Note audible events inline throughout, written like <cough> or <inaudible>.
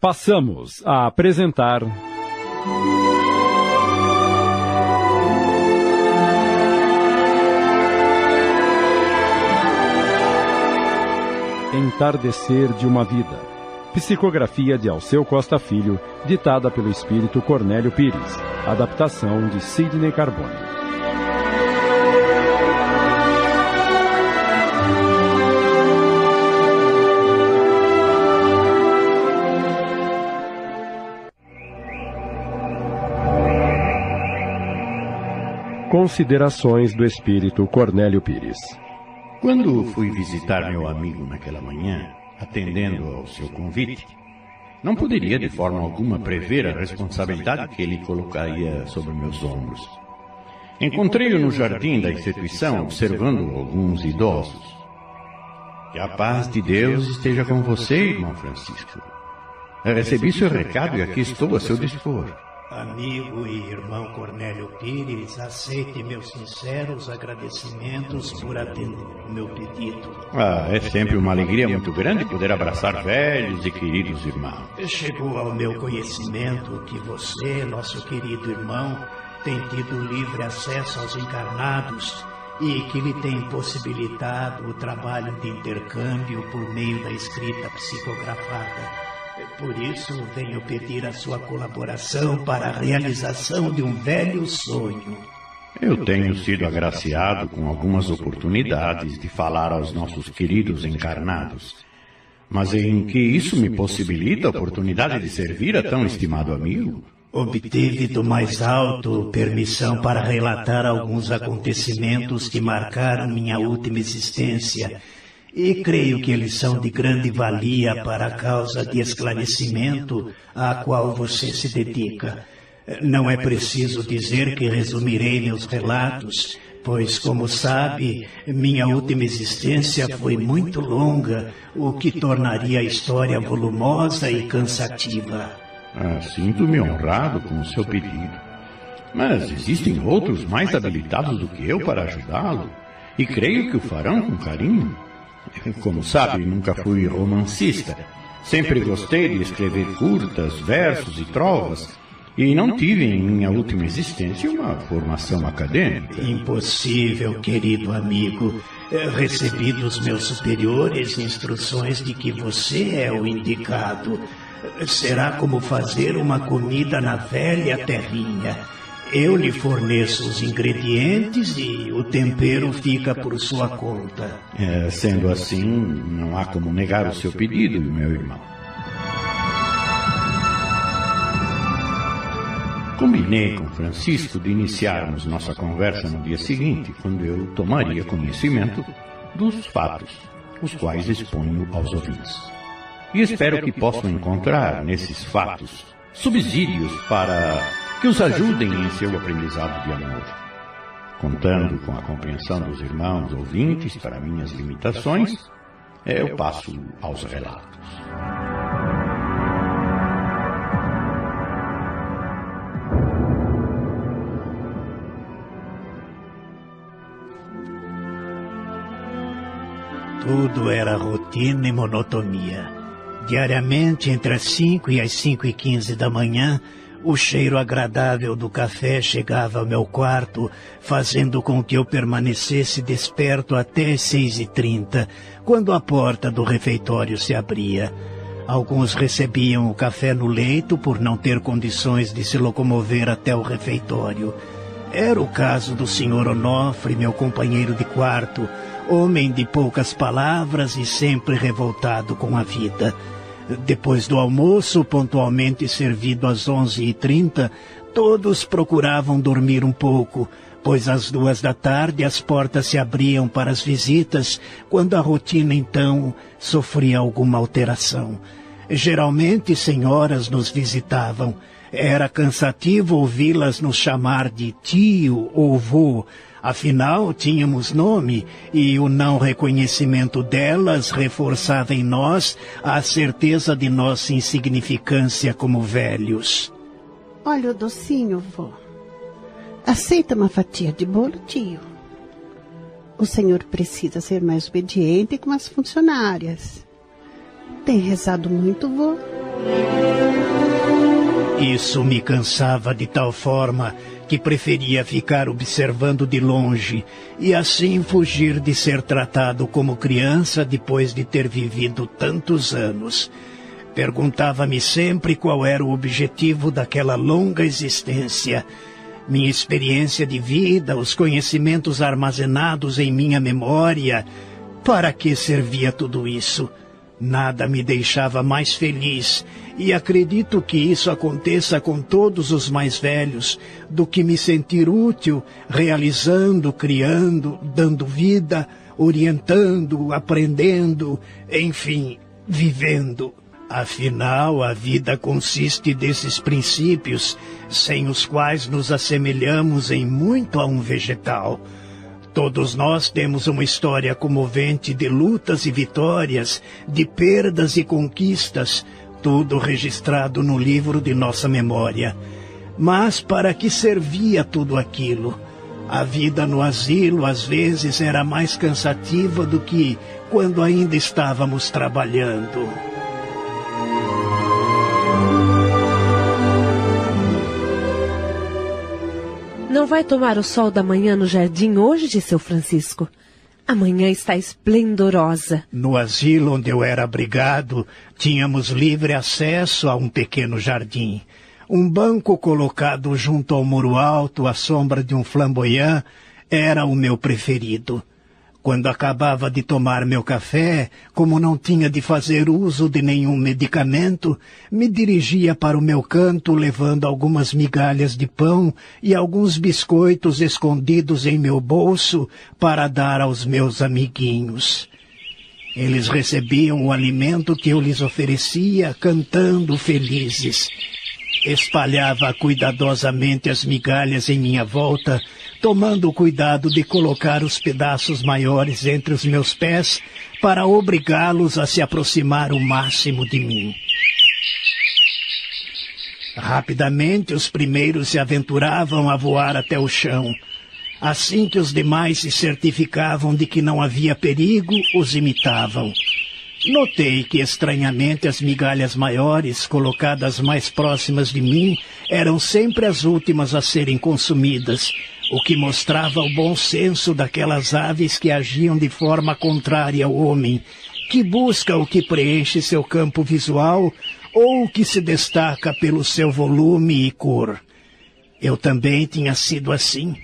Passamos a apresentar. Entardecer de uma Vida. Psicografia de Alceu Costa Filho, ditada pelo espírito Cornélio Pires. Adaptação de Sidney Carbone. Considerações do espírito Cornélio Pires. Quando fui visitar meu amigo naquela manhã, atendendo ao seu convite, não poderia de forma alguma prever a responsabilidade que ele colocaria sobre meus ombros. Encontrei-o no jardim da instituição observando alguns idosos. Que a paz de Deus esteja com você, irmão Francisco. Recebi seu recado e aqui estou a seu dispor. Amigo e irmão Cornélio Pires, aceite meus sinceros agradecimentos por atender o meu pedido. Ah, é sempre uma alegria muito grande poder abraçar velhos e queridos irmãos. Chegou ao meu conhecimento que você, nosso querido irmão, tem tido livre acesso aos encarnados e que lhe tem possibilitado o trabalho de intercâmbio por meio da escrita psicografada. Por isso venho pedir a sua colaboração para a realização de um velho sonho. Eu tenho sido agraciado com algumas oportunidades de falar aos nossos queridos encarnados. Mas em que isso me possibilita a oportunidade de servir a tão estimado amigo? Obtive do mais alto permissão para relatar alguns acontecimentos que marcaram minha última existência e creio que eles são de grande valia para a causa de esclarecimento à qual você se dedica. Não é preciso dizer que resumirei meus relatos, pois, como sabe, minha última existência foi muito longa, o que tornaria a história volumosa e cansativa. Ah, Sinto-me honrado com o seu pedido. Mas existem outros mais habilitados do que eu para ajudá-lo, e creio que o farão com carinho. Como sabe, nunca fui romancista. Sempre gostei de escrever curtas, versos e trovas, e não tive em minha última existência uma formação acadêmica. Impossível, querido amigo. Recebi dos meus superiores instruções de que você é o indicado. Será como fazer uma comida na velha terrinha. Eu lhe forneço os ingredientes e o tempero fica por sua conta. É, sendo assim, não há como negar o seu pedido, meu irmão. Combinei com Francisco de iniciarmos nossa conversa no dia seguinte, quando eu tomaria conhecimento dos fatos, os quais exponho aos ouvintes. E espero que possam encontrar nesses fatos subsídios para que os ajudem em seu aprendizado de amor. Contando com a compreensão dos irmãos ouvintes para minhas limitações, eu passo aos relatos. Tudo era rotina e monotonia. Diariamente, entre as 5 e as 5 e 15 da manhã, o cheiro agradável do café chegava ao meu quarto, fazendo com que eu permanecesse desperto até seis e trinta, quando a porta do refeitório se abria. Alguns recebiam o café no leito por não ter condições de se locomover até o refeitório. Era o caso do senhor Onofre, meu companheiro de quarto, homem de poucas palavras e sempre revoltado com a vida. Depois do almoço, pontualmente servido às onze e trinta, todos procuravam dormir um pouco, pois às duas da tarde as portas se abriam para as visitas, quando a rotina então sofria alguma alteração. Geralmente senhoras nos visitavam. Era cansativo ouvi-las nos chamar de tio ou vô, Afinal, tínhamos nome e o não reconhecimento delas reforçava em nós a certeza de nossa insignificância como velhos. Olha o docinho, vô. Aceita uma fatia de bolo, tio. O senhor precisa ser mais obediente com as funcionárias. Tem rezado muito, vô? Isso me cansava de tal forma que preferia ficar observando de longe e assim fugir de ser tratado como criança depois de ter vivido tantos anos. Perguntava-me sempre qual era o objetivo daquela longa existência. Minha experiência de vida, os conhecimentos armazenados em minha memória. Para que servia tudo isso? Nada me deixava mais feliz, e acredito que isso aconteça com todos os mais velhos, do que me sentir útil, realizando, criando, dando vida, orientando, aprendendo, enfim, vivendo. Afinal, a vida consiste desses princípios, sem os quais nos assemelhamos em muito a um vegetal. Todos nós temos uma história comovente de lutas e vitórias, de perdas e conquistas, tudo registrado no livro de nossa memória. Mas para que servia tudo aquilo? A vida no asilo às vezes era mais cansativa do que quando ainda estávamos trabalhando. Não vai tomar o sol da manhã no jardim hoje, disse seu Francisco. Amanhã está esplendorosa. No asilo onde eu era abrigado, tínhamos livre acesso a um pequeno jardim. Um banco colocado junto ao muro alto, à sombra de um flamboyant, era o meu preferido. Quando acabava de tomar meu café, como não tinha de fazer uso de nenhum medicamento, me dirigia para o meu canto levando algumas migalhas de pão e alguns biscoitos escondidos em meu bolso para dar aos meus amiguinhos. Eles recebiam o alimento que eu lhes oferecia, cantando felizes. Espalhava cuidadosamente as migalhas em minha volta, tomando o cuidado de colocar os pedaços maiores entre os meus pés para obrigá-los a se aproximar o máximo de mim. Rapidamente os primeiros se aventuravam a voar até o chão. Assim que os demais se certificavam de que não havia perigo, os imitavam. Notei que estranhamente as migalhas maiores, colocadas mais próximas de mim, eram sempre as últimas a serem consumidas, o que mostrava o bom senso daquelas aves que agiam de forma contrária ao homem, que busca o que preenche seu campo visual ou o que se destaca pelo seu volume e cor. Eu também tinha sido assim.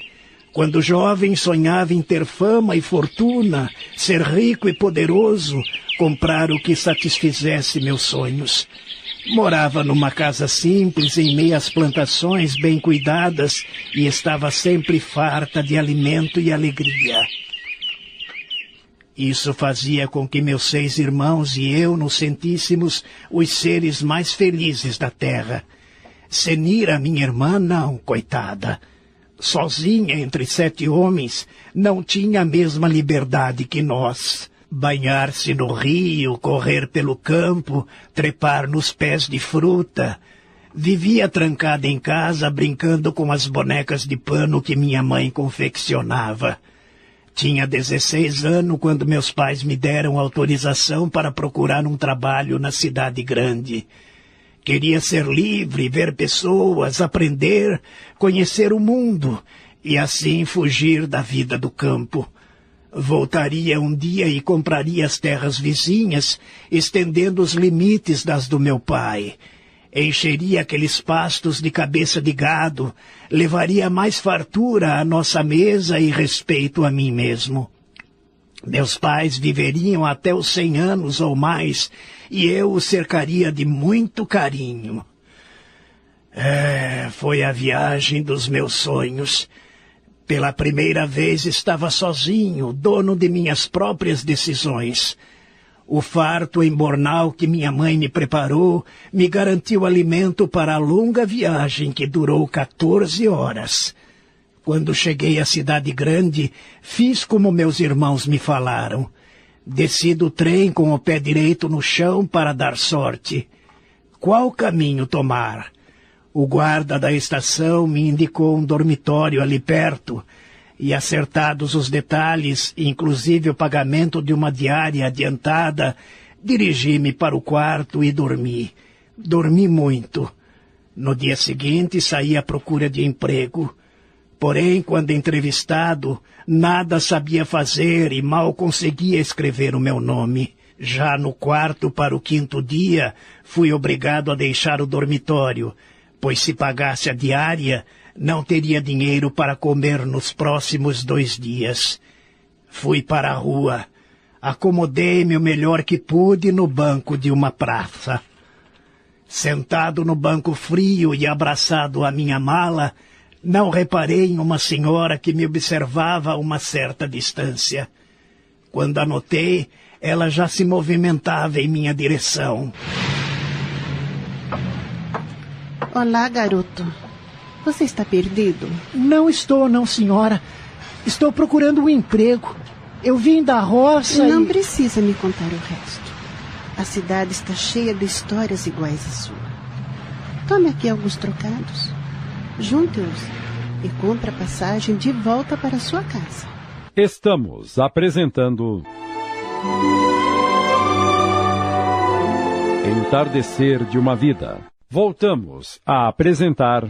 Quando jovem sonhava em ter fama e fortuna, ser rico e poderoso, comprar o que satisfizesse meus sonhos. Morava numa casa simples, em meias plantações bem cuidadas, e estava sempre farta de alimento e alegria. Isso fazia com que meus seis irmãos e eu nos sentíssemos os seres mais felizes da terra. Senira, minha irmã, não, coitada. Sozinha entre sete homens, não tinha a mesma liberdade que nós banhar-se no rio, correr pelo campo, trepar nos pés de fruta. Vivia trancada em casa, brincando com as bonecas de pano que minha mãe confeccionava. Tinha 16 anos quando meus pais me deram autorização para procurar um trabalho na cidade grande. Queria ser livre, ver pessoas, aprender, conhecer o mundo e assim fugir da vida do campo. Voltaria um dia e compraria as terras vizinhas, estendendo os limites das do meu pai. Encheria aqueles pastos de cabeça de gado, levaria mais fartura à nossa mesa e respeito a mim mesmo. Meus pais viveriam até os cem anos ou mais, e eu os cercaria de muito carinho. É, foi a viagem dos meus sonhos. Pela primeira vez estava sozinho, dono de minhas próprias decisões. O farto embornal que minha mãe me preparou me garantiu alimento para a longa viagem que durou 14 horas. Quando cheguei à cidade grande, fiz como meus irmãos me falaram. Desci do trem com o pé direito no chão para dar sorte. Qual caminho tomar? O guarda da estação me indicou um dormitório ali perto, e acertados os detalhes, inclusive o pagamento de uma diária adiantada, dirigi-me para o quarto e dormi. Dormi muito. No dia seguinte, saí à procura de emprego. Porém, quando entrevistado, nada sabia fazer e mal conseguia escrever o meu nome. Já no quarto para o quinto dia, fui obrigado a deixar o dormitório, pois se pagasse a diária, não teria dinheiro para comer nos próximos dois dias. Fui para a rua. Acomodei-me o melhor que pude no banco de uma praça. Sentado no banco frio e abraçado à minha mala, não reparei em uma senhora que me observava a uma certa distância. Quando a notei, ela já se movimentava em minha direção. Olá, garoto. Você está perdido? Não estou, não, senhora. Estou procurando um emprego. Eu vim da roça Não e... precisa me contar o resto. A cidade está cheia de histórias iguais à sua. Tome aqui alguns trocados. Junte-os e compre a passagem de volta para sua casa. Estamos apresentando. Entardecer de uma Vida. Voltamos a apresentar.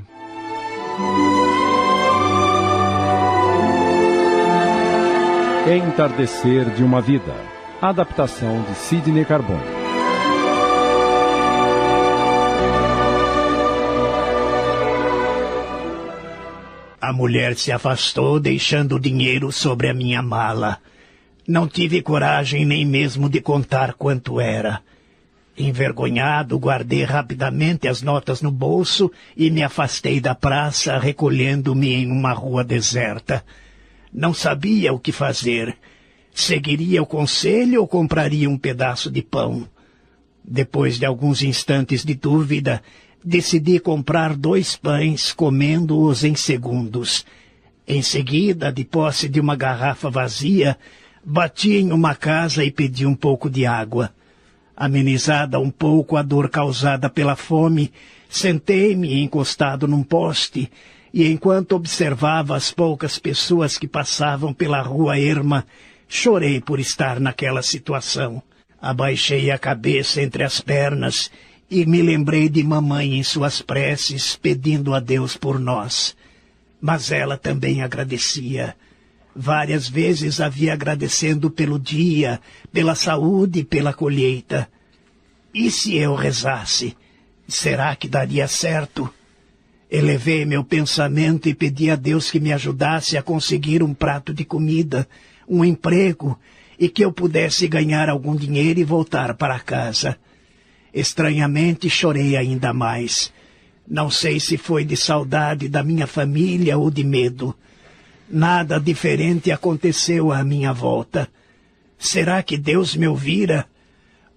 Entardecer de uma Vida. Adaptação de Sidney Carbone. A mulher se afastou, deixando o dinheiro sobre a minha mala. Não tive coragem nem mesmo de contar quanto era. Envergonhado, guardei rapidamente as notas no bolso e me afastei da praça, recolhendo-me em uma rua deserta. Não sabia o que fazer. Seguiria o conselho ou compraria um pedaço de pão? Depois de alguns instantes de dúvida, decidi comprar dois pães, comendo-os em segundos. Em seguida, de posse de uma garrafa vazia, bati em uma casa e pedi um pouco de água. Amenizada um pouco a dor causada pela fome, sentei-me encostado num poste e, enquanto observava as poucas pessoas que passavam pela rua erma, chorei por estar naquela situação. Abaixei a cabeça entre as pernas e me lembrei de mamãe em suas preces, pedindo a Deus por nós. Mas ela também agradecia. Várias vezes havia agradecendo pelo dia, pela saúde e pela colheita. E se eu rezasse? Será que daria certo? Elevei meu pensamento e pedi a Deus que me ajudasse a conseguir um prato de comida, um emprego e que eu pudesse ganhar algum dinheiro e voltar para casa. Estranhamente chorei ainda mais. Não sei se foi de saudade da minha família ou de medo. Nada diferente aconteceu à minha volta. Será que Deus me ouvira?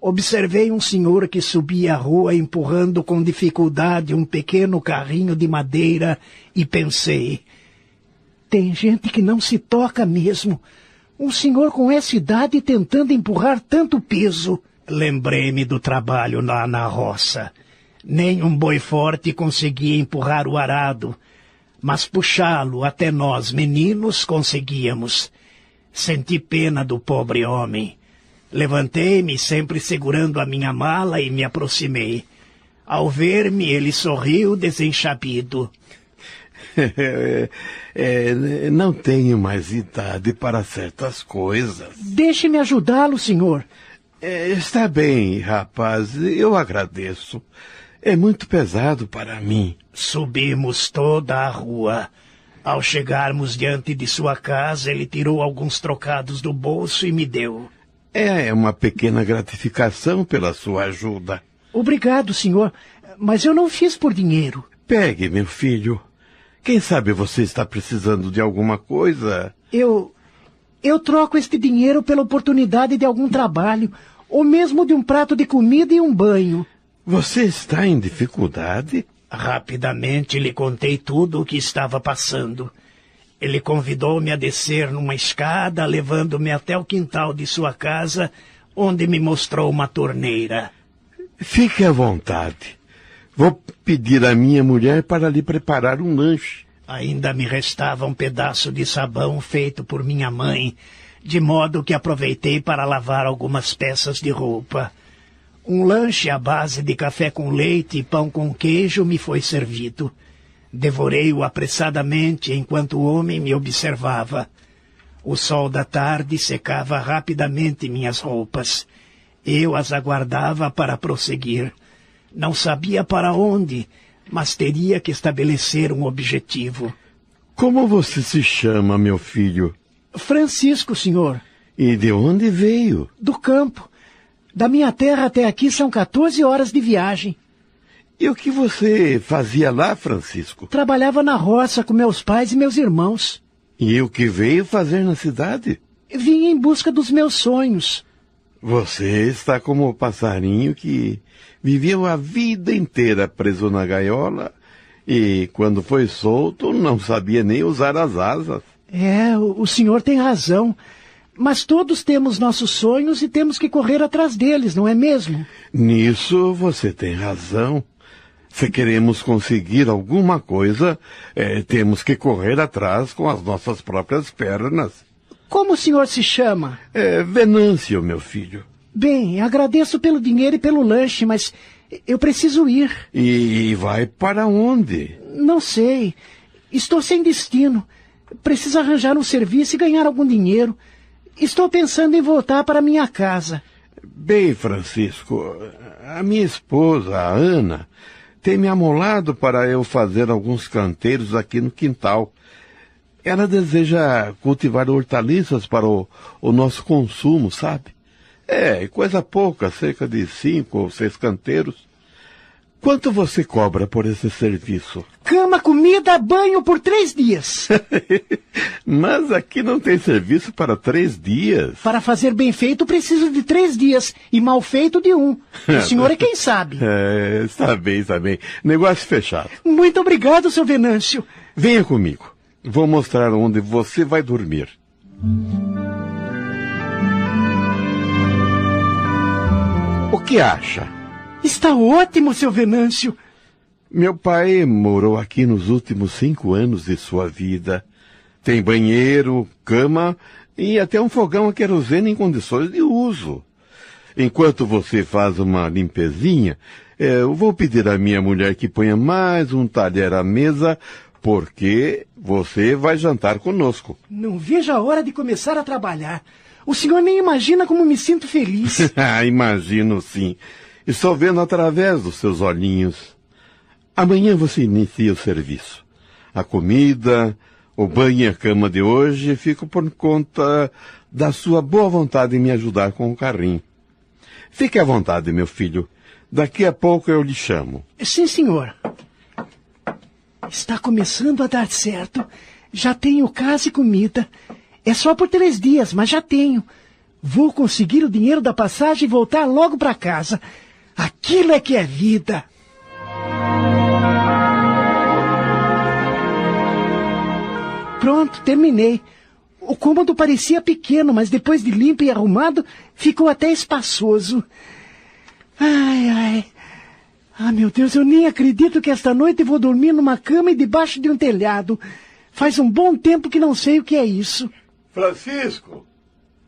Observei um senhor que subia a rua empurrando com dificuldade um pequeno carrinho de madeira e pensei: tem gente que não se toca mesmo. Um senhor com essa idade tentando empurrar tanto peso. Lembrei-me do trabalho lá na roça. Nem um boi forte conseguia empurrar o arado mas puxá-lo até nós, meninos, conseguíamos. Senti pena do pobre homem. Levantei-me, sempre segurando a minha mala, e me aproximei. Ao ver-me, ele sorriu desenchabido. <laughs> É, é, não tenho mais idade para certas coisas. Deixe-me ajudá-lo, senhor. É, está bem, rapaz, eu agradeço. É muito pesado para mim. Subimos toda a rua. Ao chegarmos diante de sua casa, ele tirou alguns trocados do bolso e me deu. É uma pequena gratificação pela sua ajuda. Obrigado, senhor, mas eu não fiz por dinheiro. Pegue, meu filho. Quem sabe você está precisando de alguma coisa? Eu. Eu troco este dinheiro pela oportunidade de algum trabalho, ou mesmo de um prato de comida e um banho. Você está em dificuldade? Rapidamente lhe contei tudo o que estava passando. Ele convidou-me a descer numa escada, levando-me até o quintal de sua casa, onde me mostrou uma torneira. Fique à vontade. Vou pedir à minha mulher para lhe preparar um lanche. Ainda me restava um pedaço de sabão feito por minha mãe, de modo que aproveitei para lavar algumas peças de roupa. Um lanche à base de café com leite e pão com queijo me foi servido. Devorei-o apressadamente enquanto o homem me observava. O sol da tarde secava rapidamente minhas roupas. Eu as aguardava para prosseguir. Não sabia para onde, mas teria que estabelecer um objetivo. Como você se chama, meu filho? Francisco, senhor. E de onde veio? Do campo. Da minha terra até aqui são 14 horas de viagem. E o que você fazia lá, Francisco? Trabalhava na roça com meus pais e meus irmãos. E o que veio fazer na cidade? Vim em busca dos meus sonhos. Você está como o passarinho que viveu a vida inteira preso na gaiola e, quando foi solto, não sabia nem usar as asas. É, o, senhor tem razão. Mas todos temos nossos sonhos e temos que correr atrás deles, não é mesmo? Nisso você tem razão. Se queremos conseguir alguma coisa, é, temos que correr atrás com as nossas próprias pernas. Como o senhor se chama? É Venâncio, meu filho. Bem, agradeço pelo dinheiro e pelo lanche, mas eu preciso ir. E vai para onde? Não sei. Estou sem destino. Preciso arranjar um serviço e ganhar algum dinheiro. Estou pensando em voltar para minha casa. Bem, Francisco, a minha esposa, a Ana, tem me amolado para eu fazer alguns canteiros aqui no quintal. Ela deseja cultivar hortaliças para o, o nosso consumo, sabe? É, coisa pouca, cerca de cinco ou seis canteiros. Quanto você cobra por esse serviço? Cama, comida, banho por três dias. <laughs> Mas aqui não tem serviço para três dias. Para fazer bem feito, preciso de três dias. E mal feito, de um. O senhor é quem sabe. <laughs> É, está bem, está bem. Negócio fechado. Muito obrigado, seu Venâncio. Venha comigo. Vou mostrar onde você vai dormir. O que acha? Está ótimo, seu Venâncio. Meu pai morou aqui nos últimos cinco anos de sua vida. Tem banheiro, cama e até um fogão a querosene em condições de uso. Enquanto você faz uma limpezinha, eh, eu vou pedir à minha mulher que ponha mais um talher à mesa, porque você vai jantar conosco. Não vejo a hora de começar a trabalhar. O senhor nem imagina como me sinto feliz. ah, <laughs> imagino sim. Estou vendo através dos seus olhinhos. Amanhã você inicia o serviço. A comida, o banho e a cama de hoje ficam por conta da sua boa vontade em me ajudar com o carrinho. Fique à vontade, meu filho. Daqui a pouco eu lhe chamo. Sim, senhor. Está começando a dar certo. Já tenho casa e comida. É só por três dias, mas já tenho. Vou conseguir o dinheiro da passagem e voltar logo para casa. Aquilo é que é vida. Pronto, terminei. O cômodo parecia pequeno, mas depois de limpo e arrumado, ficou até espaçoso. Ai, ai. Ah, meu Deus, eu nem acredito que esta noite vou dormir numa cama e debaixo de um telhado. Faz um bom tempo que não sei o que é isso. Francisco,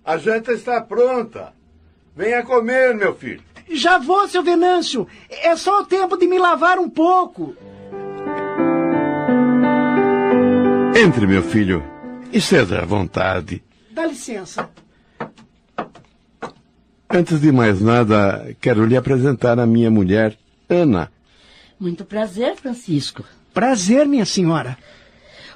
a janta está pronta. Venha comer, meu filho. Já vou, seu Venâncio. É só o tempo de me lavar um pouco. Entre, meu filho, e seja à vontade. Dá licença. Antes de mais nada, quero lhe apresentar a minha mulher, Ana. Muito prazer, Francisco. Prazer, minha senhora.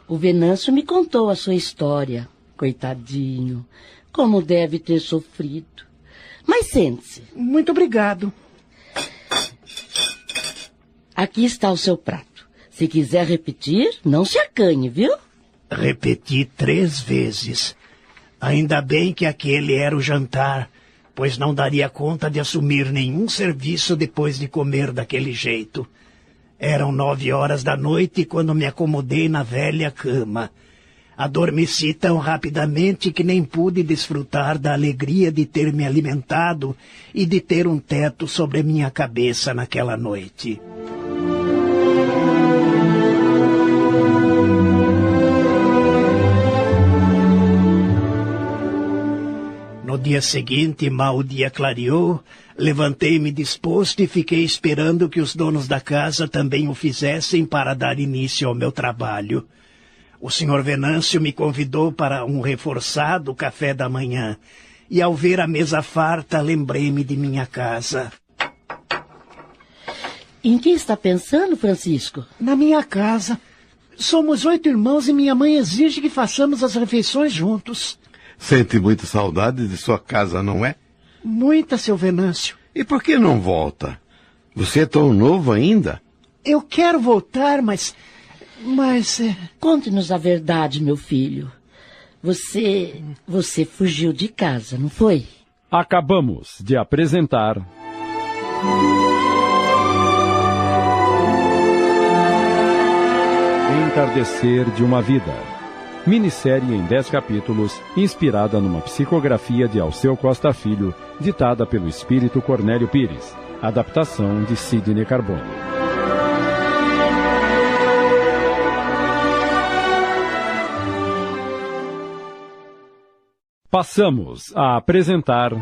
O Venâncio me contou a sua história. Coitadinho, como deve ter sofrido. Mas sente-se. Muito obrigado. Aqui está o seu prato. Se quiser repetir, não se acanhe, viu? Repeti três vezes. Ainda bem que aquele era o jantar, pois não daria conta de assumir nenhum serviço depois de comer daquele jeito. Eram nove horas da noite quando me acomodei na velha cama. Adormeci tão rapidamente que nem pude desfrutar da alegria de ter me alimentado e de ter um teto sobre minha cabeça naquela noite. Dia dia seguinte, mal o dia clareou, levantei-me disposto e fiquei esperando que os donos da casa também o fizessem para dar início ao meu trabalho. O senhor Venâncio me convidou para um reforçado café da manhã, e ao ver a mesa farta, lembrei-me de minha casa. Em que está pensando, Francisco? Na minha casa. Somos oito irmãos e minha mãe exige que façamos as refeições juntos. Sente muita saudade de sua casa, não é? Muita, seu Venâncio. E por que não volta? Você é tão novo ainda? Eu quero voltar, mas. Mas. é, Conte-nos a verdade, meu filho. Você. Você fugiu de casa, não foi? Acabamos de apresentar. Entardecer de uma Vida. Minissérie em 10 capítulos, inspirada numa psicografia de Alceu Costa Filho, ditada pelo espírito Cornélio Pires. Adaptação de Sidney Carbone. Passamos a apresentar.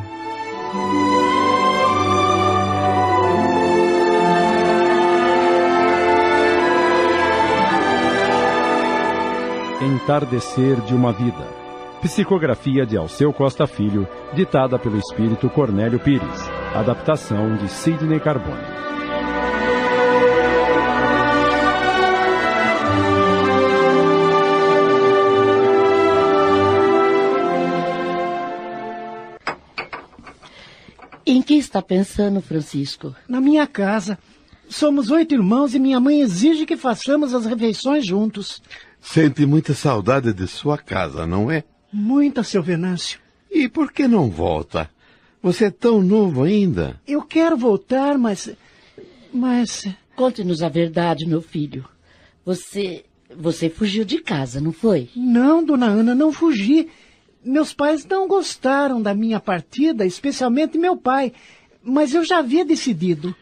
Entardecer de uma Vida. Psicografia de Alceu Costa Filho, ditada pelo espírito Cornélio Pires. Adaptação de Sidney Carbone. Em que está pensando, Francisco? Na minha casa. Somos oito irmãos e minha mãe exige que façamos as refeições juntos. Sente muita saudade de sua casa, não é? Muita, seu Venâncio. E por que não volta? Você é tão novo ainda. Eu quero voltar, mas. Mas. Conte-nos a verdade, meu filho. Você. Você fugiu de casa, não foi? Não, dona Ana, não fugi. Meus pais não gostaram da minha partida, especialmente meu pai. Mas eu já havia decidido.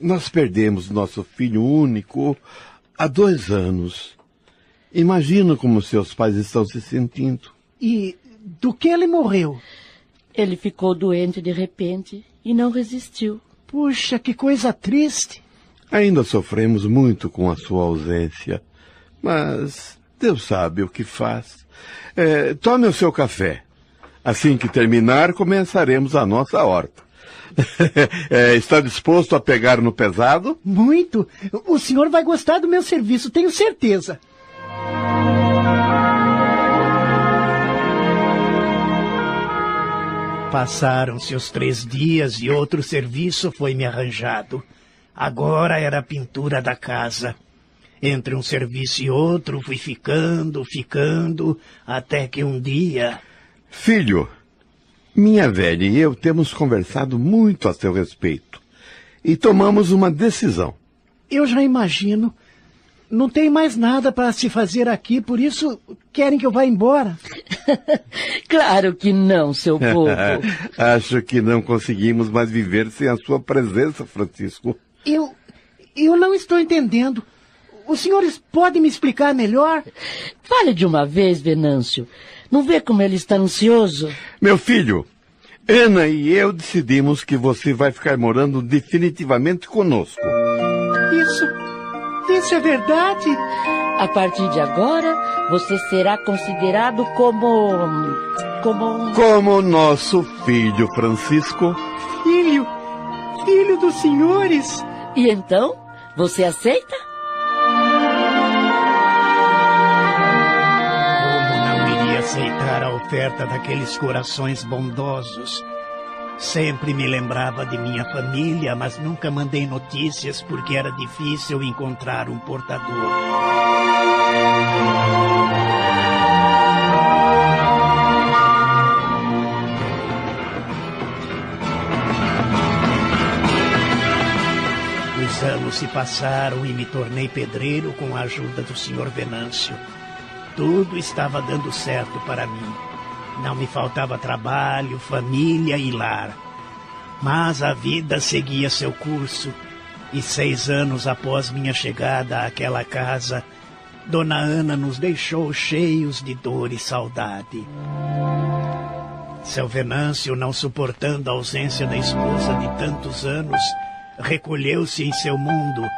Nós perdemos nosso filho único há dois anos. Imagino como seus pais estão se sentindo. E do que ele morreu? Ele ficou doente de repente e não resistiu. Puxa, que coisa triste. Ainda sofremos muito com a sua ausência, mas Deus sabe o que faz. É, tome o seu café. Assim que terminar, começaremos a nossa horta. <laughs> É, está disposto a pegar no pesado? Muito. O senhor vai gostar do meu serviço, tenho certeza. Passaram-se os três dias e outro serviço foi me arranjado. Agora era a pintura da casa. Entre um serviço e outro fui ficando, ficando, até que um dia. Filho, minha velha e eu temos conversado muito a seu respeito e tomamos uma decisão. Eu já imagino. Não tem mais nada para se fazer aqui, por isso querem que eu vá embora. <laughs> Claro que não, seu <laughs> bobo. Acho que não conseguimos mais viver sem a sua presença, Francisco. Eu. Eu não estou entendendo. Os senhores podem me explicar melhor? Fale de uma vez, Venâncio. Não vê como ele está ansioso? Meu filho, Ana e eu decidimos que você vai ficar morando definitivamente conosco. Isso. Isso é verdade? A partir de agora, você será considerado como. como. Como nosso filho, Francisco. Filho. Filho dos senhores. E então? Você aceita? Aceitar a oferta daqueles corações bondosos? Sempre me lembrava de minha família, mas nunca mandei notícias porque era difícil encontrar um portador. Os anos se passaram e me tornei pedreiro com a ajuda do senhor Venâncio. Tudo estava dando certo para mim. Não me faltava trabalho, família e lar. Mas a vida seguia seu curso. E seis anos após minha chegada àquela casa, Dona Ana nos deixou cheios de dor e saudade. Seu Venâncio, não suportando a ausência da esposa de tantos anos, recolheu-se em seu mundo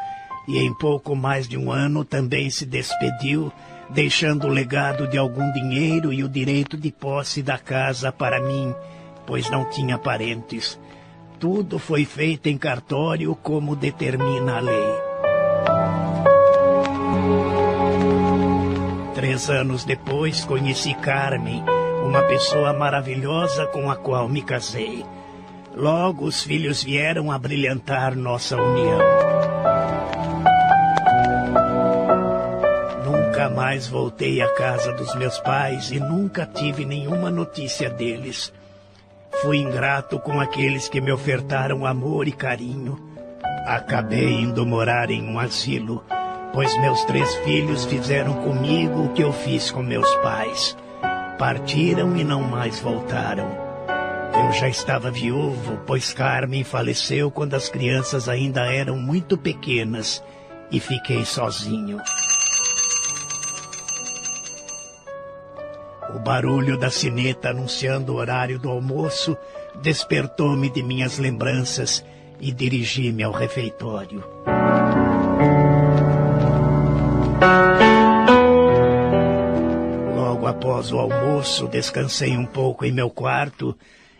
e em pouco mais de um ano também se despediu, deixando o legado de algum dinheiro e o direito de posse da casa para mim, pois não tinha parentes. Tudo foi feito em cartório como determina a lei. Três anos depois conheci Carmen, uma pessoa maravilhosa com a qual me casei. Logo os filhos vieram a brilhantar nossa união. Mais voltei à casa dos meus pais e nunca tive nenhuma notícia deles. Fui ingrato com aqueles que me ofertaram amor e carinho. Acabei indo morar em um asilo, pois meus três filhos fizeram comigo o que eu fiz com meus pais. Partiram e não mais voltaram. Eu já estava viúvo, pois Carmen faleceu quando as crianças ainda eram muito pequenas e fiquei sozinho. O barulho da sineta anunciando o horário do almoço despertou-me de minhas lembranças e dirigi-me ao refeitório. Logo após o almoço, descansei um pouco em meu quarto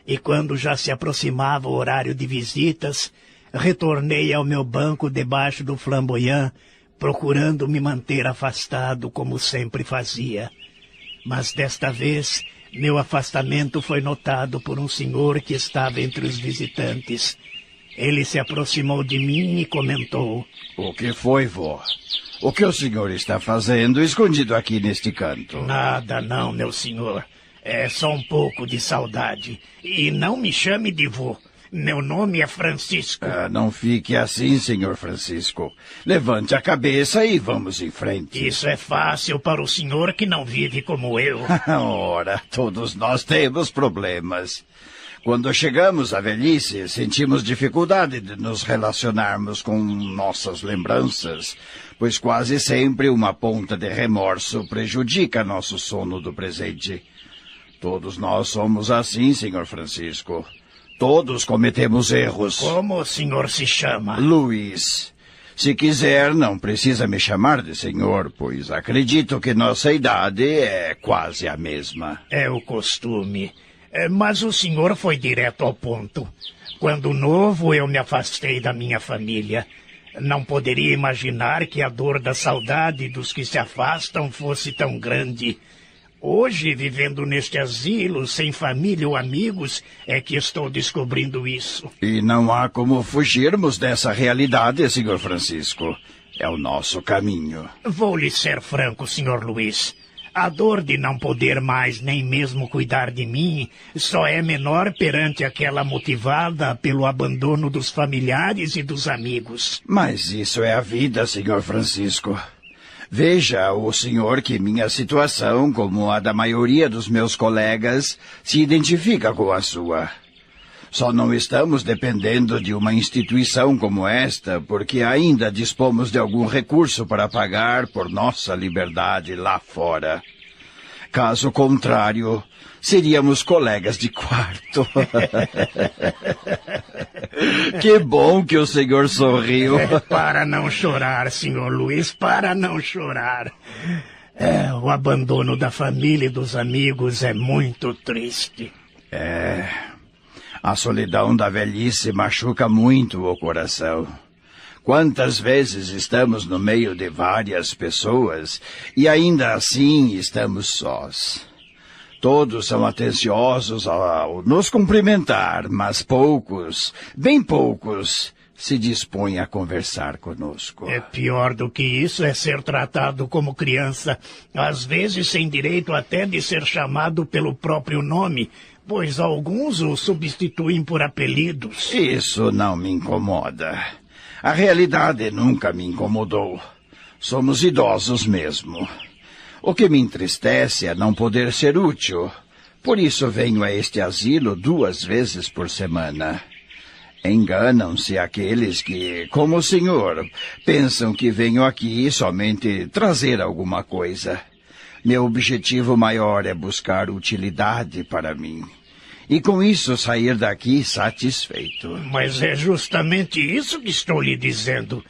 e, quando já se aproximava o horário de visitas, retornei ao meu banco debaixo do flamboyant, procurando me manter afastado como sempre fazia. Mas desta vez, meu afastamento foi notado por um senhor que estava entre os visitantes. Ele se aproximou de mim e comentou: O que foi, vó? O que o senhor está fazendo escondido aqui neste canto? Nada, não, meu senhor. É só um pouco de saudade. E não me chame de vô. Meu nome é Francisco. Ah, não fique assim, senhor Francisco. Levante a cabeça e vamos em frente. Isso é fácil para o senhor que não vive como eu. <laughs> Ora, todos nós temos problemas. Quando chegamos à velhice, sentimos dificuldade de nos relacionarmos com nossas lembranças, pois quase sempre uma ponta de remorso prejudica nosso sono do presente. Todos nós somos assim, senhor Francisco. Todos cometemos erros. Como o senhor se chama? Luiz. Se quiser, não precisa me chamar de senhor, pois acredito que nossa idade é quase a mesma. É o costume. É, mas o senhor foi direto ao ponto. Quando novo, eu me afastei da minha família. Não poderia imaginar que a dor da saudade dos que se afastam fosse tão grande. Hoje, vivendo neste asilo, sem família ou amigos, é que estou descobrindo isso. E não há como fugirmos dessa realidade, Sr. Francisco. É o nosso caminho. Vou lhe ser franco, Sr. Luiz. A dor de não poder mais nem mesmo cuidar de mim só é menor perante aquela motivada pelo abandono dos familiares e dos amigos. Mas isso é a vida, Sr. Francisco. Veja, o senhor, que minha situação, como a da maioria dos meus colegas, se identifica com a sua. Só não estamos dependendo de uma instituição como esta, porque ainda dispomos de algum recurso para pagar por nossa liberdade lá fora. Caso contrário, seríamos colegas de quarto. <laughs> que bom que o senhor sorriu. É, para não chorar, senhor Luiz, para não chorar. É, o abandono da família e dos amigos é muito triste. É. A solidão da velhice machuca muito o coração. Quantas vezes estamos no meio de várias pessoas e ainda assim estamos sós. Todos são atenciosos ao nos cumprimentar, mas poucos, bem poucos, se dispõem a conversar conosco. É pior do que isso é ser tratado como criança, às vezes sem direito até de ser chamado pelo próprio nome, pois alguns o substituem por apelidos. Isso não me incomoda. A realidade nunca me incomodou. Somos idosos mesmo. O que me entristece é não poder ser útil. Por isso venho a este asilo duas vezes por semana. Enganam-se aqueles que, como o senhor, pensam que venho aqui somente trazer alguma coisa. Meu objetivo maior é buscar utilidade para mim. e com isso sair daqui satisfeito. Mas é justamente isso que estou lhe dizendo.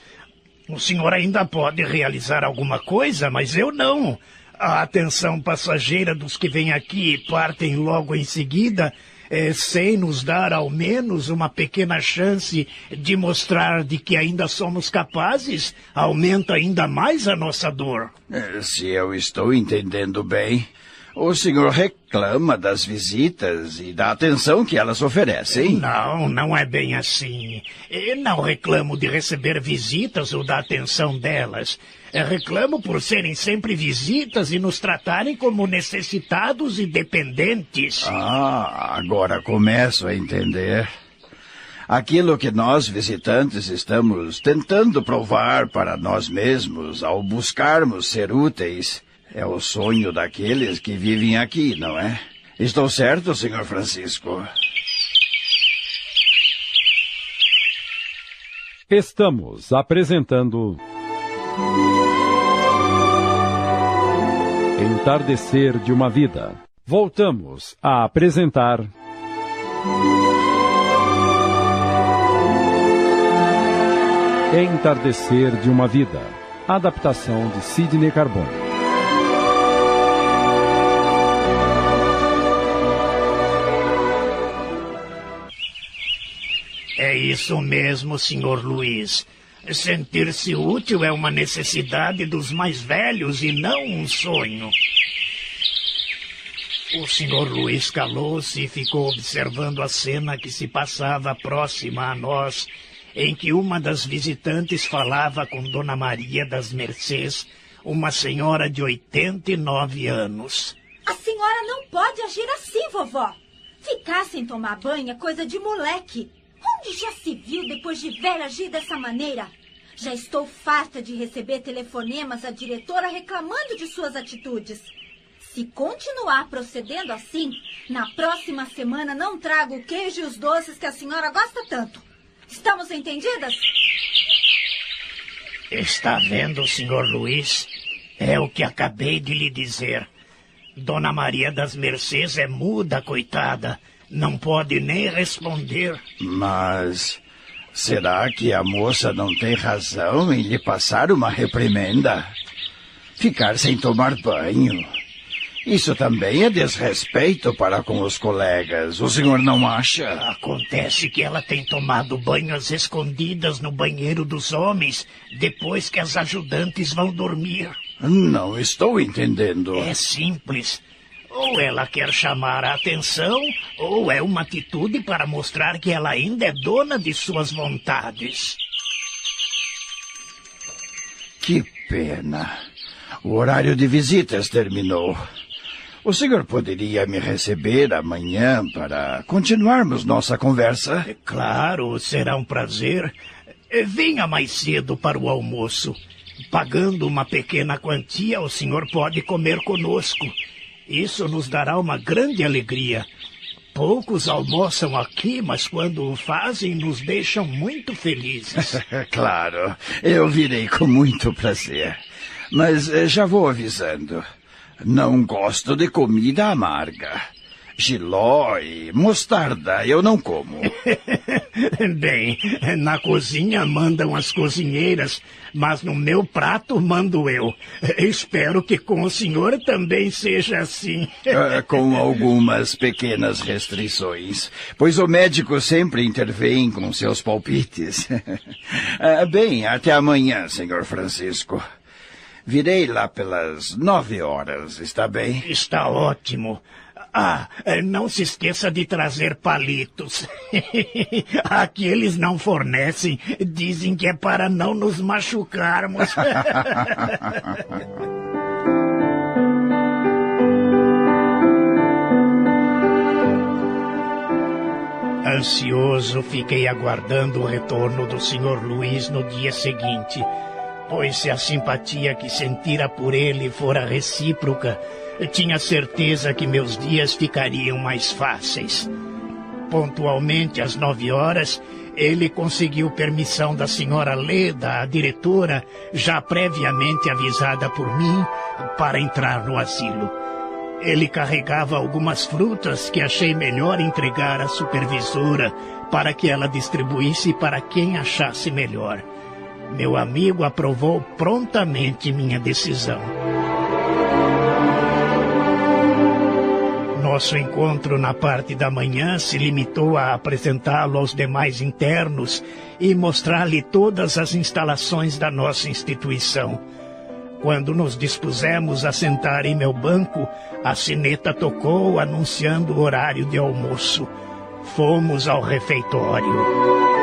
O senhor ainda pode realizar alguma coisa, mas eu não. A atenção passageira dos que vêm aqui e partem logo em seguida, é, sem nos dar ao menos uma pequena chance de mostrar de que ainda somos capazes, aumenta ainda mais a nossa dor. É, se eu estou entendendo bem, o senhor reclama das visitas e da atenção que elas oferecem? Não, não é bem assim. Eu não reclamo de receber visitas ou da atenção delas. Eu reclamo por serem sempre visitas e nos tratarem como necessitados e dependentes. Ah, agora começo a entender. Aquilo que nós visitantes estamos tentando provar para nós mesmos ao buscarmos ser úteis é o sonho daqueles que vivem aqui, não é? Estou certo, senhor Francisco? Estamos apresentando. Entardecer de uma Vida. Voltamos a apresentar. Entardecer de uma Vida. Adaptação de Sidney Carbone. É isso mesmo, senhor Luiz. Sentir-se útil é uma necessidade dos mais velhos e não um sonho. O senhor Luiz calou-se e ficou observando a cena que se passava próxima a nós, em que uma das visitantes falava com Dona Maria das Mercês, uma senhora de 89 anos. A senhora não pode agir assim, vovó. Ficar sem tomar banho é coisa de moleque. Onde já se viu depois de velha agir dessa maneira? Já estou farta de receber telefonemas da diretora reclamando de suas atitudes. Se continuar procedendo assim, na próxima semana não trago o queijo e os doces que a senhora gosta tanto. Estamos entendidas? Está vendo, senhor Luiz? É o que acabei de lhe dizer. Dona Maria das Mercês é muda, coitada. Não pode nem responder. Mas será que a moça não tem razão em lhe passar uma reprimenda? Ficar sem tomar banho. Isso também é desrespeito para com os colegas. O senhor não acha? Acontece que ela tem tomado banho às escondidas no banheiro dos homens, depois que as ajudantes vão dormir. Não estou entendendo. É simples. Ou ela quer chamar a atenção, ou é uma atitude para mostrar que ela ainda é dona de suas vontades. Que pena. O horário de visitas terminou. O senhor poderia me receber amanhã para continuarmos nossa conversa? É claro, será um prazer. Venha mais cedo para o almoço. Pagando uma pequena quantia, o senhor pode comer conosco. Isso nos dará uma grande alegria. Poucos almoçam aqui, mas quando o fazem, nos deixam muito felizes. <laughs> claro, eu virei com muito prazer. Mas eh, já vou avisando. Não gosto de comida amarga. Giló e mostarda eu não como. <laughs> Bem, na cozinha mandam as cozinheiras, mas no meu prato mando eu. Espero que com o senhor também seja assim. Uh, <laughs> com algumas pequenas restrições, pois o médico sempre intervém com seus palpites. Uh, <laughs> bem, até amanhã, senhor Francisco. Virei lá pelas nove horas, está bem? Está ótimo. Ah, não se esqueça de trazer palitos. <laughs> Aqui eles não fornecem. Dizem que é para não nos machucarmos. <laughs> Ansioso, fiquei aguardando o retorno do Sr. Luiz no dia seguinte, pois se a simpatia que sentira por ele fora recíproca, tinha certeza que meus dias ficariam mais fáceis. Pontualmente às nove horas, ele conseguiu permissão da senhora Leda, a diretora, já previamente avisada por mim, para entrar no asilo. Ele carregava algumas frutas que achei melhor entregar à supervisora para que ela distribuísse para quem achasse melhor. Meu amigo aprovou prontamente minha decisão. Nosso encontro na parte da manhã se limitou a apresentá-lo aos demais internos e mostrar-lhe todas as instalações da nossa instituição. Quando nos dispusemos a sentar em meu banco, a sineta tocou anunciando o horário de almoço. Fomos ao refeitório.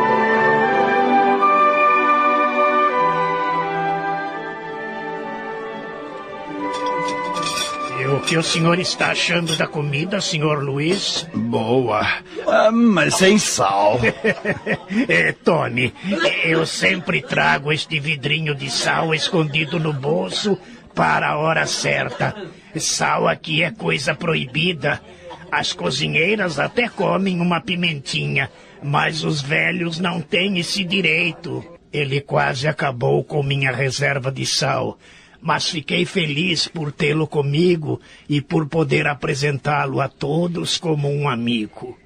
O que o senhor está achando da comida, senhor Luiz? Boa, ah, mas sem sal. <laughs> é, Tony, eu sempre trago este vidrinho de sal escondido no bolso para a hora certa. Sal aqui é coisa proibida. As cozinheiras até comem uma pimentinha, mas os velhos não têm esse direito. Ele quase acabou com minha reserva de sal mas fiquei feliz por tê-lo comigo e por poder apresentá-lo a todos como um amigo.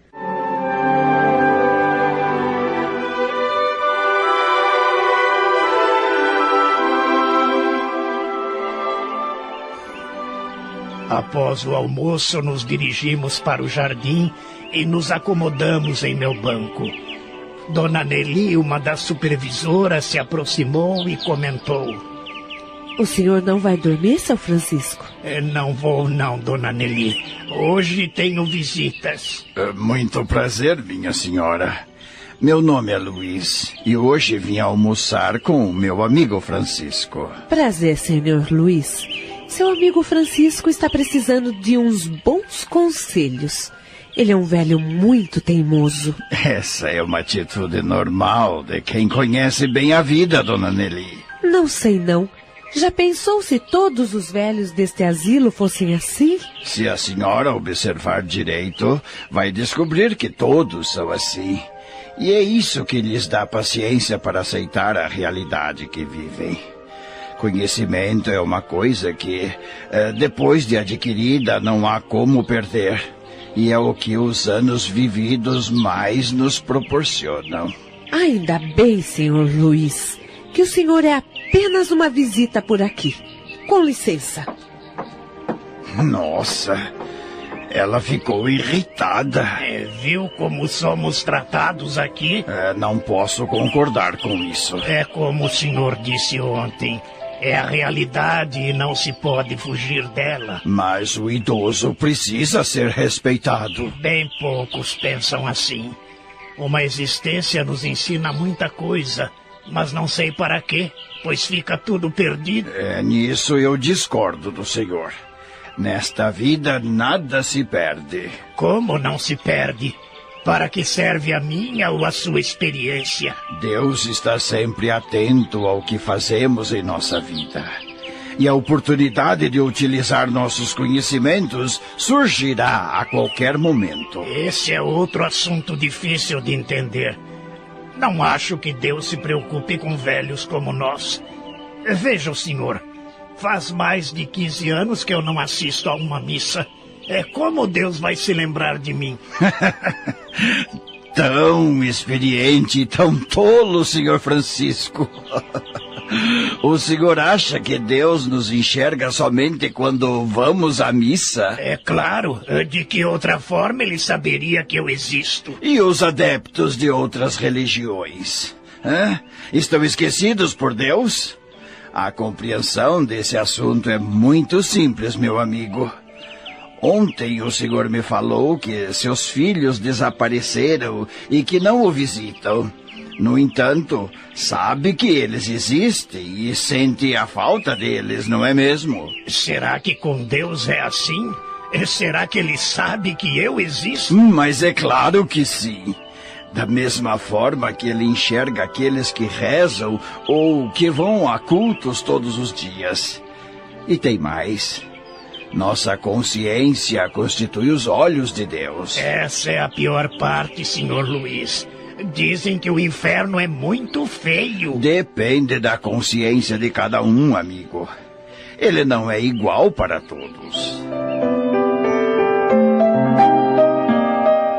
Após o almoço, nos dirigimos para o jardim e nos acomodamos em meu banco. Dona Nelly, uma das supervisoras, se aproximou e comentou. O senhor não vai dormir, seu Francisco? É, não vou, não, dona Nelly. Hoje tenho visitas. É, muito prazer, minha senhora. Meu nome é Luiz e hoje vim almoçar com o meu amigo Francisco. Prazer, senhor Luiz. Seu amigo Francisco está precisando de uns bons conselhos. Ele é um velho muito teimoso. Essa é uma atitude normal de quem conhece bem a vida, dona Nelly. Não sei não. Já pensou se todos os velhos deste asilo fossem assim? Se a senhora observar direito, vai descobrir que todos são assim. E é isso que lhes dá paciência para aceitar a realidade que vivem. Conhecimento é uma coisa que, eh, depois de adquirida, não há como perder. E é o que os anos vividos mais nos proporcionam. Ainda bem, senhor Luiz, que o senhor é apenas uma visita por aqui. Com licença. Nossa, ela ficou irritada. É, viu como somos tratados aqui? É, não posso concordar com isso. É como o senhor disse ontem. É a realidade e não se pode fugir dela. Mas o idoso precisa ser respeitado. Bem poucos pensam assim. Uma existência nos ensina muita coisa, mas não sei para quê pois fica tudo perdido. É, nisso eu discordo do senhor. Nesta vida nada se perde. Como não se perde? Para que serve a minha ou a sua experiência? Deus está sempre atento ao que fazemos em nossa vida. E a oportunidade de utilizar nossos conhecimentos surgirá a qualquer momento. Esse é outro assunto difícil de entender. Não acho que Deus se preocupe com velhos como nós. Veja o senhor. Faz mais de 15 anos que eu não assisto a uma missa. É como Deus vai se lembrar de mim? <laughs> tão experiente e tão tolo, senhor Francisco. <laughs> <laughs> O senhor acha que Deus nos enxerga somente quando vamos à missa? É claro. De que outra forma ele saberia que eu existo? E os adeptos de outras religiões? Hã? Estão esquecidos por Deus? A compreensão desse assunto é muito simples, meu amigo. Ontem o senhor me falou que seus filhos desapareceram e que não o visitam. No entanto, sabe que eles existem e sente a falta deles, não é mesmo? Será que com Deus é assim? Será que ele sabe que eu existo? Mas é claro que sim. Da mesma forma que ele enxerga aqueles que rezam ou que vão a cultos todos os dias. E tem mais. Nossa consciência constitui os olhos de Deus. Essa é a pior parte, senhor Luiz. Dizem que o inferno é muito feio. Depende da consciência de cada um, amigo. Ele não é igual para todos.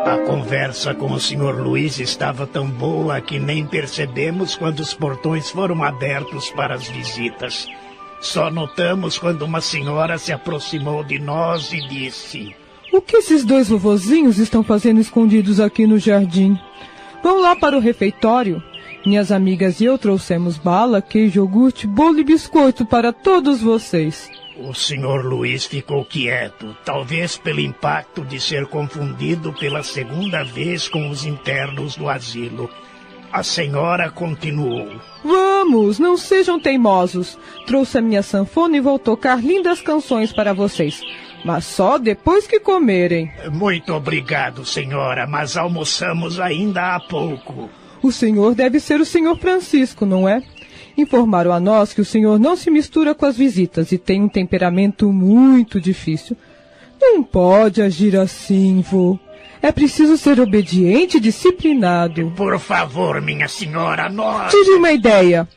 A conversa com o Sr. Luiz estava tão boa que nem percebemos quando os portões foram abertos para as visitas. Só notamos quando uma senhora se aproximou de nós e disse: O que esses dois vovozinhos estão fazendo escondidos aqui no jardim? Vão lá para o refeitório. Minhas amigas e eu trouxemos bala, queijo, iogurte, bolo e biscoito para todos vocês. O Sr. Luiz ficou quieto, talvez pelo impacto de ser confundido pela segunda vez com os internos do asilo. A senhora continuou. Vamos, não sejam teimosos. Trouxe a minha sanfona e vou tocar lindas canções para vocês. Mas só depois que comerem. Muito obrigado, senhora, mas almoçamos ainda há pouco. O senhor deve ser o senhor Francisco, não é? Informaram a nós que o senhor não se mistura com as visitas e tem um temperamento muito difícil. Não pode agir assim, vô. É preciso ser obediente e disciplinado. Por favor, minha senhora, nós. Tive uma ideia.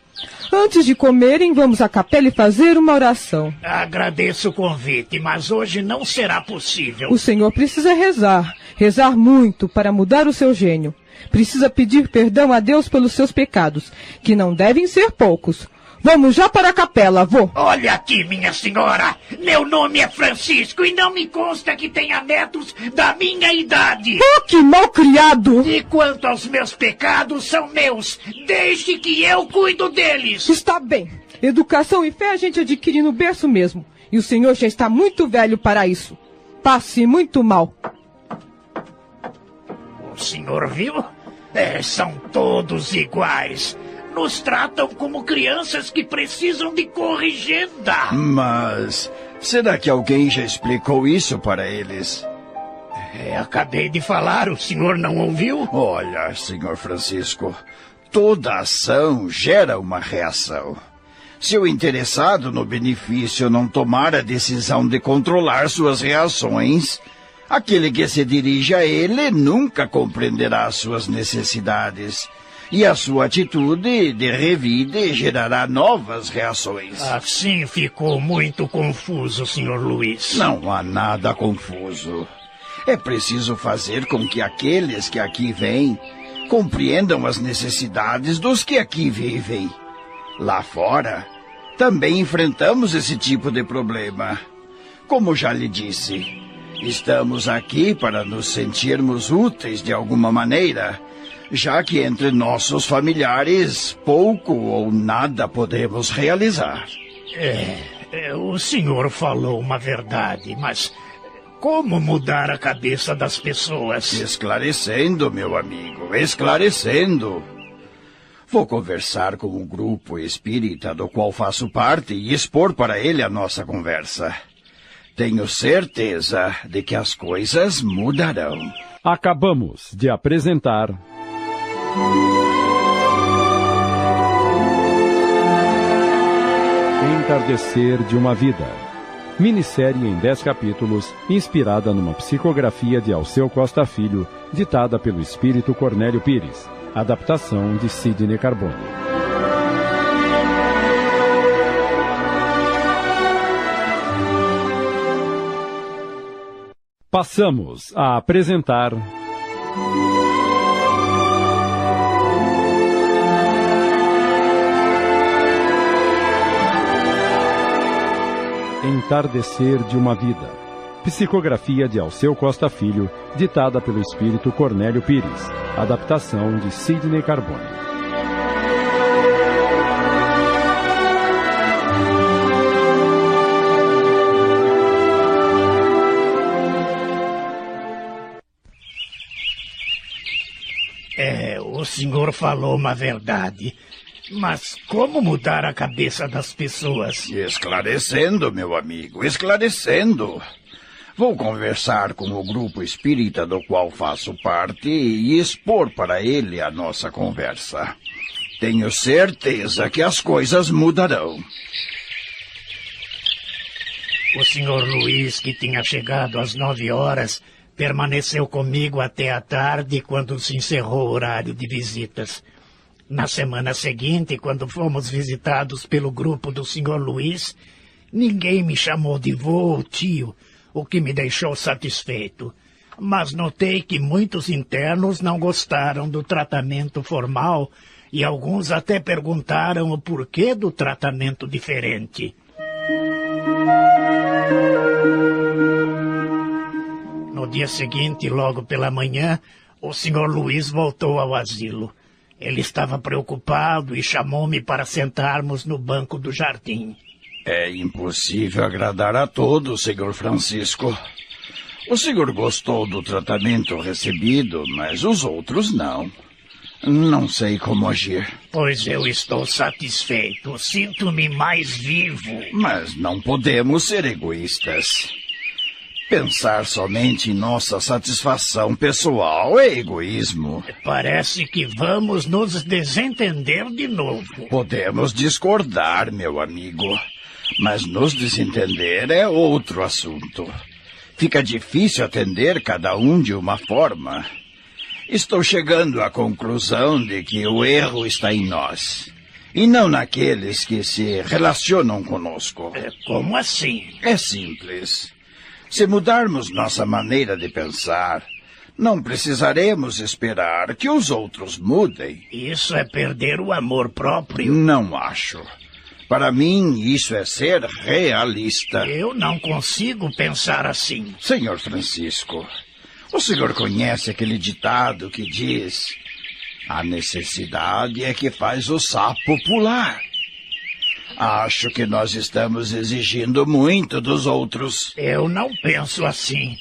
Antes de comerem, vamos à capela e fazer uma oração. Agradeço o convite, mas hoje não será possível. O senhor precisa rezar. Rezar muito para mudar o seu gênio. Precisa pedir perdão a Deus pelos seus pecados, que não devem ser poucos. Vamos já para a capela, avô. Olha aqui, minha senhora. Meu nome é Francisco e não me consta que tenha netos da minha idade. Oh, que mal criado! E quanto aos meus pecados, são meus. Desde que eu cuido deles. Está bem. Educação e fé a gente adquire no berço mesmo. E o senhor já está muito velho para isso. Passe muito mal. O senhor viu? É, são todos iguais nos tratam como crianças que precisam de corrigenda. Mas será que alguém já explicou isso para eles? É, acabei de falar, o senhor não ouviu? Olha, senhor Francisco, toda ação gera uma reação. Se o interessado no benefício não tomar a decisão de controlar suas reações, aquele que se dirige a ele nunca compreenderá suas necessidades e a sua atitude de revide gerará novas reações. Assim ficou muito confuso, Sr. Luiz. Não há nada confuso. É preciso fazer com que aqueles que aqui vêm compreendam as necessidades dos que aqui vivem. Lá fora, também enfrentamos esse tipo de problema. Como já lhe disse, estamos aqui para nos sentirmos úteis de alguma maneira já que entre nossos familiares pouco ou nada podemos realizar. É, é, o senhor falou uma verdade, mas como mudar a cabeça das pessoas? Esclarecendo, meu amigo, esclarecendo. Vou conversar com o grupo espírita do qual faço parte e expor para ele a nossa conversa. Tenho certeza de que as coisas mudarão. Acabamos de apresentar Entardecer de uma Vida. Minissérie em 10 capítulos, inspirada numa psicografia de Alceu Costa Filho, ditada pelo espírito Cornélio Pires. Adaptação de Sidney Carbone. Passamos a apresentar. Entardecer de uma Vida. Psicografia de Alceu Costa Filho, ditada pelo espírito Cornélio Pires. Adaptação de Sidney Carbone. É, o senhor falou uma verdade. Mas como mudar a cabeça das pessoas? Esclarecendo, meu amigo, esclarecendo. Vou conversar com o grupo espírita do qual faço parte e expor para ele a nossa conversa. Tenho certeza que as coisas mudarão. O senhor Luiz, que tinha chegado às nove horas, permaneceu comigo até a tarde, quando se encerrou o horário de visitas. Na semana seguinte, quando fomos visitados pelo grupo do Sr. Luiz, ninguém me chamou de vô ou tio, o que me deixou satisfeito. mas notei que muitos internos não gostaram do tratamento formal e alguns até perguntaram o porquê do tratamento diferente. No dia seguinte, logo pela manhã, o senhor Luiz voltou ao asilo. Ele estava preocupado e chamou-me para sentarmos no banco do jardim. É impossível agradar a todos, senhor Francisco. O senhor gostou do tratamento recebido, mas os outros não. Não sei como agir. Pois eu estou satisfeito. Sinto-me mais vivo. Mas não podemos ser egoístas. Pensar somente em nossa satisfação pessoal é egoísmo. Parece que vamos nos desentender de novo. Podemos discordar, meu amigo. Mas nos desentender é outro assunto. Fica difícil atender cada um de uma forma. Estou chegando à conclusão de que o erro está em nós. E não naqueles que se relacionam conosco. É, como assim? É simples. Se mudarmos nossa maneira de pensar, não precisaremos esperar que os outros mudem. Isso é perder o amor próprio? Não acho. Para mim, isso é ser realista. Eu não consigo pensar assim. Senhor Francisco, o senhor conhece aquele ditado que diz: a necessidade é que faz o sapo pular. Acho que nós estamos exigindo muito dos outros. Eu não penso assim.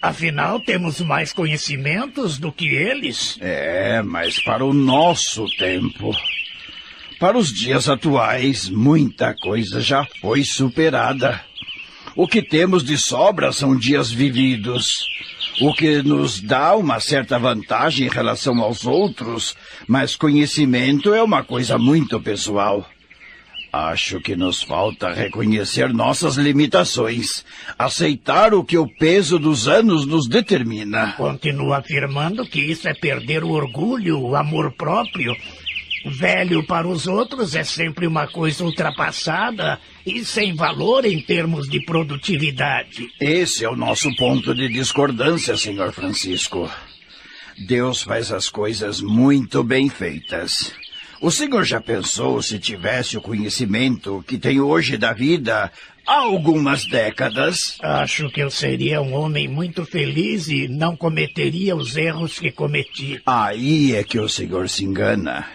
Afinal, temos mais conhecimentos do que eles. É, mas para o nosso tempo. Para os dias atuais, muita coisa já foi superada. O que temos de sobra são dias vividos. O que nos dá uma certa vantagem em relação aos outros, mas conhecimento é uma coisa muito pessoal. Acho que nos falta reconhecer nossas limitações, aceitar o que o peso dos anos nos determina. Continua afirmando que isso é perder o orgulho, o amor próprio. Velho para os outros é sempre uma coisa ultrapassada e sem valor em termos de produtividade. Esse é o nosso ponto de discordância, senhor Francisco. Deus faz as coisas muito bem feitas. O senhor já pensou se tivesse o conhecimento que tem hoje da vida há algumas décadas? Acho que eu seria um homem muito feliz e não cometeria os erros que cometi. Aí é que o senhor se engana.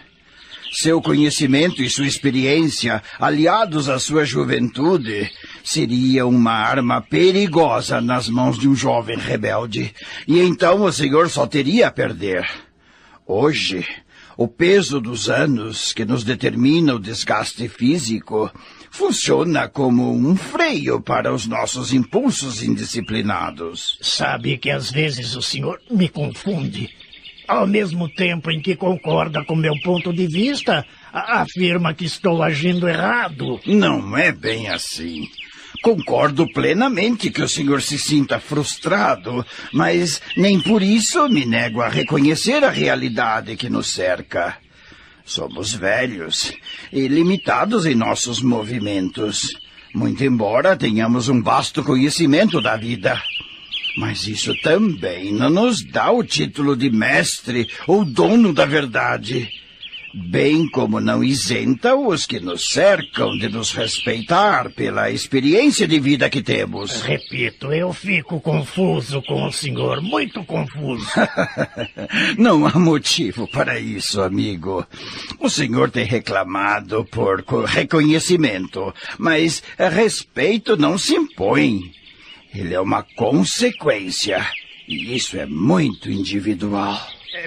Seu conhecimento e sua experiência, aliados à sua juventude, seria uma arma perigosa nas mãos de um jovem rebelde. E então o senhor só teria a perder. Hoje, o peso dos anos que nos determina o desgaste físico funciona como um freio para os nossos impulsos indisciplinados. Sabe que às vezes o senhor me confunde. Ao mesmo tempo em que concorda com meu ponto de vista, afirma que estou agindo errado. Não é bem assim. Concordo plenamente que o senhor se sinta frustrado, mas nem por isso me nego a reconhecer a realidade que nos cerca. Somos velhos e limitados em nossos movimentos, muito embora tenhamos um vasto conhecimento da vida. Mas isso também não nos dá o título de mestre ou dono da verdade bem como não isenta os que nos cercam de nos respeitar pela experiência de vida que temos. Repito, eu fico confuso com o senhor, muito confuso. <laughs> não há motivo para isso, amigo. O senhor tem reclamado por reconhecimento, mas respeito não se impõe. Ele é uma consequência. E isso é muito individual.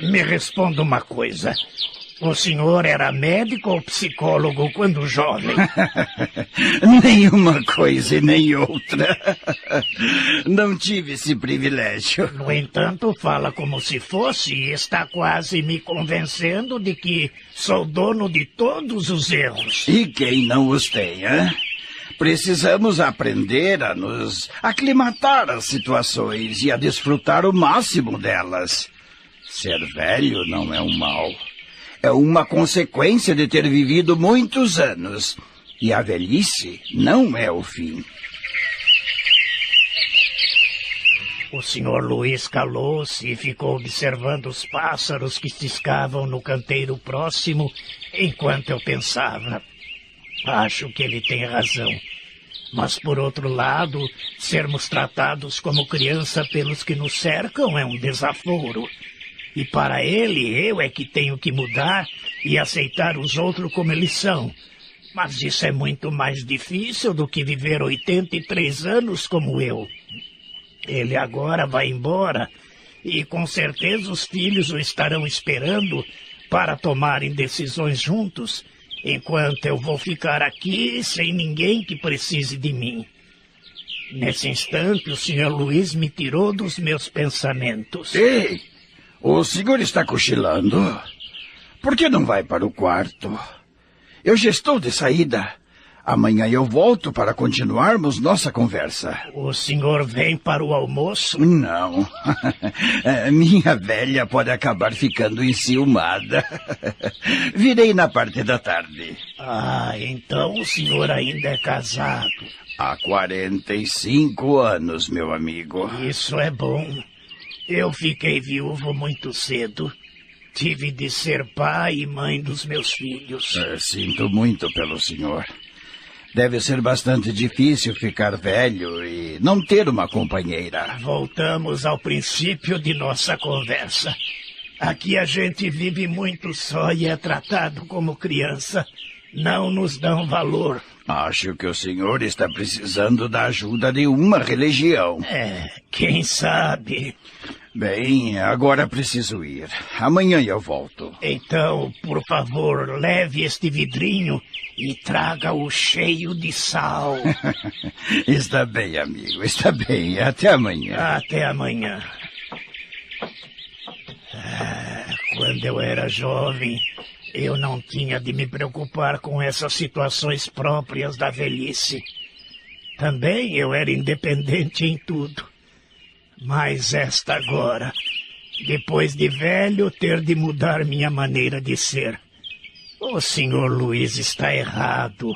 Me responda uma coisa. O senhor era médico ou psicólogo quando jovem? <laughs> Nenhuma coisa e nem outra. Não tive esse privilégio. No entanto, fala como se fosse e está quase me convencendo de que sou dono de todos os erros. E quem não os tem, hein? Precisamos aprender a nos aclimatar às situações e a desfrutar o máximo delas. Ser velho não é um mal é uma consequência de ter vivido muitos anos. E a velhice não é o fim. O senhor Luiz calou-se e ficou observando os pássaros que ciscavam no canteiro próximo enquanto eu pensava. Acho que ele tem razão. Mas, por outro lado, sermos tratados como criança pelos que nos cercam é um desaforo. E para ele, eu é que tenho que mudar e aceitar os outros como eles são. Mas isso é muito mais difícil do que viver 83 anos como eu. Ele agora vai embora e com certeza os filhos o estarão esperando para tomarem decisões juntos, enquanto eu vou ficar aqui sem ninguém que precise de mim. Nesse instante, o senhor Luiz me tirou dos meus pensamentos. Ei, o senhor está cochilando? Por que não vai para o quarto? Eu já estou de saída. Amanhã eu volto para continuarmos nossa conversa. O senhor vem para o almoço? Não. <laughs> Minha velha pode acabar ficando enciumada. <laughs> Virei na parte da tarde. Ah, então o senhor ainda é casado. Há 45 anos, meu amigo. Isso é bom. Eu fiquei viúvo muito cedo. Tive de ser pai e mãe dos meus filhos. É, sinto muito pelo senhor. Deve ser bastante difícil ficar velho e não ter uma companheira. Voltamos ao princípio de nossa conversa. Aqui a gente vive muito só e é tratado como criança. Não nos dão valor. Acho que o senhor está precisando da ajuda de uma religião. É, quem sabe? Bem, agora preciso ir. Amanhã eu volto. Então, por favor, leve este vidrinho e traga-o cheio de sal. <laughs> está bem, amigo, está bem. Até amanhã. Até amanhã. Ah, quando eu era jovem, eu não tinha de me preocupar com essas situações próprias da velhice. Também eu era independente em tudo. Mas esta agora, depois de velho, ter de mudar minha maneira de ser. O senhor Luiz está errado.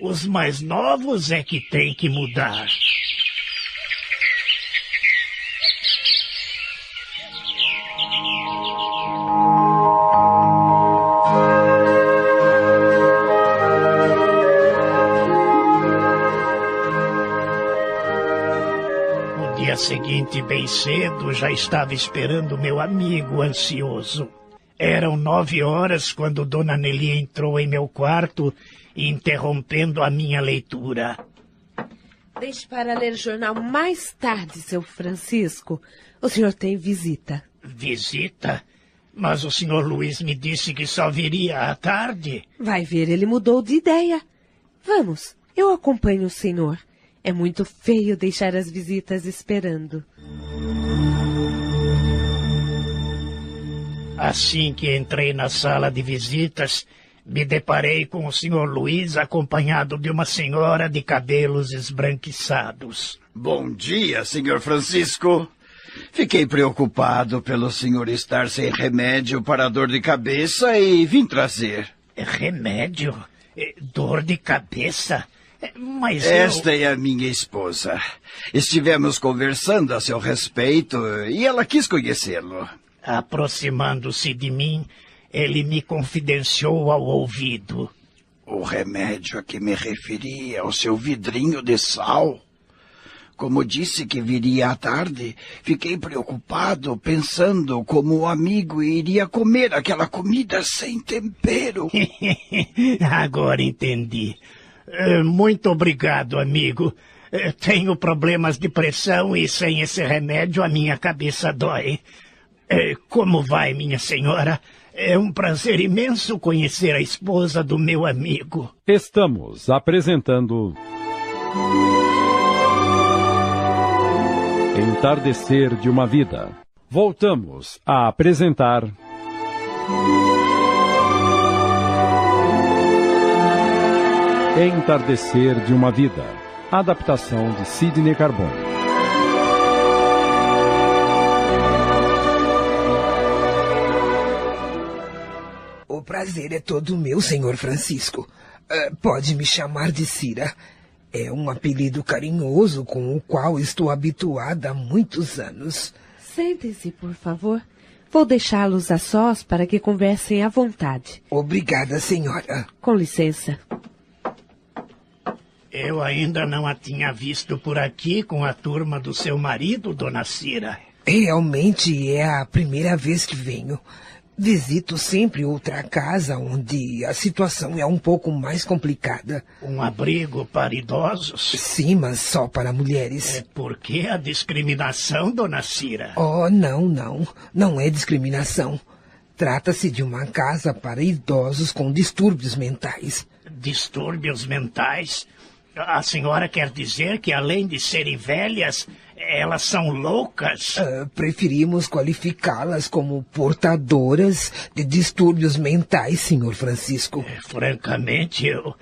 Os mais novos é que têm que mudar. Seguinte, bem cedo, já estava esperando meu amigo ansioso. Eram nove horas quando Dona Nelly entrou em meu quarto, interrompendo a minha leitura. Deixe para ler o jornal mais tarde, seu Francisco. O senhor tem visita. Visita? Mas o senhor Luiz me disse que só viria à tarde. Vai ver, ele mudou de ideia. Vamos, eu acompanho o senhor. É muito feio deixar as visitas esperando. Assim que entrei na sala de visitas, me deparei com o senhor Luiz acompanhado de uma senhora de cabelos esbranquiçados. Bom dia, senhor Francisco. Fiquei preocupado pelo senhor estar sem remédio para dor de cabeça e vim trazer. Remédio? Dor de cabeça? Mas Esta eu... é a minha esposa. Estivemos conversando a seu respeito e ela quis conhecê-lo. Aproximando-se de mim, ele me confidenciou ao ouvido. O remédio a que me referia, o seu vidrinho de sal. Como disse que viria à tarde, fiquei preocupado, pensando como o amigo iria comer aquela comida sem tempero. <laughs> Agora entendi. Eh, muito obrigado, amigo. Eh, tenho problemas de pressão e sem esse remédio a minha cabeça dói. Eh, como vai, minha senhora? É um prazer imenso conhecer a esposa do meu amigo. Estamos apresentando. Entardecer de uma Vida. Voltamos a apresentar. Entardecer de uma Vida. Adaptação de Sidney Carbone. O prazer é todo meu, senhor Francisco. Uh, pode me chamar de Cira. É um apelido carinhoso com o qual estou habituada há muitos anos. Sentem-se, por favor. Vou deixá-los a sós para que conversem à vontade. Obrigada, senhora. Com licença. Eu ainda não a tinha visto por aqui com a turma do seu marido, dona Cira. Realmente é a primeira vez que venho. Visito sempre outra casa onde a situação é um pouco mais complicada. Um abrigo para idosos? Sim, mas só para mulheres. É por que a discriminação, dona Cira? Oh, não, não. Não é discriminação. Trata-se de uma casa para idosos com distúrbios mentais. Distúrbios mentais? A senhora quer dizer que, além de serem velhas, elas são loucas? Uh, preferimos qualificá-las como portadoras de distúrbios mentais, senhor Francisco. É, francamente, eu,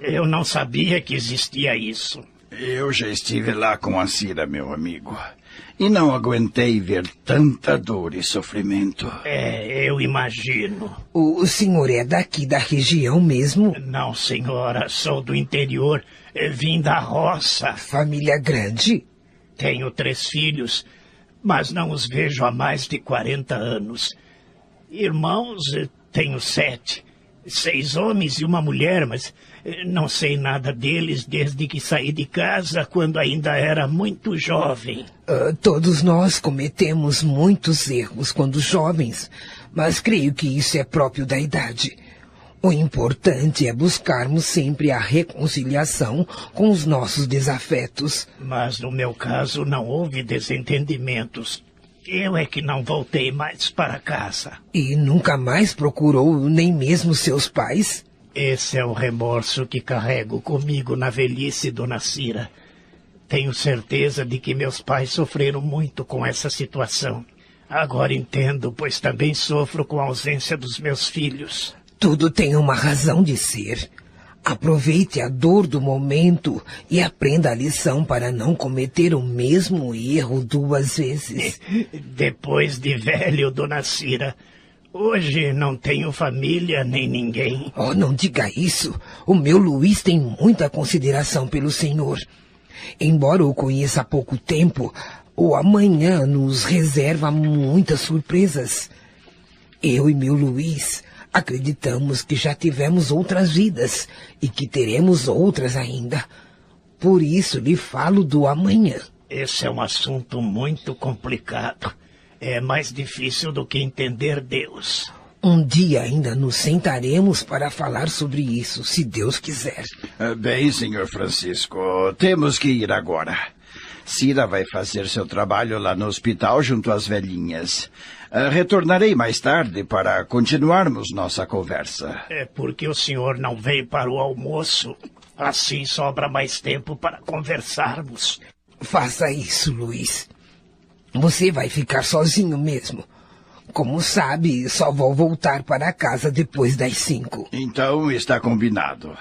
eu não sabia que existia isso. Eu já estive lá com a Cira, meu amigo. E não aguentei ver tanta dor e sofrimento. É, eu imagino. O, o senhor é daqui da região mesmo? Não, senhora. Sou do interior. Vim da roça. Família grande? Tenho três filhos, mas não os vejo há mais de 40 anos. Irmãos, tenho sete. Seis homens e uma mulher, mas não sei nada deles desde que saí de casa, quando ainda era muito jovem. Uh, todos nós cometemos muitos erros quando jovens, mas creio que isso é próprio da idade. O importante é buscarmos sempre a reconciliação com os nossos desafetos. Mas no meu caso não houve desentendimentos. Eu é que não voltei mais para casa. E nunca mais procurou nem mesmo seus pais? Esse é o remorso que carrego comigo na velhice, dona Cira. Tenho certeza de que meus pais sofreram muito com essa situação. Agora entendo, pois também sofro com a ausência dos meus filhos. Tudo tem uma razão de ser. Aproveite a dor do momento e aprenda a lição para não cometer o mesmo erro duas vezes. <laughs> Depois de velho, dona Cira, hoje não tenho família nem ninguém. Oh, não diga isso. O meu Luiz tem muita consideração pelo senhor. Embora o conheça há pouco tempo, o amanhã nos reserva muitas surpresas. Eu e meu Luiz Acreditamos que já tivemos outras vidas e que teremos outras ainda. Por isso lhe falo do amanhã. Esse é um assunto muito complicado. É mais difícil do que entender Deus. Um dia ainda nos sentaremos para falar sobre isso, se Deus quiser. Ah, bem, senhor Francisco, temos que ir agora. Cira vai fazer seu trabalho lá no hospital junto às velhinhas. Uh, retornarei mais tarde para continuarmos nossa conversa. É porque o senhor não veio para o almoço. Assim sobra mais tempo para conversarmos. Faça isso, Luiz. Você vai ficar sozinho mesmo. Como sabe, só vou voltar para casa depois das cinco. Então está combinado.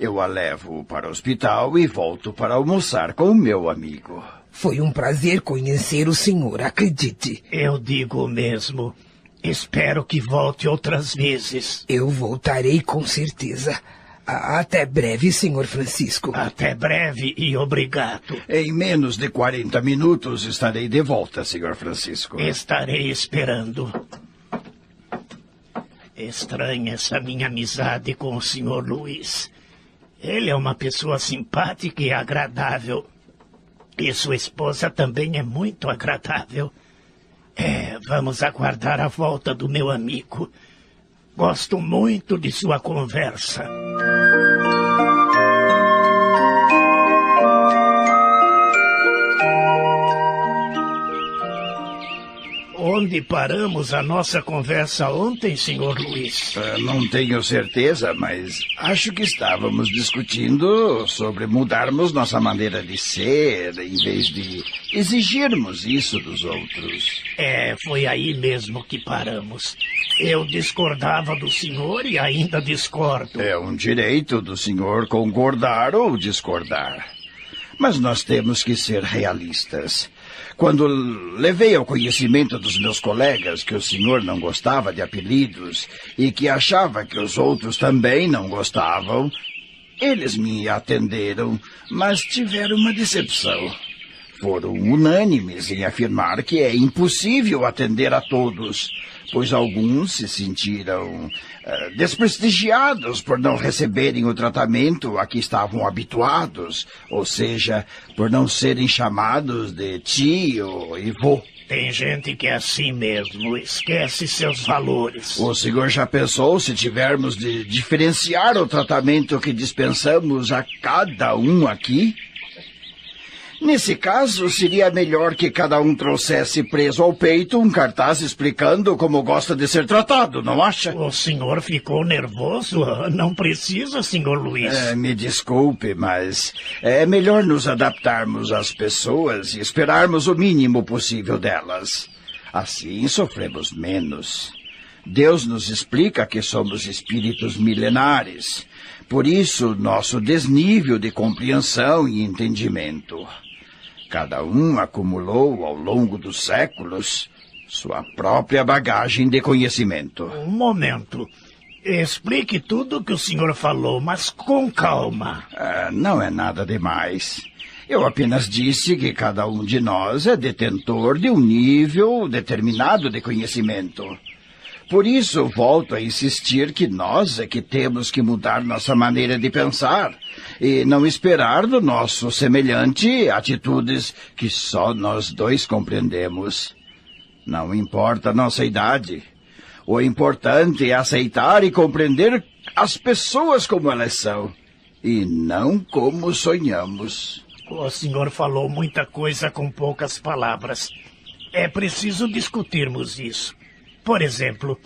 Eu a levo para o hospital e volto para almoçar com o meu amigo. Foi um prazer conhecer o senhor, acredite. Eu digo mesmo. Espero que volte outras vezes. Eu voltarei com certeza. Até breve, senhor Francisco. Até breve e obrigado. Em menos de 40 minutos estarei de volta, senhor Francisco. Estarei esperando. Estranha essa minha amizade com o senhor Luiz. Ele é uma pessoa simpática e agradável, e sua esposa também é muito agradável. É, vamos aguardar a volta do meu amigo. Gosto muito de sua conversa. Onde paramos a nossa conversa ontem, senhor Luiz? Uh, não tenho certeza, mas acho que estávamos discutindo sobre mudarmos nossa maneira de ser em vez de exigirmos isso dos outros. É, foi aí mesmo que paramos. Eu discordava do senhor e ainda discordo. É um direito do senhor concordar ou discordar. Mas nós temos que ser realistas. Quando levei ao conhecimento dos meus colegas que o senhor não gostava de apelidos e que achava que os outros também não gostavam, Eles me atenderam, mas tiveram uma decepção. Foram unânimes em afirmar que é impossível atender a todos, pois alguns se sentiram desprestigiados por não receberem o tratamento a que estavam habituados, ou seja, por não serem chamados de tio e vô. Tem gente que é assim mesmo, esquece seus valores. O senhor já pensou se tivermos de diferenciar o tratamento que dispensamos a cada um aqui? Nesse caso, seria melhor que cada um trouxesse preso ao peito um cartaz explicando como gosta de ser tratado, não acha? O senhor ficou nervoso? Não precisa, senhor Luiz. É, me desculpe, mas é melhor nos adaptarmos às pessoas e esperarmos o mínimo possível delas. Assim sofremos menos. Deus nos explica que somos espíritos milenares. Por isso, nosso desnível de compreensão e entendimento. Cada um acumulou ao longo dos séculos sua própria bagagem de conhecimento. Um momento. Explique tudo o que o senhor falou, mas com calma. Ah, não é nada demais. Eu apenas disse que cada um de nós é detentor de um nível determinado de conhecimento. Por isso, volto a insistir que nós é que temos que mudar nossa maneira de pensar e não esperar do nosso semelhante atitudes que só nós dois compreendemos. Não importa a nossa idade. O importante é aceitar e compreender as pessoas como elas são e não como sonhamos. O senhor falou muita coisa com poucas palavras. É preciso discutirmos isso. Por exemplo,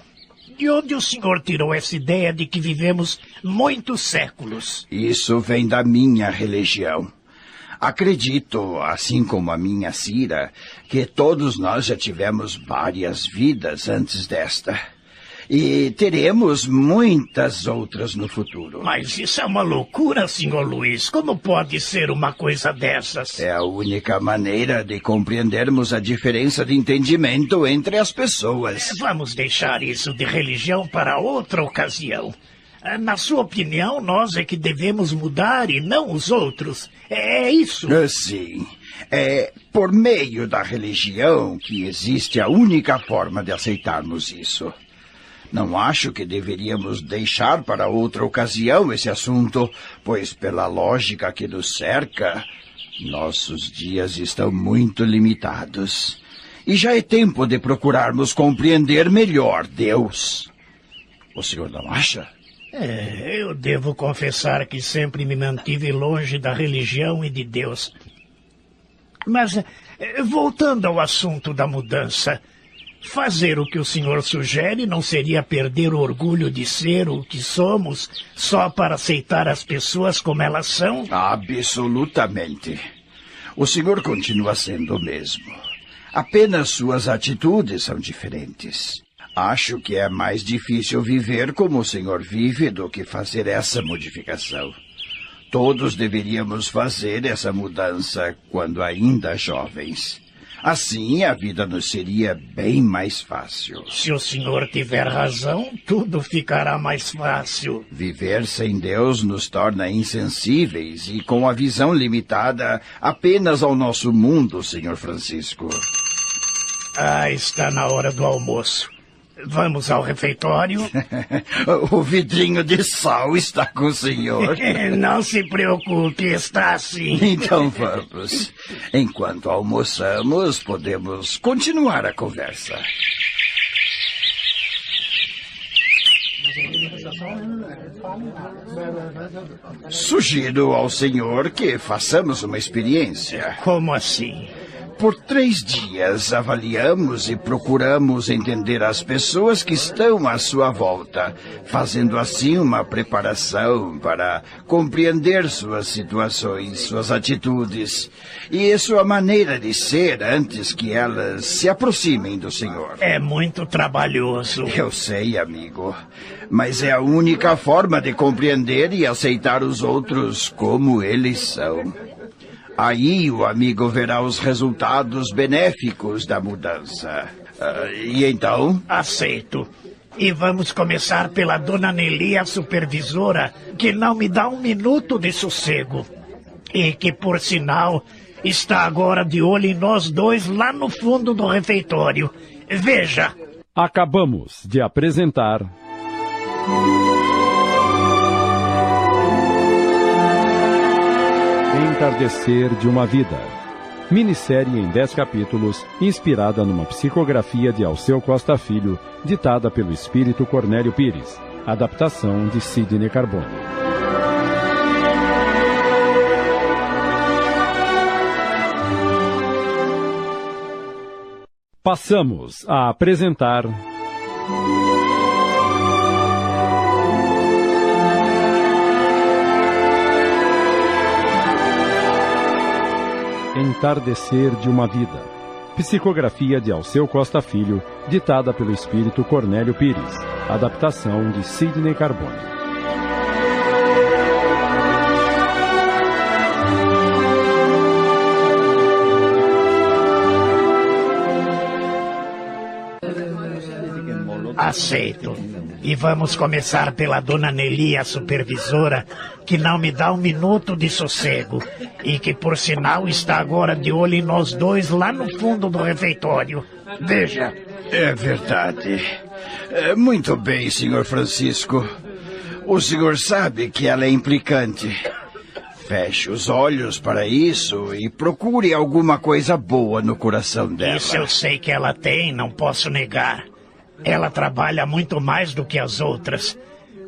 de onde o senhor tirou essa ideia de que vivemos muitos séculos? Isso vem da minha religião. Acredito, assim como a minha Cira, que todos nós já tivemos várias vidas antes desta. E teremos muitas outras no futuro. Mas isso é uma loucura, senhor Luiz. Como pode ser uma coisa dessas? É a única maneira de compreendermos a diferença de entendimento entre as pessoas. Vamos deixar isso de religião para outra ocasião. Na sua opinião, nós é que devemos mudar e não os outros. É isso? Sim. É por meio da religião que existe a única forma de aceitarmos isso. Não acho que deveríamos deixar para outra ocasião esse assunto, pois, pela lógica que nos cerca, nossos dias estão muito limitados. E já é tempo de procurarmos compreender melhor Deus. O senhor não acha? É, eu devo confessar que sempre me mantive longe da religião e de Deus. Mas, eh, voltando ao assunto da mudança, Fazer o que o senhor sugere não seria perder o orgulho de ser o que somos só para aceitar as pessoas como elas são? Absolutamente. O senhor continua sendo o mesmo. Apenas suas atitudes são diferentes. Acho que é mais difícil viver como o senhor vive do que fazer essa modificação. Todos deveríamos fazer essa mudança quando ainda jovens. Assim a vida nos seria bem mais fácil. Se o senhor tiver razão, tudo ficará mais fácil. Viver sem Deus nos torna insensíveis e com a visão limitada apenas ao nosso mundo, senhor Francisco. Ah, está na hora do almoço. Vamos ao refeitório? <laughs> o vidrinho de sal está com o senhor. <laughs> Não se preocupe, está sim. <laughs> Então vamos. Enquanto almoçamos, podemos continuar a conversa. Sugiro ao senhor que façamos uma experiência. Como assim? Por três dias avaliamos e procuramos entender as pessoas que estão à sua volta, fazendo assim uma preparação para compreender suas situações, suas atitudes e sua maneira de ser antes que elas se aproximem do Senhor. É muito trabalhoso. Eu sei, amigo, mas é a única forma de compreender e aceitar os outros como eles são. Aí o amigo verá os resultados benéficos da mudança. Uh, e então? Aceito. E vamos começar pela dona Nelly, a supervisora, que não me dá um minuto de sossego. E que, por sinal, está agora de olho em nós dois lá no fundo do refeitório. Veja. Acabamos de apresentar. Entardecer de uma Vida. Minissérie em 10 capítulos, inspirada numa psicografia de Alceu Costa Filho, ditada pelo espírito Cornélio Pires. Adaptação de Sidney Carbone. Passamos a apresentar. Entardecer de uma Vida. Psicografia de Alceu Costa Filho, ditada pelo espírito Cornélio Pires. Adaptação de Sidney Carbone. Aceito. E vamos começar pela dona Nelly, a supervisora, que não me dá um minuto de sossego. E que, por sinal, está agora de olho em nós dois lá no fundo do refeitório. Veja. É verdade. É, muito bem, senhor Francisco. O senhor sabe que ela é implicante. Feche os olhos para isso e procure alguma coisa boa no coração dela. Isso eu sei que ela tem, não posso negar. Ela trabalha muito mais do que as outras.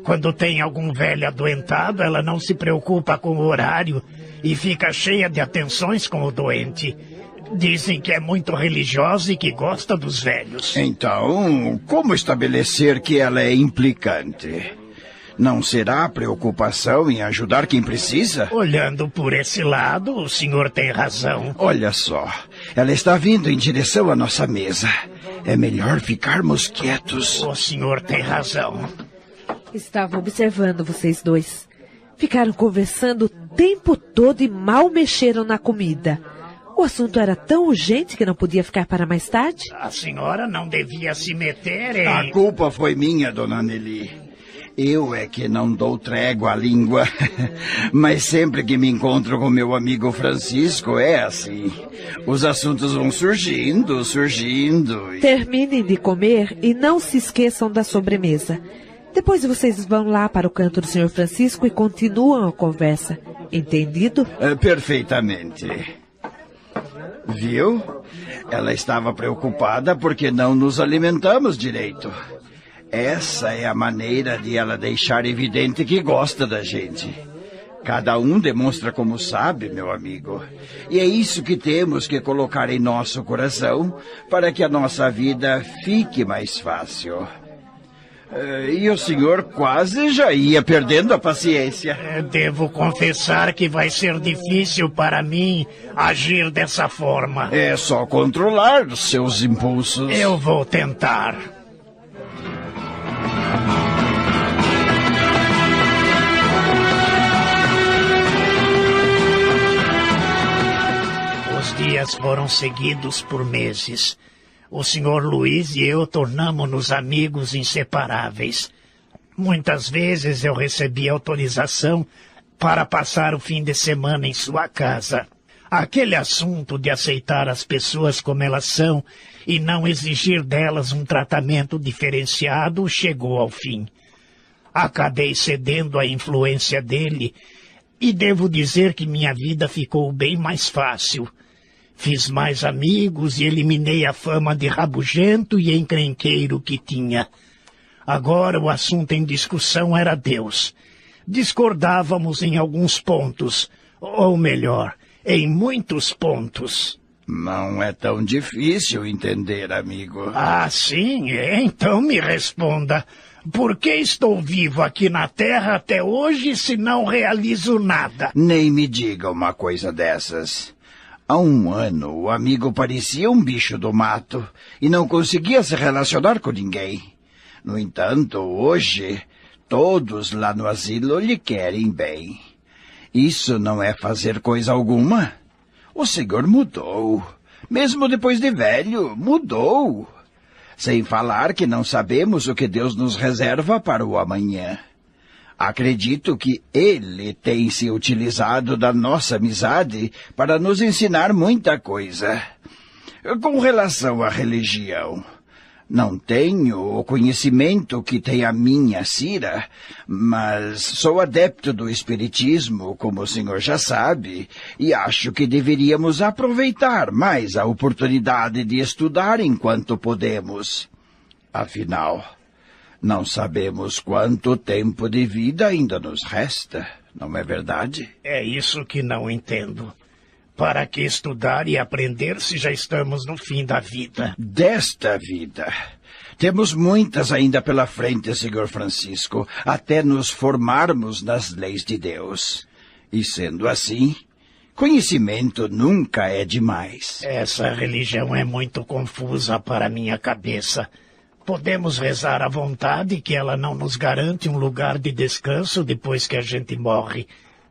Quando tem algum velho adoentado, ela não se preocupa com o horário e fica cheia de atenções com o doente. Dizem que é muito religiosa e que gosta dos velhos. Então, como estabelecer que ela é implicante? Não será preocupação em ajudar quem precisa? Olhando por esse lado, o senhor tem razão. Olha só, ela está vindo em direção à nossa mesa. É melhor ficarmos quietos. O senhor tem razão. Estava observando vocês dois. Ficaram conversando o tempo todo e mal mexeram na comida. O assunto era tão urgente que não podia ficar para mais tarde? A senhora não devia se meter em... A culpa foi minha, dona Nelly. Eu é que não dou trégua à língua. <laughs> Mas sempre que me encontro com meu amigo Francisco, é assim. Os assuntos vão surgindo, surgindo. E... Terminem de comer e não se esqueçam da sobremesa. Depois vocês vão lá para o canto do Senhor Francisco e continuam a conversa. Entendido? É, perfeitamente. Viu? Ela estava preocupada porque não nos alimentamos direito. Essa é a maneira de ela deixar evidente que gosta da gente. Cada um demonstra como sabe, meu amigo. E é isso que temos que colocar em nosso coração para que a nossa vida fique mais fácil. Eh, e o senhor quase já ia perdendo a paciência. Eh, devo confessar que vai ser difícil para mim agir dessa forma. É só controlar os seus impulsos. Eu vou tentar. Dias foram seguidos por meses. O senhor Luiz e eu tornamos-nos amigos inseparáveis. Muitas vezes eu recebi autorização para passar o fim de semana em sua casa. Aquele assunto de aceitar as pessoas como elas são e não exigir delas um tratamento diferenciado chegou ao fim. Acabei cedendo à influência dele e devo dizer que minha vida ficou bem mais fácil. Fiz mais amigos e eliminei a fama de rabugento e encrenqueiro que tinha. Agora o assunto em discussão era Deus. Discordávamos em alguns pontos, ou melhor, em muitos pontos. Não é tão difícil entender, amigo. Ah, sim? Então me responda. Por que estou vivo aqui na Terra até hoje se não realizo nada? Nem me diga uma coisa dessas. Há um ano, o amigo parecia um bicho do mato e não conseguia se relacionar com ninguém. No entanto, hoje, todos lá no asilo lhe querem bem. Isso não é fazer coisa alguma? O senhor mudou. Mesmo depois de velho, mudou. Sem falar que não sabemos o que Deus nos reserva para o amanhã. Acredito que ele tem se utilizado da nossa amizade para nos ensinar muita coisa. Com relação à religião, não tenho o conhecimento que tem a minha Cira, mas sou adepto do Espiritismo, como o senhor já sabe, e acho que deveríamos aproveitar mais a oportunidade de estudar enquanto podemos. Afinal, não sabemos quanto tempo de vida ainda nos resta, não é verdade? É isso que não entendo. Para que estudar e aprender se já estamos no fim da vida? Desta vida. Temos muitas ainda pela frente, Senhor Francisco, até nos formarmos nas leis de Deus. E sendo assim, conhecimento nunca é demais. Essa religião é muito confusa para minha cabeça. Podemos rezar à vontade que ela não nos garante um lugar de descanso depois que a gente morre.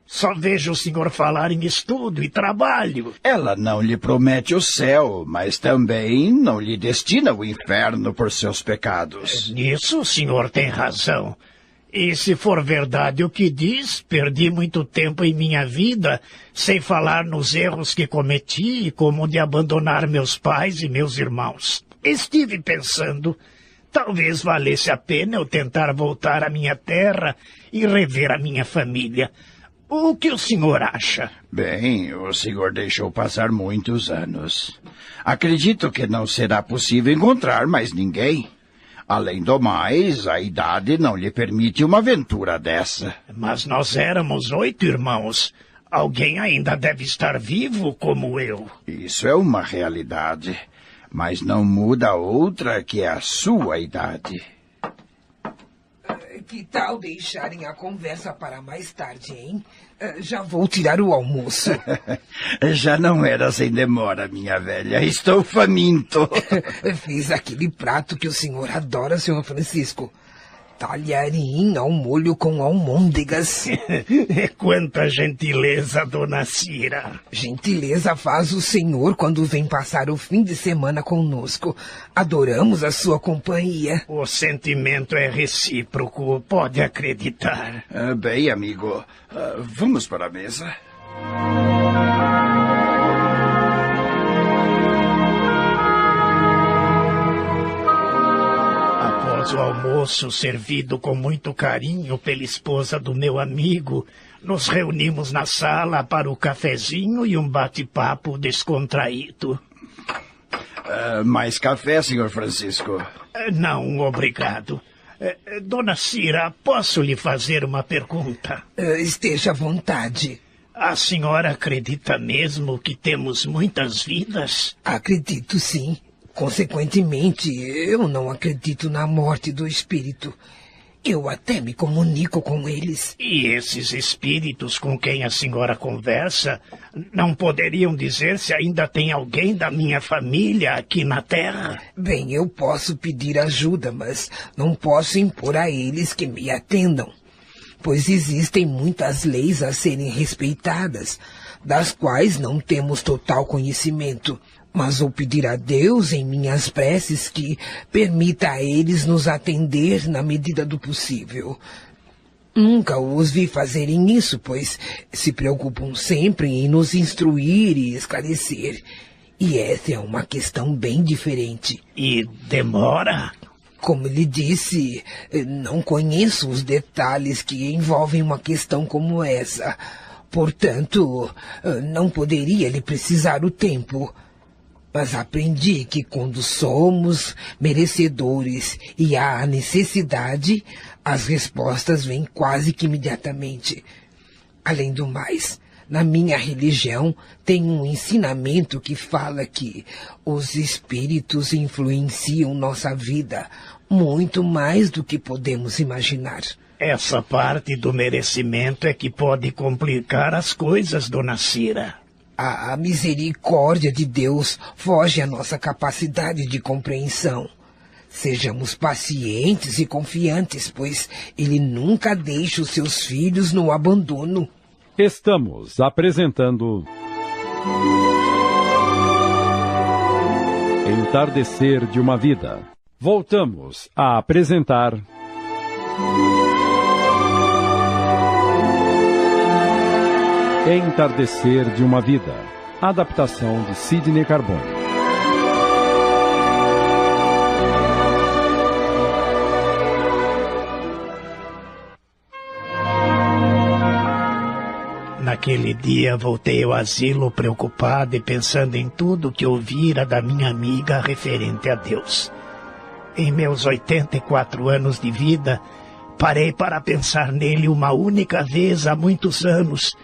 Só vejo o senhor falar em estudo e trabalho. Ela não lhe promete o céu, mas também não lhe destina o inferno por seus pecados. Nisso o senhor tem razão. E se for verdade o que diz, perdi muito tempo em minha vida, sem falar nos erros que cometi, como de abandonar meus pais e meus irmãos. Estive pensando, talvez valesse a pena eu tentar voltar à minha terra e rever a minha família. O que o senhor acha? Bem, o senhor deixou passar muitos anos. Acredito que não será possível encontrar mais ninguém. Além do mais, a idade não lhe permite uma aventura dessa. Mas nós éramos oito irmãos. Alguém ainda deve estar vivo como eu. Isso é uma realidade. Mas não muda outra que a sua idade. Que tal deixarem a conversa para mais tarde, hein? Eh, já vou tirar o almoço. <laughs> Já não era sem demora, minha velha. Estou faminto. <laughs> Fiz aquele prato que o senhor adora, senhor Francisco talharim ao molho com almôndegas. <laughs> Quanta gentileza, dona Cira. Gentileza faz o senhor quando vem passar o fim de semana conosco. Adoramos a sua companhia. O sentimento é recíproco, pode acreditar. Uh, bem, amigo, uh, vamos para a mesa. Após o almoço servido com muito carinho pela esposa do meu amigo, nos reunimos na sala para o cafezinho e um bate-papo descontraído. Uh, mais café, senhor Francisco? Uh, não, obrigado. Uh, dona Cira, posso lhe fazer uma pergunta? esteja à vontade. A senhora acredita mesmo que temos muitas vidas? Acredito sim. Consequentemente, eu não acredito na morte do espírito. Eu até me comunico com eles. E esses espíritos com quem a senhora conversa não poderiam dizer se ainda tem alguém da minha família aqui na Terra? Bem, eu posso pedir ajuda, mas não posso impor a eles que me atendam. Pois existem muitas leis a serem respeitadas, das quais não temos total conhecimento mas vou pedir a Deus em minhas preces que permita a eles nos atender na medida do possível. Nunca os vi fazerem isso, pois se preocupam sempre em nos instruir e esclarecer. E essa é uma questão bem diferente. E demora? Como lhe disse, não conheço os detalhes que envolvem uma questão como essa. Portanto, não poderia lhe precisar o tempo. Mas aprendi que quando somos merecedores e há necessidade, as respostas vêm quase que imediatamente. Além do mais, na minha religião tem um ensinamento que fala que os espíritos influenciam nossa vida muito mais do que podemos imaginar. Essa parte do merecimento é que pode complicar as coisas, dona Cira. A, misericórdia de Deus foge à nossa capacidade de compreensão. Sejamos pacientes e confiantes, pois Ele nunca deixa os seus filhos no abandono. Estamos apresentando. Entardecer de uma Vida. Voltamos a apresentar. Entardecer de uma Vida. Adaptação de Sidney Carbone. Naquele dia voltei ao asilo preocupado e pensando em tudo que ouvira da minha amiga referente a Deus. Em meus 84 anos de vida, parei para pensar nele uma única vez há muitos anos,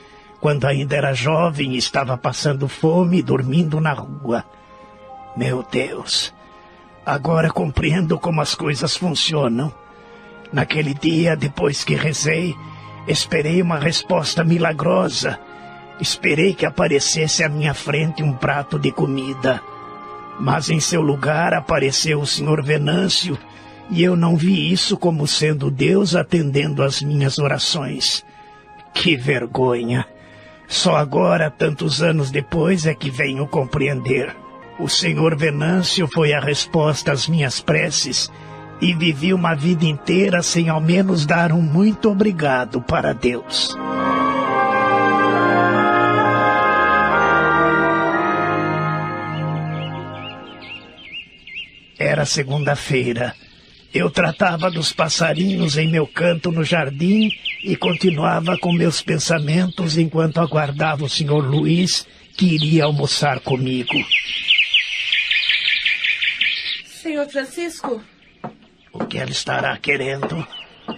quando ainda era jovem estava passando fome e dormindo na rua. Meu Deus, agora compreendo como as coisas funcionam. Naquele dia, depois que rezei, Esperei uma resposta milagrosa. Esperei que aparecesse à minha frente um prato de comida. Mas em seu lugar apareceu o Sr. Venâncio, e eu não vi isso como sendo Deus atendendo às minhas orações. Que vergonha! Só agora, tantos anos depois, é que venho compreender. O Senhor Venâncio foi a resposta às minhas preces e vivi uma vida inteira sem ao menos dar um muito obrigado para Deus. Era segunda-feira. Eu tratava dos passarinhos em meu canto no jardim e continuava com meus pensamentos enquanto aguardava o Sr. Luiz, que iria almoçar comigo. Senhor Francisco? O que ela estará querendo?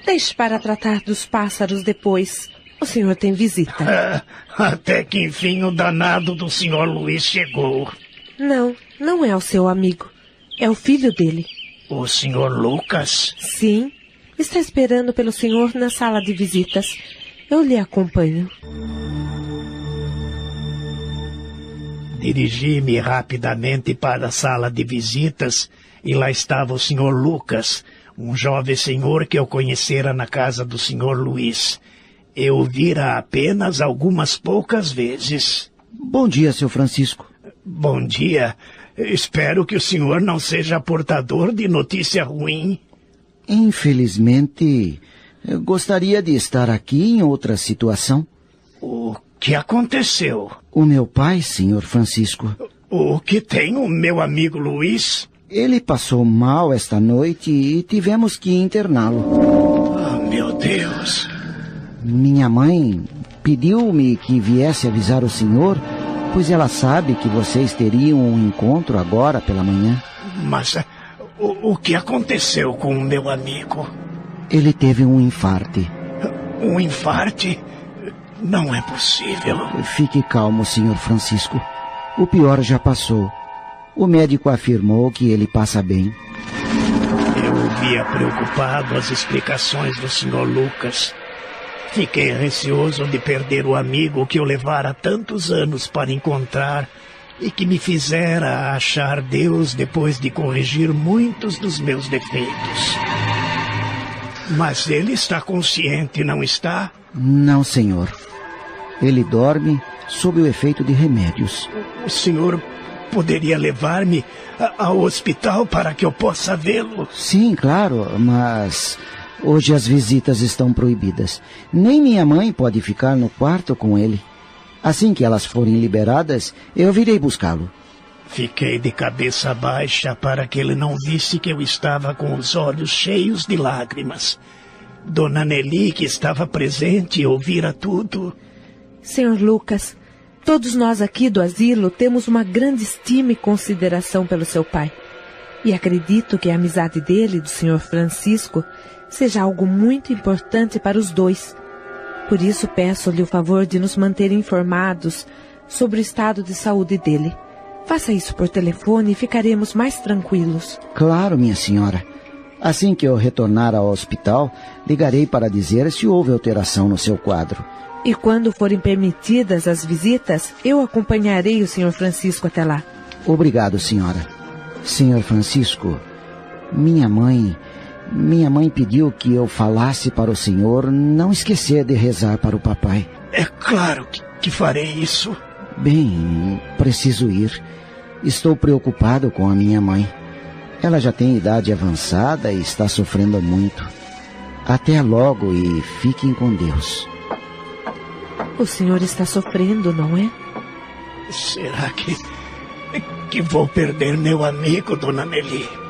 Deixe para tratar dos pássaros depois. O senhor tem visita. <laughs> Ah, até que enfim o danado do senhor Luiz chegou. Não, não é o seu amigo. É o filho dele. O senhor Lucas? Sim. Está esperando pelo senhor na sala de visitas. Eu lhe acompanho. Dirigi-me rapidamente para a sala de visitas e lá estava o senhor Lucas, um jovem senhor que eu conhecera na casa do senhor Luiz. Eu vira apenas algumas poucas vezes. Bom dia, seu Francisco. Bom dia. Espero que o senhor não seja portador de notícia ruim. Infelizmente, gostaria de estar aqui em outra situação. O que aconteceu? O meu pai, senhor Francisco. O que tem o meu amigo Luiz? Ele passou mal esta noite e tivemos que interná-lo. Oh, meu Deus! Minha mãe pediu-me que viesse avisar o senhor, pois ela sabe que vocês teriam um encontro agora pela manhã. Mas o, o que aconteceu com o meu amigo? Ele teve um infarte. Um infarte? Não é possível. Fique calmo, senhor Francisco. O pior já passou. O médico afirmou que ele passa bem. Eu ouvia preocupado as explicações do Sr. Lucas. Fiquei receoso de perder o amigo que eu levara tantos anos para encontrar e que me fizera achar Deus depois de corrigir muitos dos meus defeitos. Mas ele está consciente, não está? Não, senhor. Ele dorme sob o efeito de remédios. O senhor poderia levar-me ao hospital para que eu possa vê-lo? Sim, claro, mas hoje as visitas estão proibidas. Nem minha mãe pode ficar no quarto com ele. Assim que elas forem liberadas, eu virei buscá-lo. Fiquei de cabeça baixa para que ele não visse que eu estava com os olhos cheios de lágrimas. Dona Nelly, que estava presente, ouvira tudo. Senhor Lucas, Todos nós aqui do asilo temos uma grande estima e consideração pelo seu pai. E acredito que a amizade dele e do Sr. Francisco seja algo muito importante para os dois. Por isso peço-lhe o favor de nos manter informados sobre o estado de saúde dele. Faça isso por telefone e ficaremos mais tranquilos. Claro, minha senhora. Assim que eu retornar ao hospital, ligarei para dizer se houve alteração no seu quadro. E quando forem permitidas as visitas, eu acompanharei o Sr. Francisco até lá. Obrigado, senhora. Senhor Francisco, minha mãe. Minha mãe pediu que eu falasse para o senhor não esquecer de rezar para o papai. É claro que, que farei isso. Bem, preciso ir. Estou preocupado com a minha mãe. Ela já tem idade avançada e está sofrendo muito. Até logo e fiquem com Deus. O senhor está sofrendo, não é? Será que. que vou perder meu amigo, dona Nelly?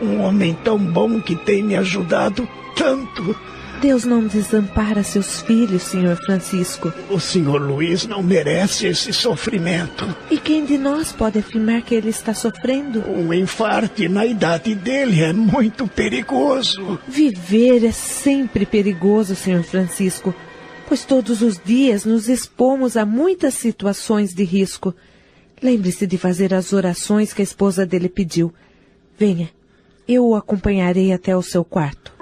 Um homem tão bom que tem me ajudado tanto. Deus não desampara seus filhos, senhor Francisco. O senhor Luiz não merece esse sofrimento. E quem de nós pode afirmar que ele está sofrendo? Um infarte na idade dele é muito perigoso. Viver é sempre perigoso, senhor Francisco, pois todos os dias nos expomos a muitas situações de risco. Lembre-se de fazer as orações que a esposa dele pediu. Venha, eu o acompanharei até o seu quarto.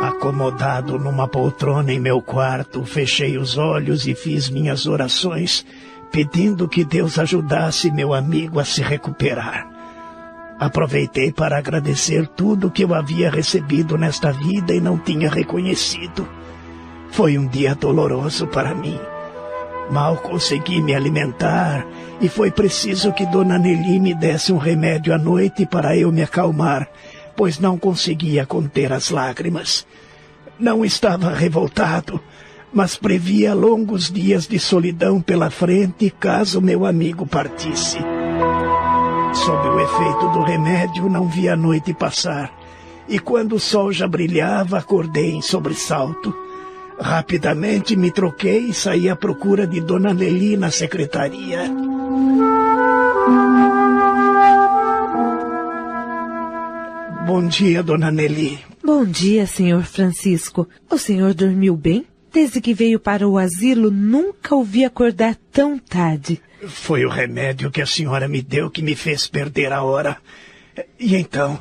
Acomodado numa poltrona em meu quarto, fechei os olhos e fiz minhas orações, pedindo que Deus ajudasse meu amigo a se recuperar. Aproveitei para agradecer tudo que eu havia recebido nesta vida e não tinha reconhecido. Foi um dia doloroso para mim. Mal consegui me alimentar e foi preciso que Dona Nelly me desse um remédio à noite para eu me acalmar pois não conseguia conter as lágrimas. Não estava revoltado, mas previa longos dias de solidão pela frente caso meu amigo partisse. Sob o efeito do remédio, não vi a noite passar, e quando o sol já brilhava, acordei em sobressalto. Rapidamente me troquei e saí à procura de Dona Nelly na secretaria. Bom dia, dona Nelly. Bom dia, senhor Francisco. O senhor dormiu bem? Desde que veio para o asilo, nunca ouvi acordar tão tarde. Foi o remédio que a senhora me deu que me fez perder a hora. E então,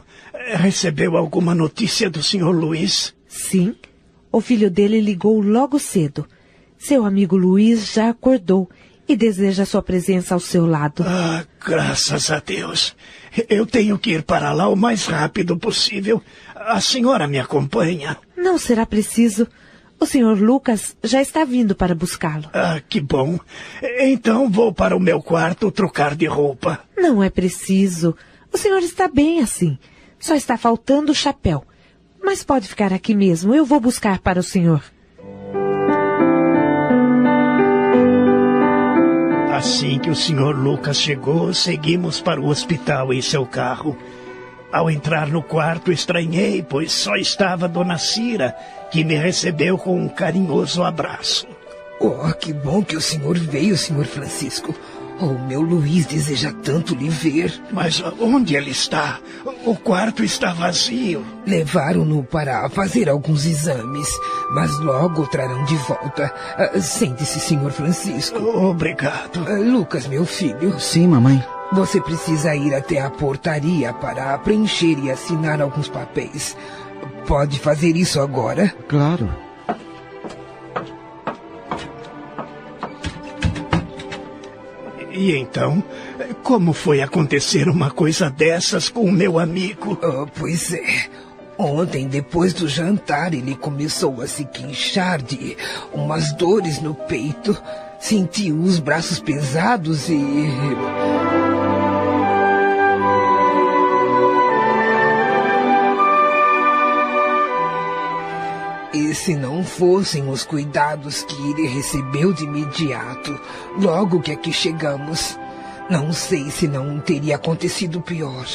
recebeu alguma notícia do senhor Luiz? Sim. O filho dele ligou logo cedo. Seu amigo Luiz já acordou e deseja sua presença ao seu lado. Ah, graças a Deus. Eu tenho que ir para lá o mais rápido possível. A senhora me acompanha? Não será preciso. O senhor Lucas já está vindo para buscá-lo. Ah, que bom. Então vou para o meu quarto trocar de roupa. Não é preciso. O senhor está bem assim. Só está faltando o chapéu. Mas pode ficar aqui mesmo. Eu vou buscar para o senhor. Assim que o senhor Lucas chegou, seguimos para o hospital em seu carro. Ao entrar no quarto, estranhei, pois só estava Dona Cira, que me recebeu com um carinhoso abraço. Oh, que bom que o senhor veio, senhor Francisco. Oh, meu Luiz deseja tanto lhe ver. Mas onde ele está? O quarto está vazio. Levaram-no para fazer alguns exames, mas logo o trarão de volta. Uh, Sente-se, senhor Francisco. Obrigado. Uh, Lucas, meu filho. Sim, mamãe. Você precisa ir até a portaria para preencher e assinar alguns papéis. Pode fazer isso agora? Claro. E então, como foi acontecer uma coisa dessas com o meu amigo? Oh, pois é. Ontem, depois do jantar, ele começou a se queixar de umas dores no peito. Sentiu os braços pesados e. E se não fossem os cuidados que ele recebeu de imediato, logo que aqui chegamos, não sei se não teria acontecido pior.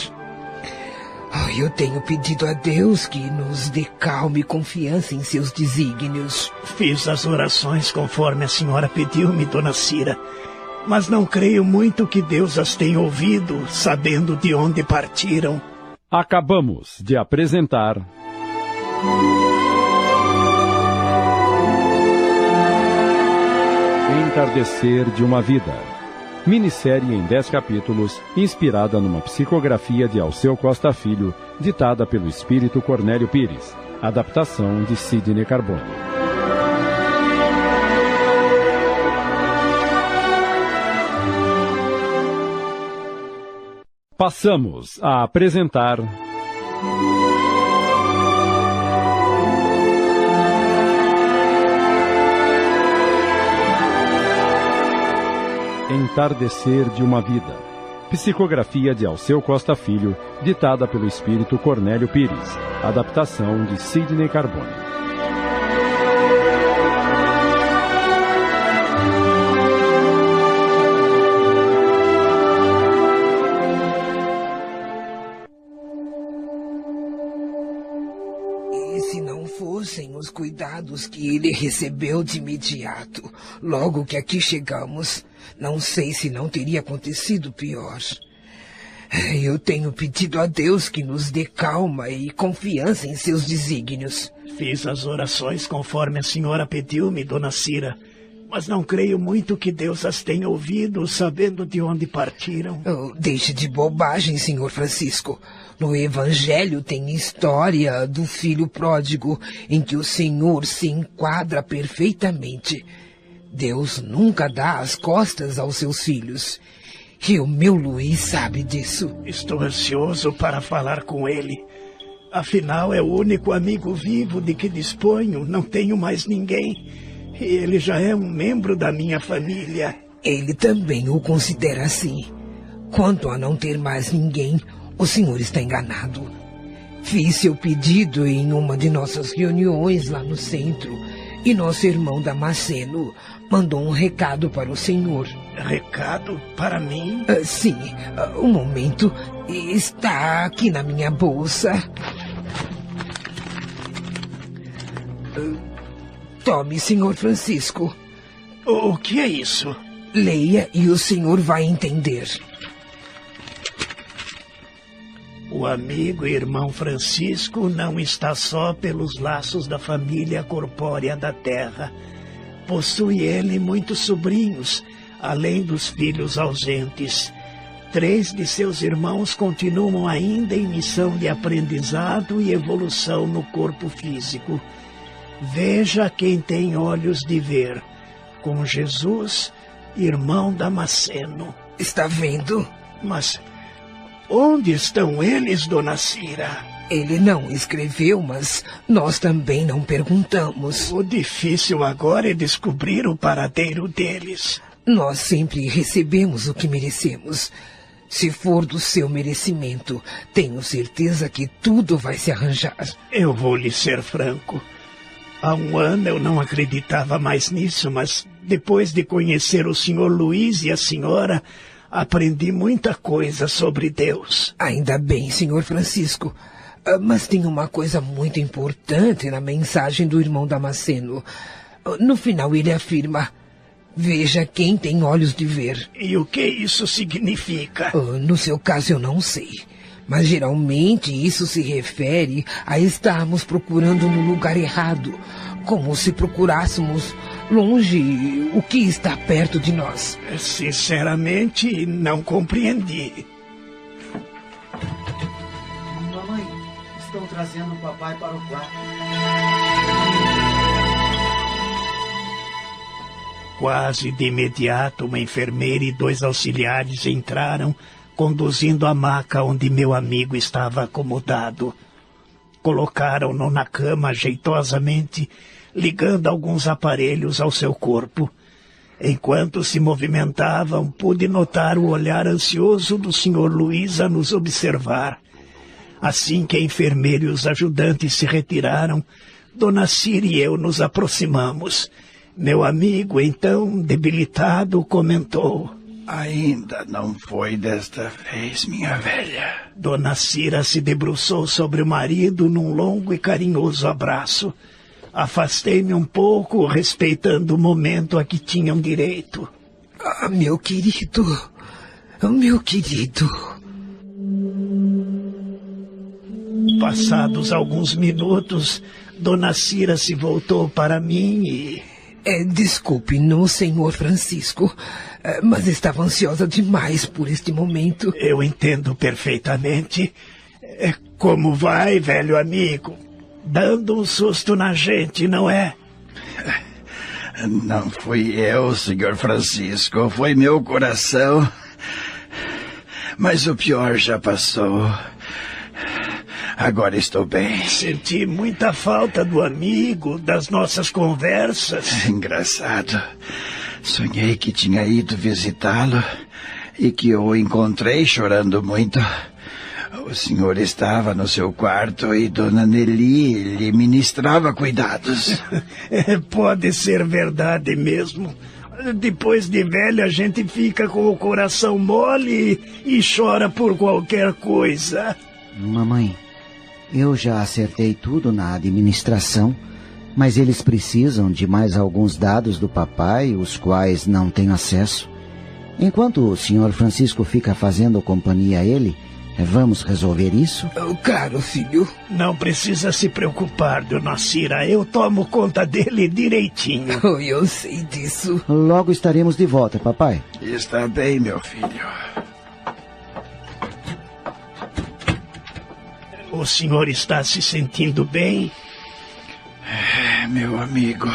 Oh, eu tenho pedido a Deus que nos dê calma e confiança em seus desígnios. Fiz as orações conforme a senhora pediu-me, dona Cira. Mas não creio muito que Deus as tenha ouvido, sabendo de onde partiram. Acabamos de apresentar. Entardecer de uma Vida. Minissérie em 10 capítulos, inspirada numa psicografia de Alceu Costa Filho, ditada pelo espírito Cornélio Pires. Adaptação de Sidney Carbone. Passamos a apresentar. Entardecer de uma Vida. Psicografia de Alceu Costa Filho, ditada pelo espírito Cornélio Pires. Adaptação de Sidney Carbone. Os cuidados que ele recebeu de imediato, logo que aqui chegamos, não sei se não teria acontecido pior. Eu tenho pedido a Deus que nos dê calma e confiança em seus desígnios. Fiz as orações conforme a senhora pediu-me, dona Cira. Mas não creio muito que Deus as tenha ouvido, sabendo de onde partiram. Oh, deixe de bobagem, senhor Francisco. No Evangelho tem história do filho pródigo, em que o Senhor se enquadra perfeitamente. Deus nunca dá as costas aos seus filhos. E o meu Luiz sabe disso. Estou ansioso para falar com ele. Afinal, é o único amigo vivo de que disponho, não tenho mais ninguém. E ele já é um membro da minha família. Ele também o considera assim. Quanto a não ter mais ninguém, o senhor está enganado. Fiz seu pedido em uma de nossas reuniões lá no centro e nosso irmão Damasceno mandou um recado para o senhor. Recado para mim? Uh, sim, uh, um momento. Está aqui na minha bolsa. Uh, tome, senhor Francisco. O que é isso? Leia e o senhor vai entender. O amigo e irmão Francisco não está só pelos laços da família corpórea da terra. Possui ele muitos sobrinhos, além dos filhos ausentes. Três de seus irmãos continuam ainda em missão de aprendizado e evolução no corpo físico. Veja quem tem olhos de ver. Com Jesus, irmão Damasceno. Está vendo? Mas onde estão eles, dona Cira? Ele não escreveu, mas nós também não perguntamos. O difícil agora é descobrir o paradeiro deles. Nós sempre recebemos o que merecemos. Se for do seu merecimento, tenho certeza que tudo vai se arranjar. Eu vou lhe ser franco. Há um ano eu não acreditava mais nisso, mas depois de conhecer o senhor Luiz e a senhora, aprendi muita coisa sobre Deus. Ainda bem, senhor Francisco. Ah, Mas tem uma coisa muito importante na mensagem do irmão Damasceno. Ah, No final ele afirma: Veja quem tem olhos de ver. E o que isso significa? Ah, No seu caso eu não sei. Mas geralmente isso se refere a estarmos procurando no lugar errado, como se procurássemos longe o que está perto de nós. Sinceramente, não compreendi. Mamãe, estão trazendo o papai para o quarto. Quase de imediato, uma enfermeira e dois auxiliares entraram, conduzindo a maca onde meu amigo estava acomodado. Colocaram-no na cama jeitosamente, ligando alguns aparelhos ao seu corpo. Enquanto se movimentavam, pude notar o olhar ansioso do Sr. Luiz a nos observar. Assim que a enfermeira e os ajudantes se retiraram, Dona Cira e eu nos aproximamos. Meu amigo, então, debilitado, comentou. Ainda não foi desta vez, minha velha. Dona Cira se debruçou sobre o marido num longo e carinhoso abraço. Afastei-me um pouco, respeitando o momento a que tinham direito. Ah, meu querido, meu querido. Passados alguns minutos, Dona Cira se voltou para mim e. É, Desculpe-no, senhor Francisco, é, mas estava ansiosa demais por este momento. Eu entendo perfeitamente. É, como vai, velho amigo? Dando um susto na gente, não é? Não fui eu, senhor Francisco, foi meu coração. Mas o pior já passou. Agora estou bem. Senti muita falta do amigo, das nossas conversas. Engraçado. Sonhei que tinha ido visitá-lo e que eu encontrei chorando muito. O senhor estava no seu quarto e Dona Nelly lhe ministrava cuidados. <laughs> É, pode ser verdade mesmo. Depois de velha, a gente fica com o coração mole e chora por qualquer coisa. Mamãe, eu já acertei tudo na administração, mas eles precisam de mais alguns dados do papai, os quais não tenho acesso. Enquanto o senhor Francisco fica fazendo companhia a ele, vamos resolver isso? Oh, claro, filho. Não precisa se preocupar, dona Cira. Eu tomo conta dele direitinho. <laughs> Oh, eu sei disso. Logo estaremos de volta, papai. Está bem, meu filho. O senhor está se sentindo bem? É, meu amigo.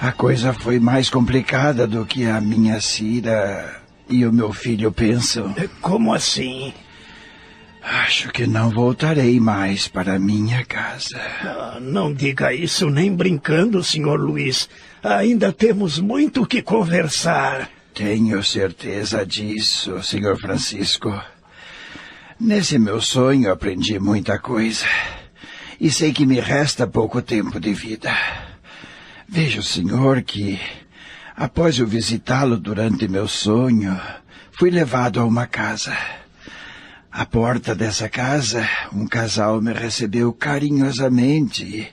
A coisa foi mais complicada do que a minha Cira e o meu filho pensam. Como assim? Acho que não voltarei mais para minha casa. Ah, não diga isso nem brincando, senhor Luiz. Ainda temos muito que conversar. Tenho certeza disso, senhor Francisco. Nesse meu sonho aprendi muita coisa. E sei que me resta pouco tempo de vida. Veja, senhor, que após eu visitá-lo durante meu sonho, fui levado a uma casa. À porta dessa casa, um casal me recebeu carinhosamente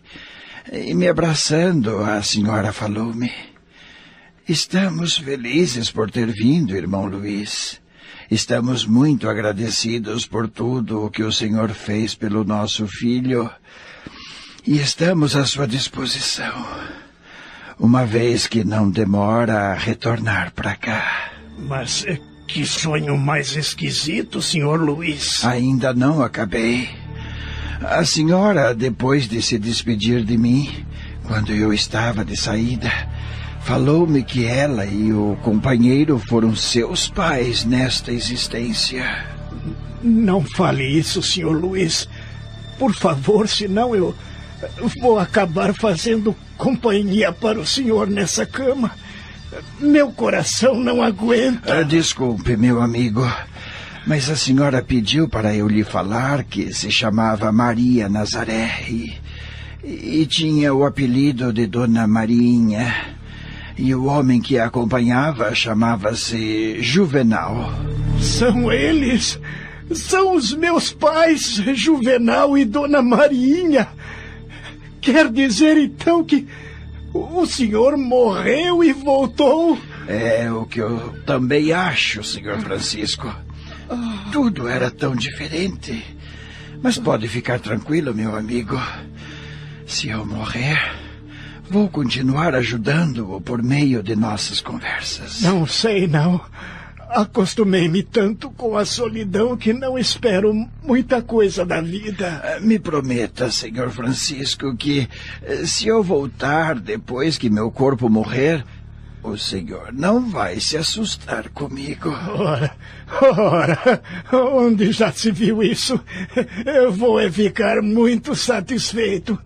e, me abraçando, a senhora falou-me: Estamos felizes por ter vindo, irmão Luiz. Estamos muito agradecidos por tudo o que o Senhor fez pelo nosso filho e estamos à sua disposição, uma vez que não demora a retornar para cá. Mas eh, que sonho mais esquisito, senhor Luiz. Ainda não acabei. A senhora, depois de se despedir de mim, quando eu estava de saída, falou-me que ela e o companheiro foram seus pais nesta existência. Não fale isso, senhor Luiz. Por favor, senão eu vou acabar fazendo companhia para o senhor nessa cama. Meu coração não aguenta. Ah, desculpe, meu amigo, mas a senhora pediu para eu lhe falar que se chamava Maria Nazaré e, e tinha o apelido de Dona Marinha. E o homem que a acompanhava chamava-se Juvenal. São eles? São os meus pais, Juvenal e Dona Marinha. Quer dizer então que o senhor morreu e voltou? É o que eu também acho, senhor Francisco. Tudo era tão diferente. Mas pode ficar tranquilo, meu amigo. Se eu morrer, vou continuar ajudando-o por meio de nossas conversas. Não sei, não. Acostumei-me tanto com a solidão que não espero muita coisa da vida. Ah, Me prometa, senhor Francisco, que eh, se eu voltar depois que meu corpo morrer, o senhor não vai se assustar comigo. Ora, ora, onde já se viu isso? Eu vou é ficar muito satisfeito.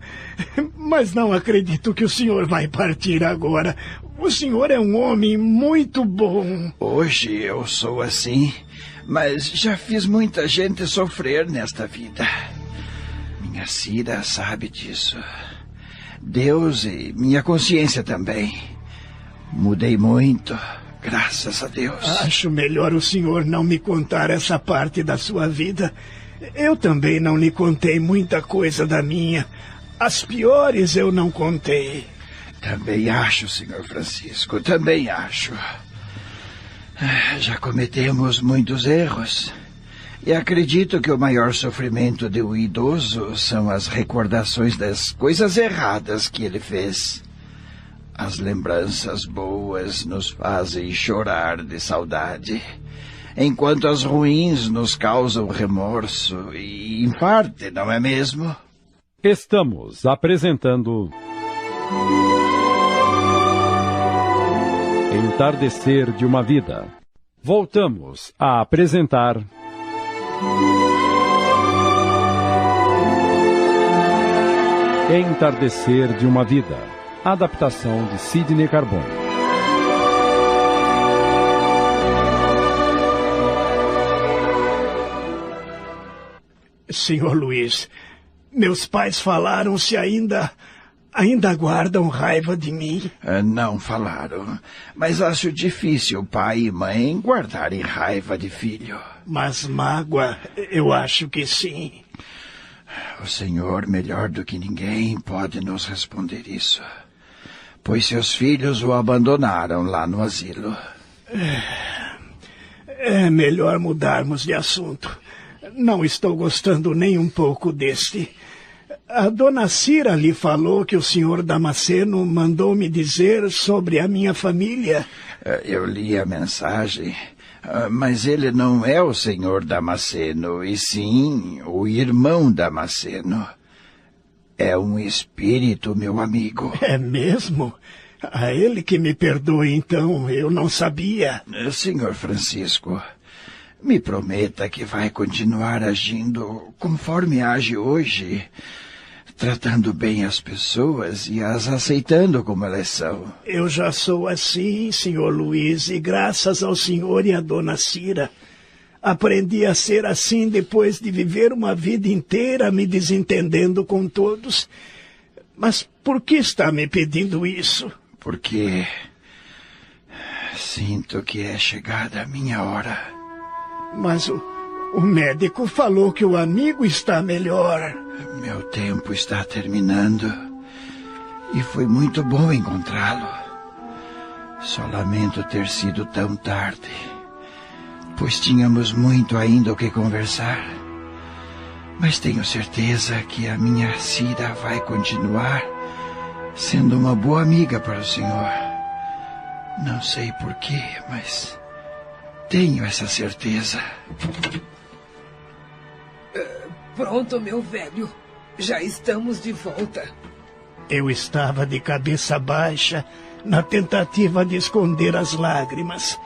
Mas não acredito que o senhor vai partir agora. O senhor é um homem muito bom. Hoje eu sou assim, mas já fiz muita gente sofrer nesta vida. Minha Cira sabe disso. Deus e minha consciência também. Mudei muito, graças a Deus. Acho melhor o senhor não me contar essa parte da sua vida. Eu também não lhe contei muita coisa da minha. As piores eu não contei. Também acho, senhor Francisco, também acho. Ah, Já cometemos muitos erros. E acredito que o maior sofrimento de um idoso são as recordações das coisas erradas que ele fez. As lembranças boas nos fazem chorar de saudade, enquanto as ruins nos causam remorso e infarte, não é mesmo? Estamos apresentando. Entardecer de uma Vida. Voltamos a apresentar. Entardecer de uma Vida. Adaptação de Sidney Carbone. Senhor Luiz, meus pais falaram se ainda Ainda guardam raiva de mim? Ah, não falaram. Mas acho difícil pai e mãe guardarem raiva de filho. Mas mágoa, eu acho que sim. O senhor, melhor do que ninguém, pode nos responder isso. Pois seus filhos o abandonaram lá no asilo. É, é melhor mudarmos de assunto. Não estou gostando nem um pouco deste. A dona Cira lhe falou que o senhor Damasceno mandou me dizer sobre a minha família. Eh, eu li a mensagem, ah, mas ele não é o senhor Damasceno, e sim o irmão Damasceno. É um espírito, meu amigo. <laughs> É mesmo? A ele que me perdoe, então, eu não sabia. Eh, senhor Francisco, me prometa que vai continuar agindo conforme age hoje, tratando bem as pessoas e as aceitando como elas são. Eu já sou assim, senhor Luiz, e graças ao senhor e à dona Cira. Aprendi a ser assim depois de viver uma vida inteira me desentendendo com todos. Mas por que está me pedindo isso? Porque sinto que é chegada a minha hora. Mas o, o médico falou que o amigo está melhor. Meu tempo está terminando. E foi muito bom encontrá-lo. Só lamento ter sido tão tarde, pois tínhamos muito ainda o que conversar. Mas tenho certeza que a minha Cira vai continuar sendo uma boa amiga para o senhor. Não sei porquê, mas tenho essa certeza. Pronto, meu velho. Já estamos de volta. Eu estava de cabeça baixa na tentativa de esconder as lágrimas.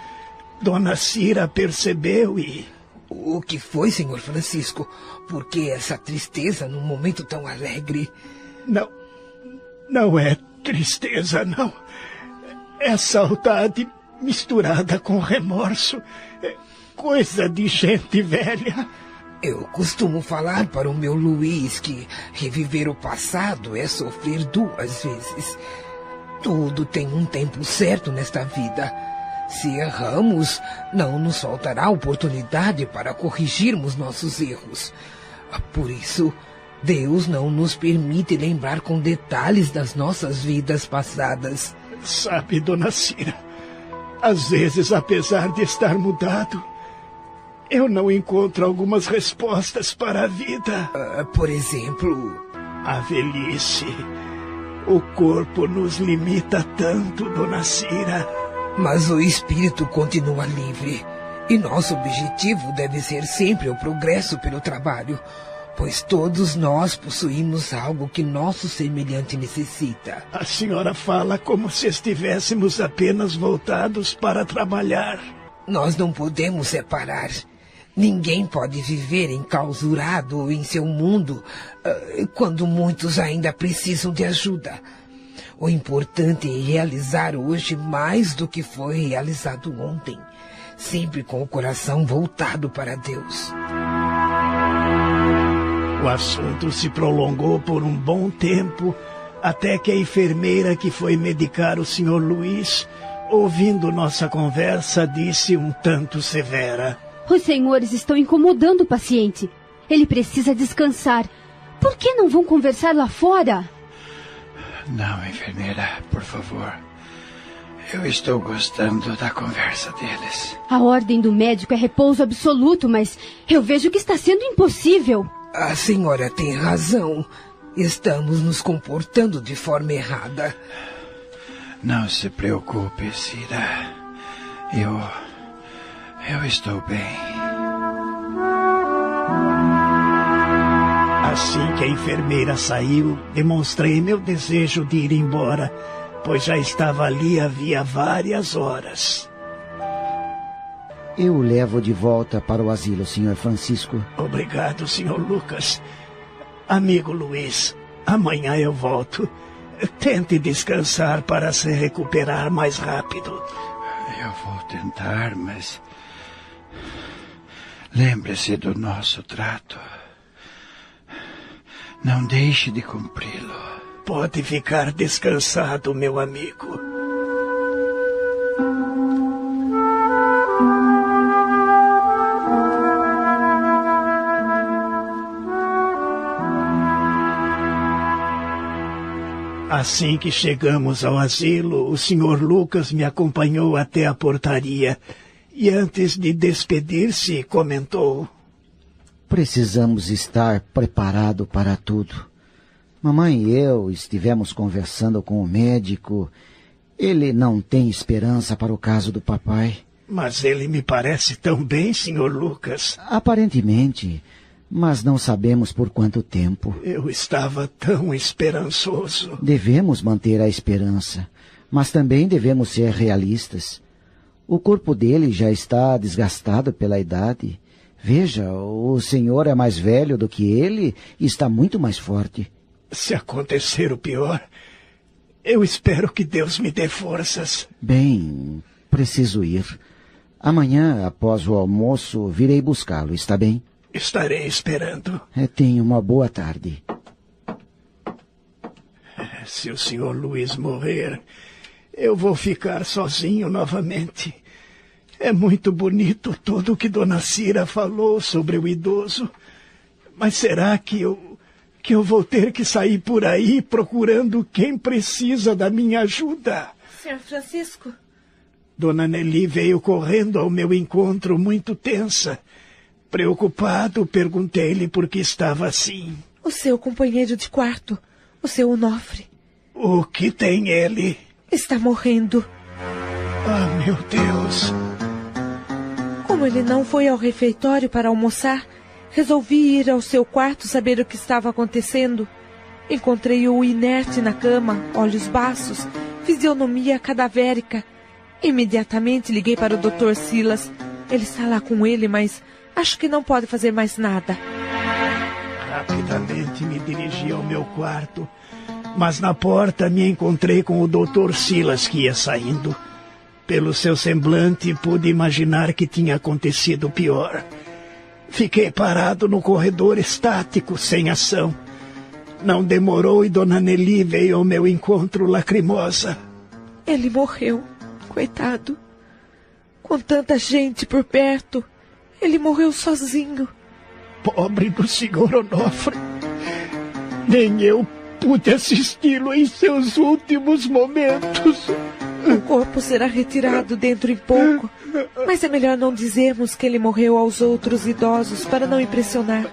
Dona Cira percebeu e. O que foi, senhor Francisco? Por que essa tristeza num momento tão alegre? Não. Não é tristeza, não. É saudade misturada com remorso. É coisa de gente velha. Eu costumo falar para o meu Luiz que reviver o passado é sofrer duas vezes. Tudo tem um tempo certo nesta vida. Se erramos, não nos faltará oportunidade para corrigirmos nossos erros. Por isso, Deus não nos permite lembrar com detalhes das nossas vidas passadas. Sabe, dona Cira, às vezes, apesar de estar mudado, eu não encontro algumas respostas para a vida. Uh, por exemplo, a velhice. O corpo nos limita tanto, dona Cira. Mas o espírito continua livre. E nosso objetivo deve ser sempre o progresso pelo trabalho, pois todos nós possuímos algo que nosso semelhante necessita. A senhora fala como se estivéssemos apenas voltados para trabalhar. Nós não podemos separar. Ninguém pode viver enclausurado em seu mundo uh, quando muitos ainda precisam de ajuda. O importante é realizar hoje mais do que foi realizado ontem, sempre com o coração voltado para Deus. O assunto se prolongou por um bom tempo, até que a enfermeira que foi medicar o Sr. Luiz, ouvindo nossa conversa, disse um tanto severa: Os senhores estão incomodando o paciente. Ele precisa descansar. Por que não vão conversar lá fora? Não, enfermeira, por favor. Eu estou gostando da conversa deles. A ordem do médico é repouso absoluto, mas eu vejo que está sendo impossível. A senhora tem razão. Estamos nos comportando de forma errada. Não se preocupe, Cira. Eu. Eu estou bem. Assim que a enfermeira saiu, demonstrei meu desejo de ir embora, pois já estava ali havia várias horas. Eu o levo de volta para o asilo, Sr. Francisco. Obrigado, Sr. Lucas. Amigo Luiz, amanhã eu volto. Tente descansar para se recuperar mais rápido. Eu vou tentar, mas. Lembre-se do nosso trato. Não deixe de cumpri-lo. Pode ficar descansado, meu amigo. Assim que chegamos ao asilo, o senhor Lucas me acompanhou até a portaria e antes de despedir-se comentou: Precisamos estar preparado para tudo. Mamãe e eu estivemos conversando com o médico. Ele não tem esperança para o caso do papai. Mas ele me parece tão bem, senhor Lucas. Aparentemente, mas não sabemos por quanto tempo. Eu estava tão esperançoso. Devemos manter a esperança, mas também devemos ser realistas. O corpo dele já está desgastado pela idade. Veja, o senhor é mais velho do que ele e está muito mais forte. Se acontecer o pior, eu espero que Deus me dê forças. Bem, preciso ir. Amanhã, após o almoço, virei buscá-lo, está bem? Estarei esperando. É, tenha uma boa tarde. Se o senhor Luiz morrer, eu vou ficar sozinho novamente. É muito bonito tudo o que Dona Cira falou sobre o idoso. Mas será que eu, que eu vou ter que sair por aí procurando quem precisa da minha ajuda? Senhor Francisco? Dona Nelly veio correndo ao meu encontro muito tensa. Preocupado, perguntei-lhe por que estava assim. O seu companheiro de quarto, o seu Onofre. O que tem ele? Está morrendo. Ah, meu Deus. Como ele não foi ao refeitório para almoçar, resolvi ir ao seu quarto saber o que estava acontecendo. Encontrei-o inerte na cama, olhos baços, fisionomia cadavérica. Imediatamente liguei para o Dr. Silas. Ele está lá com ele, mas acho que não pode fazer mais nada. Rapidamente me dirigi ao meu quarto, mas na porta me encontrei com o Dr. Silas que ia saindo. Pelo seu semblante, pude imaginar que tinha acontecido pior. Fiquei parado no corredor estático, sem ação. Não demorou e Dona Nelly veio ao meu encontro lacrimosa. Ele morreu, coitado. Com tanta gente por perto, ele morreu sozinho. Pobre do senhor Onofre. Nem eu pude assisti-lo em seus últimos momentos. O corpo será retirado dentro em pouco. Mas é melhor não dizermos que ele morreu aos outros idosos para não impressionar.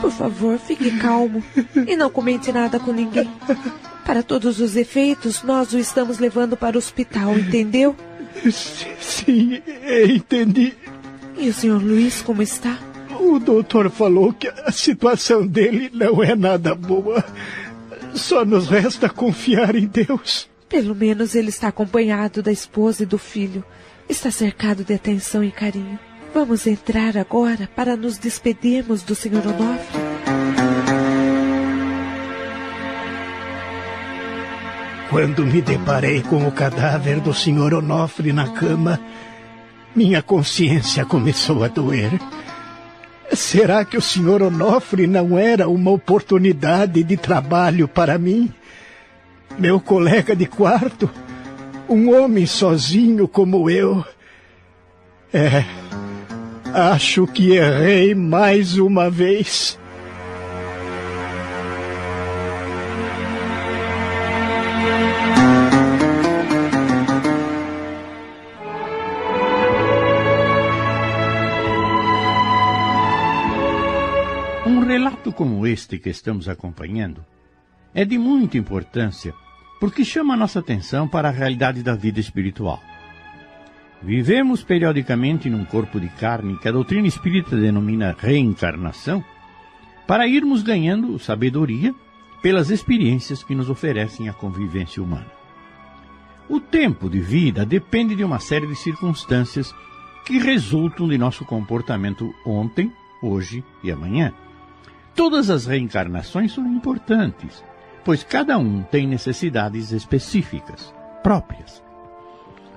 Por favor, fique calmo e não comente nada com ninguém. Para todos os efeitos, nós o estamos levando para o hospital, entendeu? Sim, entendi. E o senhor Luiz como está? O doutor falou que a situação dele não é nada boa. Só nos resta confiar em Deus. Pelo menos ele está acompanhado da esposa e do filho. Está cercado de atenção e carinho. Vamos entrar agora para nos despedirmos do Sr. Onofre? Quando me deparei com o cadáver do Sr. Onofre na cama, minha consciência começou a doer. Será que o Sr. Onofre não era uma oportunidade de trabalho para mim? Meu colega de quarto, um homem sozinho como eu. É, acho que errei mais uma vez. Relato como este que estamos acompanhando é de muita importância porque chama a nossa atenção para a realidade da vida espiritual. Vivemos periodicamente num corpo de carne que a doutrina espírita denomina reencarnação, para irmos ganhando sabedoria pelas experiências que nos oferecem a convivência humana. O tempo de vida depende de uma série de circunstâncias que resultam de nosso comportamento ontem, hoje e amanhã. Todas as reencarnações são importantes, pois cada um tem necessidades específicas, próprias.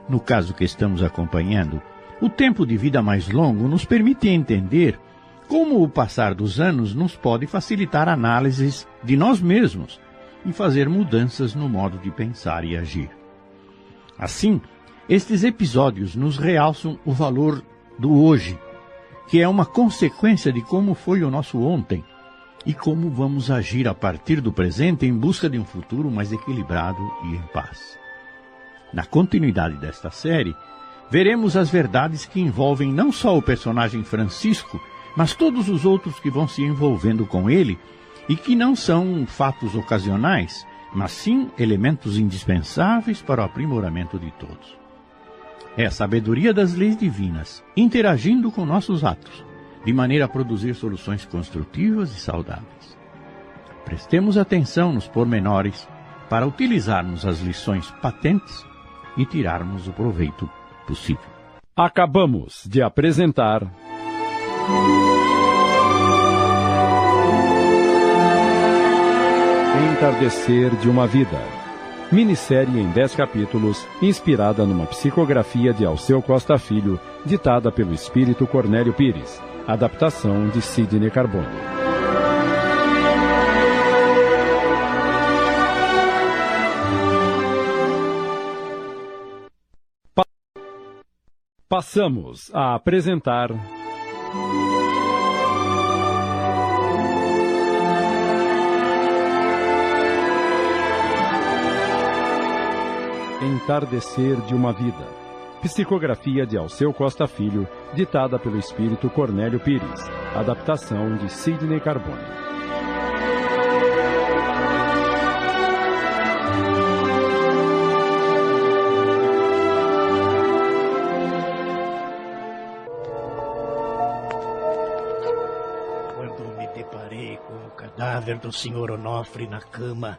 No caso que estamos acompanhando, o tempo de vida mais longo nos permite entender como o passar dos anos nos pode facilitar análises de nós mesmos e fazer mudanças no modo de pensar e agir. Assim, estes episódios nos realçam o valor do hoje, que é uma consequência de como foi o nosso ontem e como vamos agir a partir do presente em busca de um futuro mais equilibrado e em paz. Na continuidade desta série, veremos as verdades que envolvem não só o personagem Francisco, mas todos os outros que vão se envolvendo com ele e que não são fatos ocasionais, mas sim elementos indispensáveis para o aprimoramento de todos. É a sabedoria das leis divinas interagindo com nossos atos, de maneira a produzir soluções construtivas e saudáveis. Prestemos atenção nos pormenores para utilizarmos as lições patentes e tirarmos o proveito possível. Acabamos de apresentar. Entardecer de uma Vida. Minissérie em 10 capítulos, inspirada numa psicografia de Alceu Costa Filho, ditada pelo espírito Cornélio Pires. Adaptação de Sidney Carbone. Passamos a apresentar. Entardecer de uma Vida. Psicografia de Alceu Costa Filho, ditada pelo espírito Cornélio Pires. Adaptação de Sidney Carbone. Quando me deparei com o cadáver do Sr. Onofre na cama,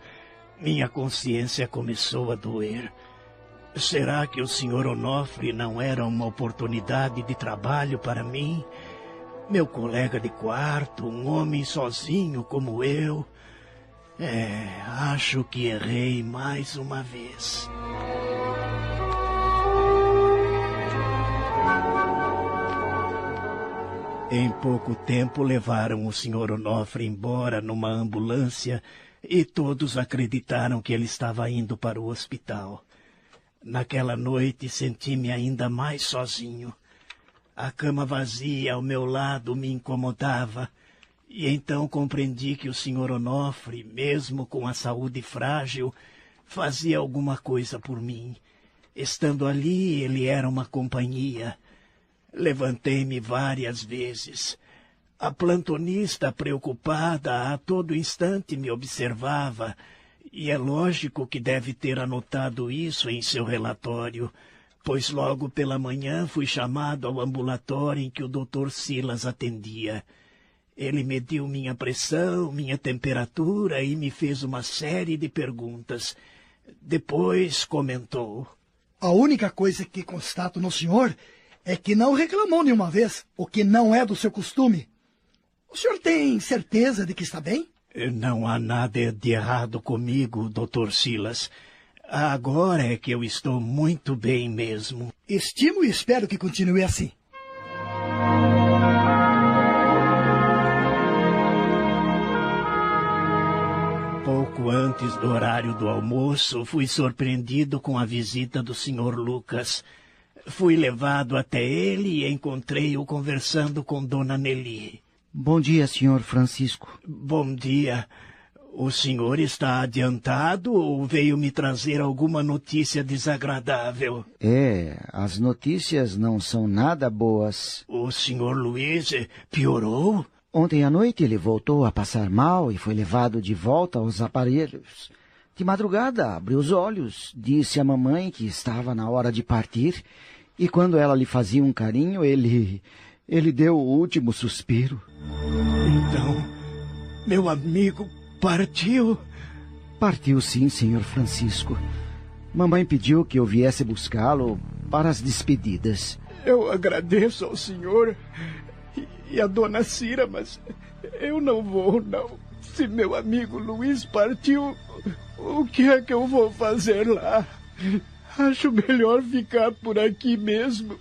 minha consciência começou a doer. Será que o Sr. Onofre não era uma oportunidade de trabalho para mim? Meu colega de quarto, um homem sozinho como eu. É, acho que errei mais uma vez. Em pouco tempo levaram o Sr. Onofre embora numa ambulância e todos acreditaram que ele estava indo para o hospital. Naquela noite senti-me ainda mais sozinho. A cama vazia ao meu lado me incomodava, e então compreendi que o Sr. Onofre, mesmo com a saúde frágil, fazia alguma coisa por mim. Estando ali, ele era uma companhia. Levantei-me várias vezes. A plantonista, preocupada, a todo instante me observava, e é lógico que deve ter anotado isso em seu relatório, pois logo pela manhã fui chamado ao ambulatório em que o doutor Silas atendia. Ele mediu minha pressão, minha temperatura e me fez uma série de perguntas. Depois comentou. A única coisa que constato no senhor é que não reclamou nenhuma vez, o que não é do seu costume. O senhor tem certeza de que está bem? Não há nada de errado comigo, doutor Silas. Agora é que eu estou muito bem mesmo. Estimo e espero que continue assim. Pouco antes do horário do almoço, fui surpreendido com a visita do Sr. Lucas. Fui levado até ele e encontrei-o conversando com Dona Nelly. Bom dia, senhor Francisco. Bom dia. O senhor está adiantado ou veio me trazer alguma notícia desagradável? É, as notícias não são nada boas. O senhor Luiz piorou? Ontem à noite ele voltou a passar mal e foi levado de volta aos aparelhos. De madrugada abriu os olhos, disse à mamãe que estava na hora de partir, e quando ela lhe fazia um carinho, ele. Ele deu o último suspiro. Então, meu amigo partiu? Partiu sim, senhor Francisco. Mamãe pediu que eu viesse buscá-lo para as despedidas. Eu agradeço ao senhor e a dona Cira, mas eu não vou, não. Se meu amigo Luiz partiu, o que é que eu vou fazer lá? Acho melhor ficar por aqui mesmo.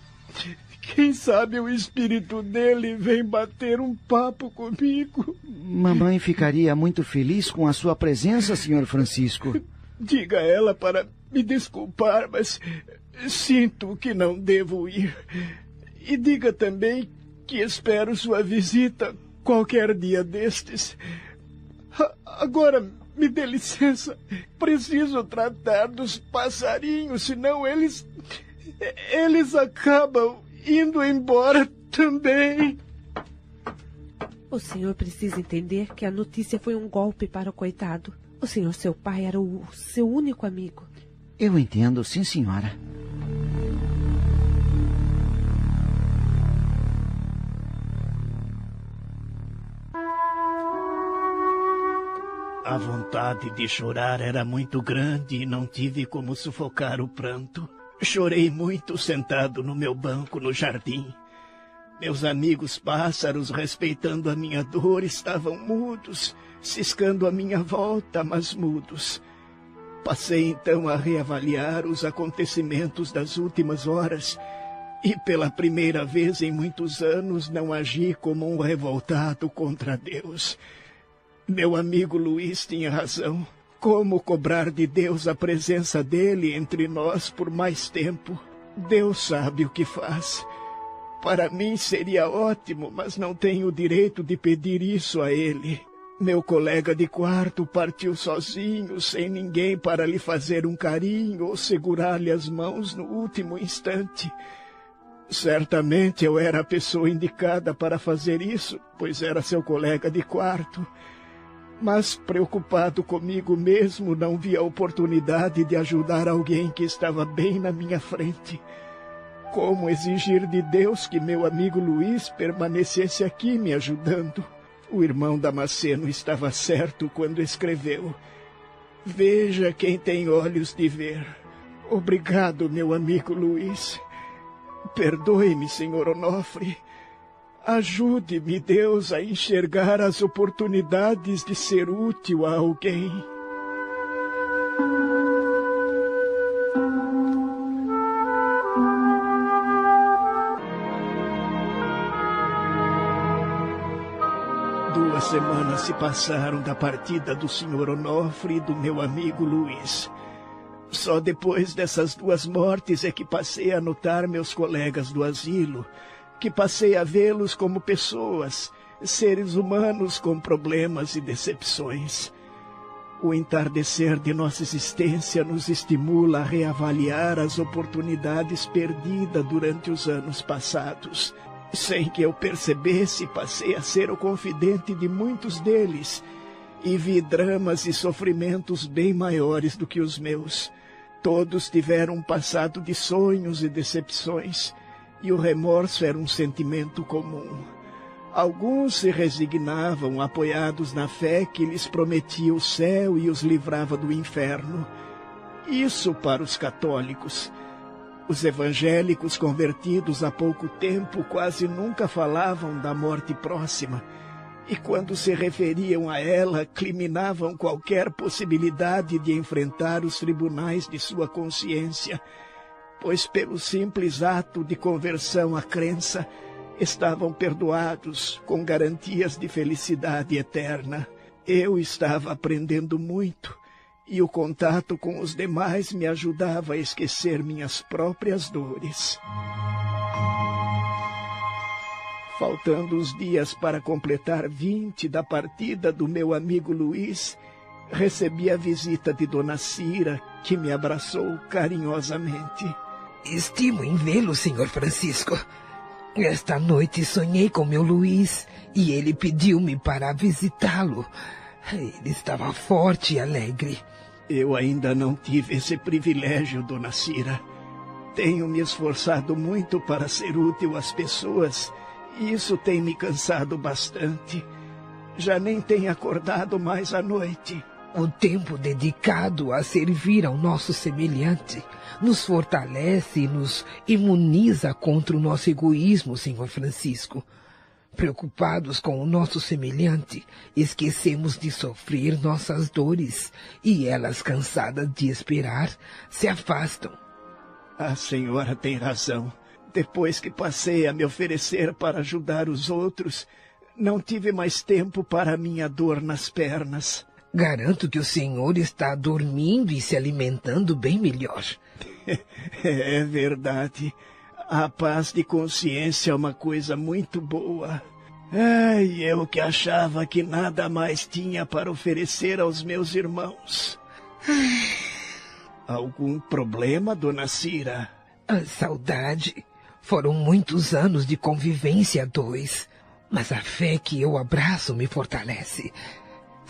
Quem sabe o espírito dele vem bater um papo comigo. Mamãe ficaria muito feliz com a sua presença, senhor Francisco. Diga a ela para me desculpar, mas sinto que não devo ir. E diga também que espero sua visita qualquer dia destes. Agora me dê licença. Preciso tratar dos passarinhos, senão eles. Eles acabam indo embora também. O senhor precisa entender que a notícia foi um golpe para o coitado. O senhor, seu pai, era o seu único amigo. Eu entendo, sim, senhora. A vontade de chorar era muito grande e não tive como sufocar o pranto. Chorei muito sentado no meu banco no jardim. Meus amigos pássaros, respeitando a minha dor, estavam mudos, ciscando à minha volta, mas mudos. Passei então a reavaliar os acontecimentos das últimas horas e pela primeira vez em muitos anos não agi como um revoltado contra Deus. Meu amigo Luiz tinha razão. Como cobrar de Deus a presença dele entre nós por mais tempo? Deus sabe o que faz. Para mim seria ótimo, mas não tenho o direito de pedir isso a ele. Meu colega de quarto partiu sozinho, sem ninguém para lhe fazer um carinho ou segurar-lhe as mãos no último instante. Certamente eu era a pessoa indicada para fazer isso, pois era seu colega de quarto. Mas, preocupado comigo mesmo, não vi a oportunidade de ajudar alguém que estava bem na minha frente. Como exigir de Deus que meu amigo Luiz permanecesse aqui me ajudando? O irmão Damasceno estava certo quando escreveu: Veja quem tem olhos de ver. Obrigado, meu amigo Luiz. Perdoe-me, senhor Onofre. Ajude-me, Deus, a enxergar as oportunidades de ser útil a alguém. Duas semanas se passaram da partida do Sr. Onofre e do meu amigo Luiz. Só depois dessas duas mortes é que passei a notar meus colegas do asilo que passei a vê-los como pessoas, seres humanos com problemas e decepções. O entardecer de nossa existência nos estimula a reavaliar as oportunidades perdidas durante os anos passados. Sem que eu percebesse, passei a ser o confidente de muitos deles e vi dramas e sofrimentos bem maiores do que os meus. Todos tiveram um passado de sonhos e decepções e o remorso era um sentimento comum. Alguns se resignavam, apoiados na fé que lhes prometia o céu e os livrava do inferno. Isso para os católicos. Os evangélicos convertidos há pouco tempo quase nunca falavam da morte próxima, e quando se referiam a ela, criminavam qualquer possibilidade de enfrentar os tribunais de sua consciência pois pelo simples ato de conversão à crença estavam perdoados com garantias de felicidade eterna. Eu estava aprendendo muito e o contato com os demais me ajudava a esquecer minhas próprias dores. Faltando os dias para completar vinte da partida do meu amigo Luiz, recebi a visita de Dona Cira, que me abraçou carinhosamente. Estimo em vê-lo, senhor Francisco. Esta noite sonhei com meu Luiz e ele pediu-me para visitá-lo. Ele estava forte e alegre. Eu ainda não tive esse privilégio, dona Cira. Tenho me esforçado muito para ser útil às pessoas e isso tem me cansado bastante. Já nem tenho acordado mais à noite. O tempo dedicado a servir ao nosso semelhante nos fortalece e nos imuniza contra o nosso egoísmo, Senhor Francisco. Preocupados com o nosso semelhante, esquecemos de sofrer nossas dores e elas, cansadas de esperar, se afastam. A senhora tem razão. Depois que passei a me oferecer para ajudar os outros, não tive mais tempo para minha dor nas pernas. Garanto que o senhor está dormindo e se alimentando bem melhor. <laughs> É verdade. A paz de consciência é uma coisa muito boa. Ai, eu que achava que nada mais tinha para oferecer aos meus irmãos. Algum problema, dona Cira? A saudade. Foram muitos anos de convivência a dois. Mas a fé que eu abraço me fortalece.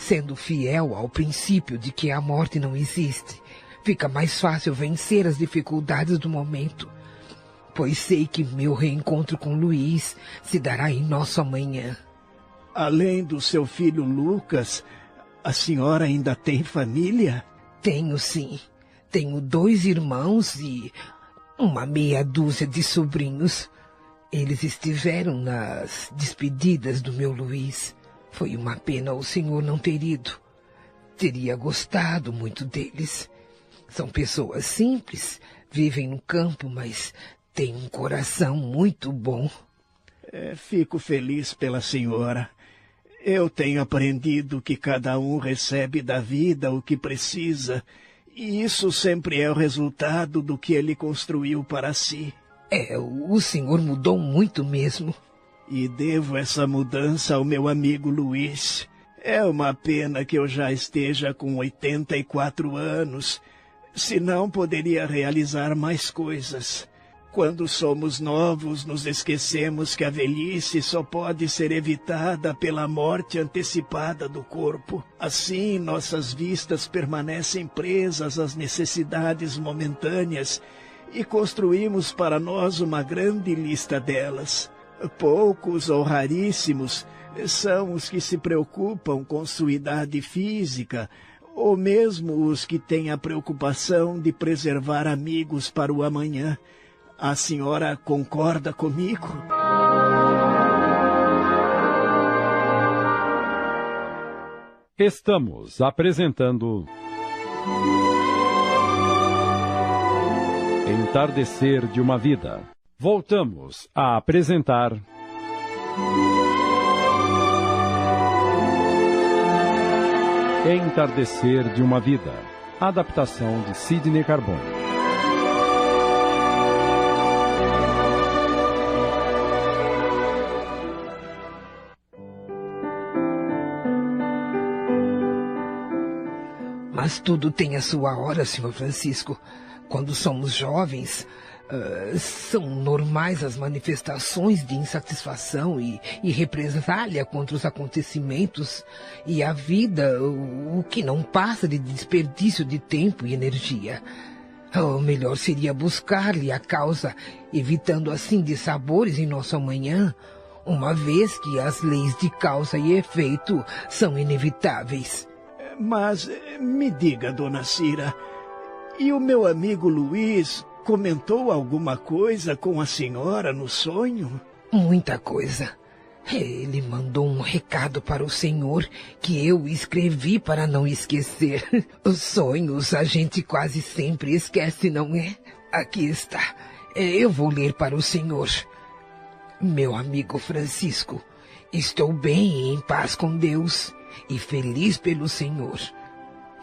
Sendo fiel ao princípio de que a morte não existe, fica mais fácil vencer as dificuldades do momento. Pois sei que meu reencontro com Luiz se dará em nosso amanhã. Além do seu filho Lucas, a senhora ainda tem família? Tenho sim. Tenho dois irmãos e uma meia dúzia de sobrinhos. Eles estiveram nas despedidas do meu Luiz. Foi uma pena o senhor não ter ido. Teria gostado muito deles. São pessoas simples, vivem no campo, mas têm um coração muito bom. É, fico feliz pela senhora. Eu tenho aprendido que cada um recebe da vida o que precisa, e isso sempre é o resultado do que ele construiu para si. É, o senhor mudou muito mesmo. E devo essa mudança ao meu amigo Luiz. É uma pena que eu já esteja com 84 anos, senão poderia realizar mais coisas. Quando somos novos, nos esquecemos que a velhice só pode ser evitada pela morte antecipada do corpo. Assim, nossas vistas permanecem presas às necessidades momentâneas e construímos para nós uma grande lista delas. Poucos ou raríssimos são os que se preocupam com sua idade física, ou mesmo os que têm a preocupação de preservar amigos para o amanhã. A senhora concorda comigo? Estamos apresentando. Entardecer de uma Vida. Voltamos a apresentar. Entardecer de uma Vida. Adaptação de Sidney Carbone. Mas tudo tem a sua hora, senhor Francisco. Quando somos jovens, uh, são normais as manifestações de insatisfação e, e represália contra os acontecimentos e a vida, o, o que não passa de desperdício de tempo e energia. O oh, melhor seria buscar-lhe a causa, evitando assim dissabores em nosso amanhã, uma vez que as leis de causa e efeito são inevitáveis. Mas me diga, dona Cira, e o meu amigo Luiz comentou alguma coisa com a senhora no sonho? Muita coisa. Ele mandou um recado para o senhor que eu escrevi para não esquecer. <laughs> Os sonhos a gente quase sempre esquece, não é? Aqui está. Eu vou ler para o senhor. Meu amigo Francisco, estou bem e em paz com Deus e feliz pelo Senhor.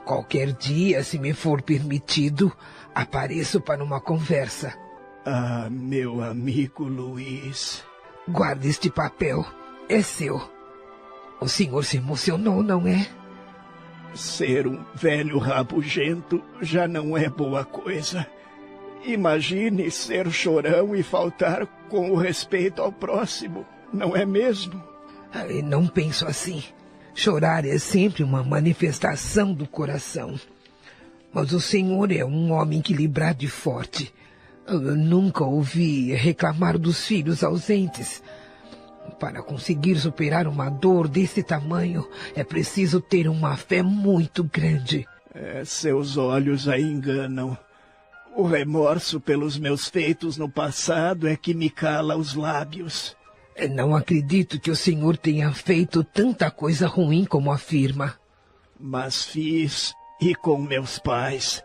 Qualquer dia, se me for permitido, apareço para uma conversa. Ah, meu amigo Luiz. Guarde este papel. É seu. O senhor se emocionou, não é? Ser um velho rabugento já não é boa coisa. Imagine ser chorão e faltar com o respeito ao próximo, não é mesmo? não penso assim. Chorar é sempre uma manifestação do coração. Mas o Senhor é um homem equilibrado e forte. Eu nunca ouvi reclamar dos filhos ausentes. Para conseguir superar uma dor desse tamanho, é preciso ter uma fé muito grande. É, seus olhos a enganam. O remorso pelos meus feitos no passado é que me cala os lábios. Não acredito que o senhor tenha feito tanta coisa ruim como afirma. Mas fiz, e com meus pais.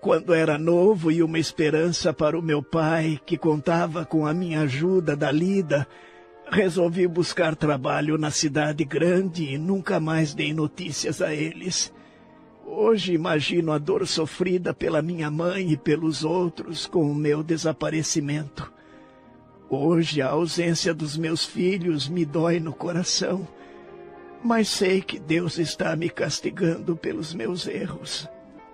Quando era novo e uma esperança para o meu pai, que contava com a minha ajuda da lida, resolvi buscar trabalho na cidade grande e nunca mais dei notícias a eles. Hoje imagino a dor sofrida pela minha mãe e pelos outros com o meu desaparecimento. Hoje a ausência dos meus filhos me dói no coração, mas sei que Deus está me castigando pelos meus erros.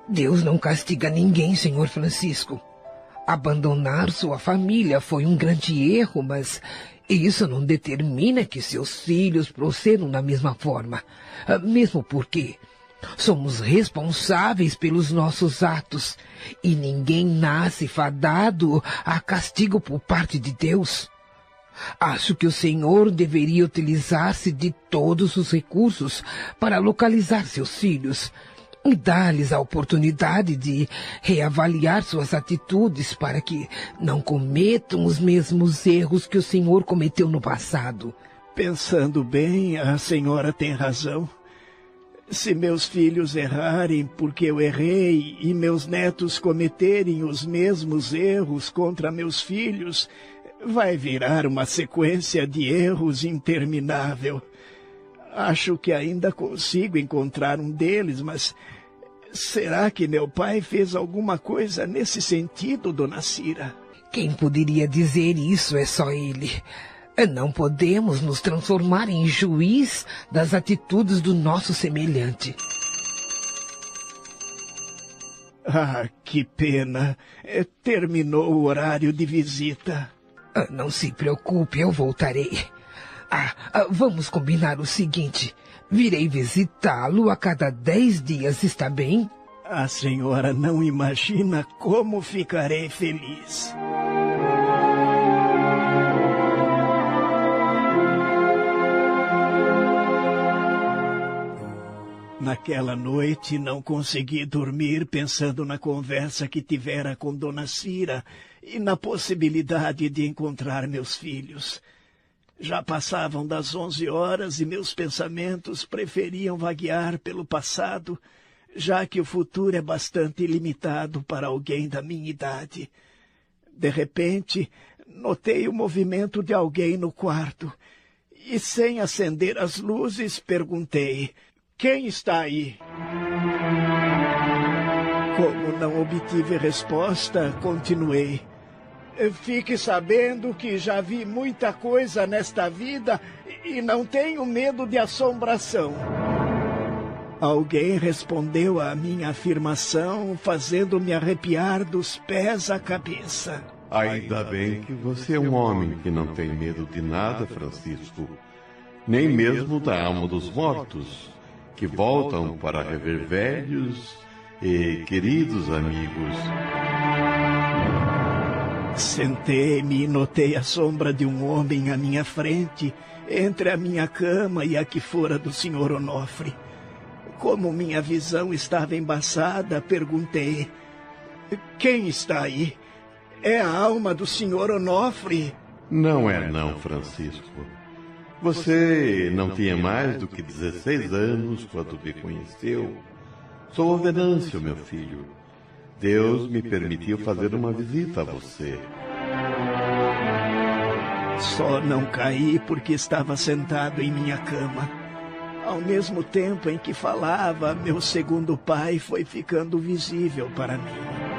Deus não castiga ninguém, senhor Francisco. Abandonar sua família foi um grande erro, mas isso não determina que seus filhos procedam da mesma forma. Ah, mesmo porque somos responsáveis pelos nossos atos e ninguém nasce fadado a castigo por parte de Deus. Acho que o Senhor deveria utilizar-se de todos os recursos para localizar seus filhos e dar-lhes a oportunidade de reavaliar suas atitudes para que não cometam os mesmos erros que o senhor cometeu no passado. Pensando bem, a senhora tem razão. Se meus filhos errarem porque eu errei e meus netos cometerem os mesmos erros contra meus filhos, vai virar uma sequência de erros interminável. Acho que ainda consigo encontrar um deles, mas será que meu pai fez alguma coisa nesse sentido, dona Cira? Quem poderia dizer isso é só ele. Não podemos nos transformar em juiz das atitudes do nosso semelhante. Ah, que pena. É, terminou o horário de visita. Ah, não se preocupe, eu voltarei. Ah, ah, vamos combinar o seguinte. Virei visitá-lo a cada dez dias, está bem? A senhora não imagina como ficarei feliz. Naquela noite não consegui dormir pensando na conversa que tivera com Dona Cira e na possibilidade de encontrar meus filhos. Já passavam das onze horas e meus pensamentos preferiam vaguear pelo passado, já que o futuro é bastante limitado para alguém da minha idade. De repente, notei o movimento de alguém no quarto e, sem acender as luzes, perguntei: Quem está aí? Como não obtive resposta, continuei. Fique sabendo que já vi muita coisa nesta vida e não tenho medo de assombração. Alguém respondeu à minha afirmação, fazendo-me arrepiar dos pés à cabeça. Ainda bem que você é um homem que não tem medo de nada, Francisco. Nem mesmo da alma dos mortos, que voltam para rever velhos e queridos amigos. Sentei-me e notei a sombra de um homem à minha frente, entre a minha cama e a que fora do Sr. Onofre. Como minha visão estava embaçada, perguntei: Quem está aí? É a alma do Sr. Onofre? Não é, não, Francisco. Você não tinha mais do que 16 anos quando me conheceu. Sou Venâncio, meu filho Deus me permitiu fazer uma visita a você. Só não caí porque estava sentado em minha cama. Ao mesmo tempo em que falava, meu segundo pai foi ficando visível para mim.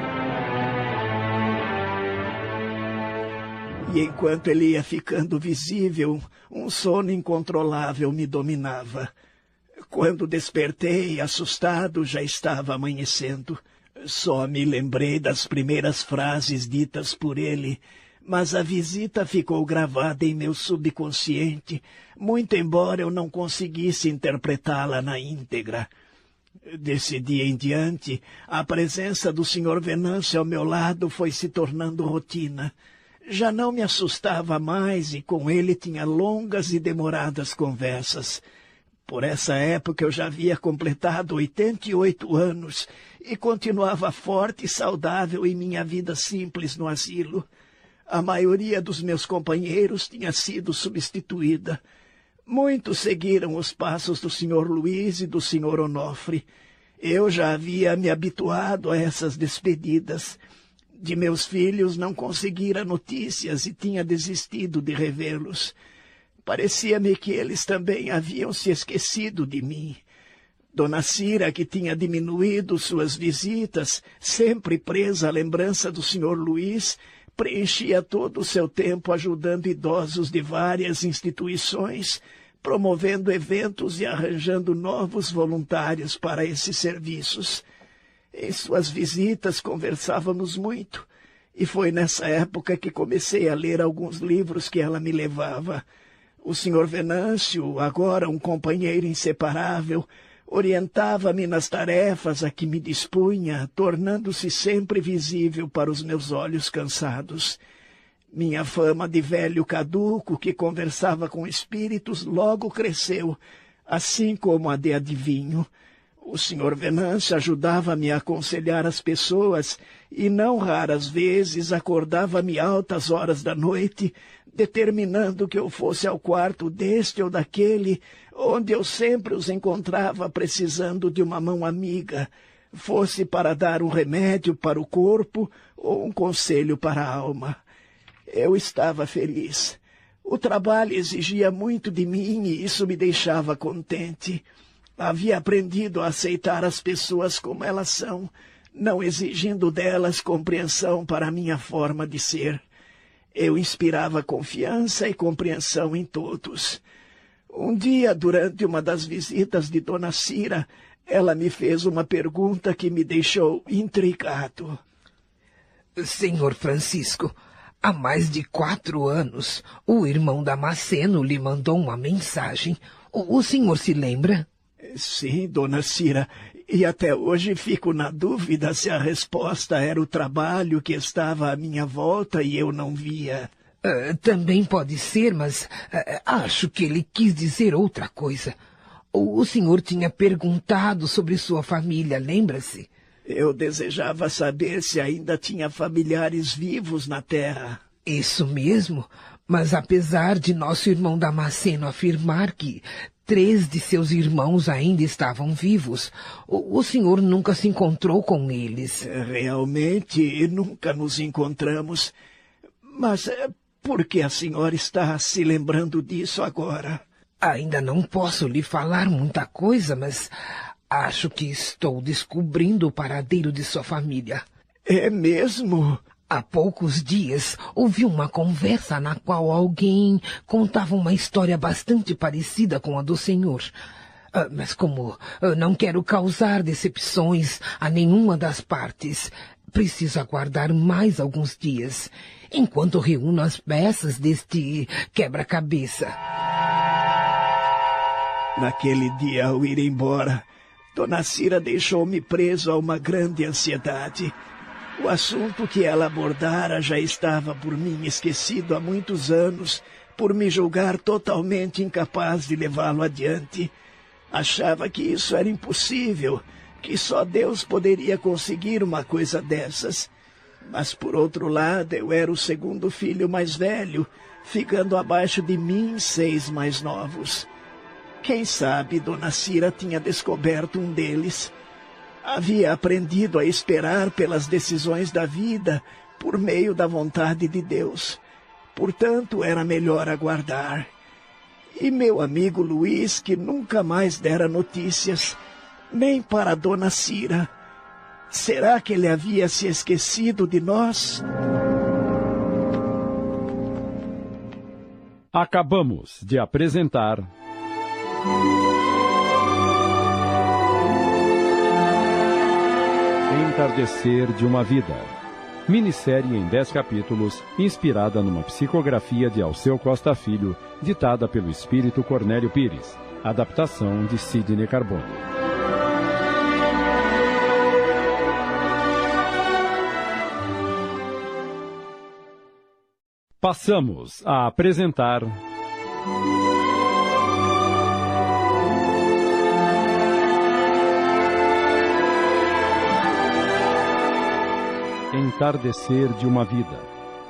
E enquanto ele ia ficando visível, um sono incontrolável me dominava. Quando despertei, assustado, já estava amanhecendo. Só me lembrei das primeiras frases ditas por ele, mas a visita ficou gravada em meu subconsciente, muito embora eu não conseguisse interpretá-la na íntegra. Desse dia em diante, a presença do Sr. Venâncio ao meu lado foi se tornando rotina. Já não me assustava mais e com ele tinha longas e demoradas conversas. Por essa época eu já havia completado 88 anos e continuava forte e saudável em minha vida simples no asilo. A maioria dos meus companheiros tinha sido substituída. Muitos seguiram os passos do Sr. Luiz e do Sr. Onofre. Eu já havia me habituado a essas despedidas. De meus filhos não conseguira notícias e tinha desistido de revê-los. Parecia-me que eles também haviam se esquecido de mim. Dona Cira, que tinha diminuído suas visitas, sempre presa à lembrança do Sr. Luiz, preenchia todo o seu tempo ajudando idosos de várias instituições, promovendo eventos e arranjando novos voluntários para esses serviços. Em suas visitas conversávamos muito, e foi nessa época que comecei a ler alguns livros que ela me levava. O Sr. Venâncio, agora um companheiro inseparável, orientava-me nas tarefas a que me dispunha, tornando-se sempre visível para os meus olhos cansados. Minha fama de velho caduco que conversava com espíritos logo cresceu, assim como a de adivinho. O Sr. Venâncio ajudava-me a aconselhar as pessoas e não raras vezes acordava-me altas horas da noite, determinando que eu fosse ao quarto deste ou daquele, onde eu sempre os encontrava precisando de uma mão amiga, fosse para dar um remédio para o corpo ou um conselho para a alma. Eu estava feliz. O trabalho exigia muito de mim e isso me deixava contente. Havia aprendido a aceitar as pessoas como elas são, não exigindo delas compreensão para a minha forma de ser. Eu inspirava confiança e compreensão em todos. Um dia, durante uma das visitas de Dona Cira, ela me fez uma pergunta que me deixou intrigado. Senhor Francisco, há mais de quatro anos, o irmão Damasceno lhe mandou uma mensagem. O, o senhor se lembra? Sim, dona Cira, e até hoje fico na dúvida se a resposta era o trabalho que estava à minha volta e eu não via. Uh, também pode ser, mas uh, acho que ele quis dizer outra coisa. O, o senhor tinha perguntado sobre sua família, lembra-se? Eu desejava saber se ainda tinha familiares vivos na Terra. Isso mesmo. Mas apesar de nosso irmão Damasceno afirmar que três de seus irmãos ainda estavam vivos, o, o senhor nunca se encontrou com eles. Realmente, nunca nos encontramos. Mas eh, por que a senhora está se lembrando disso agora? Ainda não posso lhe falar muita coisa, mas acho que estou descobrindo o paradeiro de sua família. É mesmo? Há poucos dias ouvi uma conversa na qual alguém contava uma história bastante parecida com a do senhor. Uh, mas como uh, não quero causar decepções a nenhuma das partes, preciso aguardar mais alguns dias, enquanto reúno as peças deste quebra-cabeça. Naquele dia, ao ir embora, Dona Cira deixou-me preso a uma grande ansiedade. O assunto que ela abordara já estava por mim esquecido há muitos anos, por me julgar totalmente incapaz de levá-lo adiante. Achava que isso era impossível, que só Deus poderia conseguir uma coisa dessas. Mas, por outro lado, eu era o segundo filho mais velho, ficando abaixo de mim seis mais novos. Quem sabe Dona Cira tinha descoberto um deles Havia aprendido a esperar pelas decisões da vida por meio da vontade de Deus. Portanto, era melhor aguardar. E meu amigo Luiz, que nunca mais dera notícias, nem para Dona Cira. Será que ele havia se esquecido de nós? Acabamos de apresentar. Entardecer de uma Vida. Minissérie em 10 capítulos, inspirada numa psicografia de Alceu Costa Filho, ditada pelo espírito Cornélio Pires. Adaptação de Sidney Carbone. Passamos a apresentar. Entardecer de uma Vida.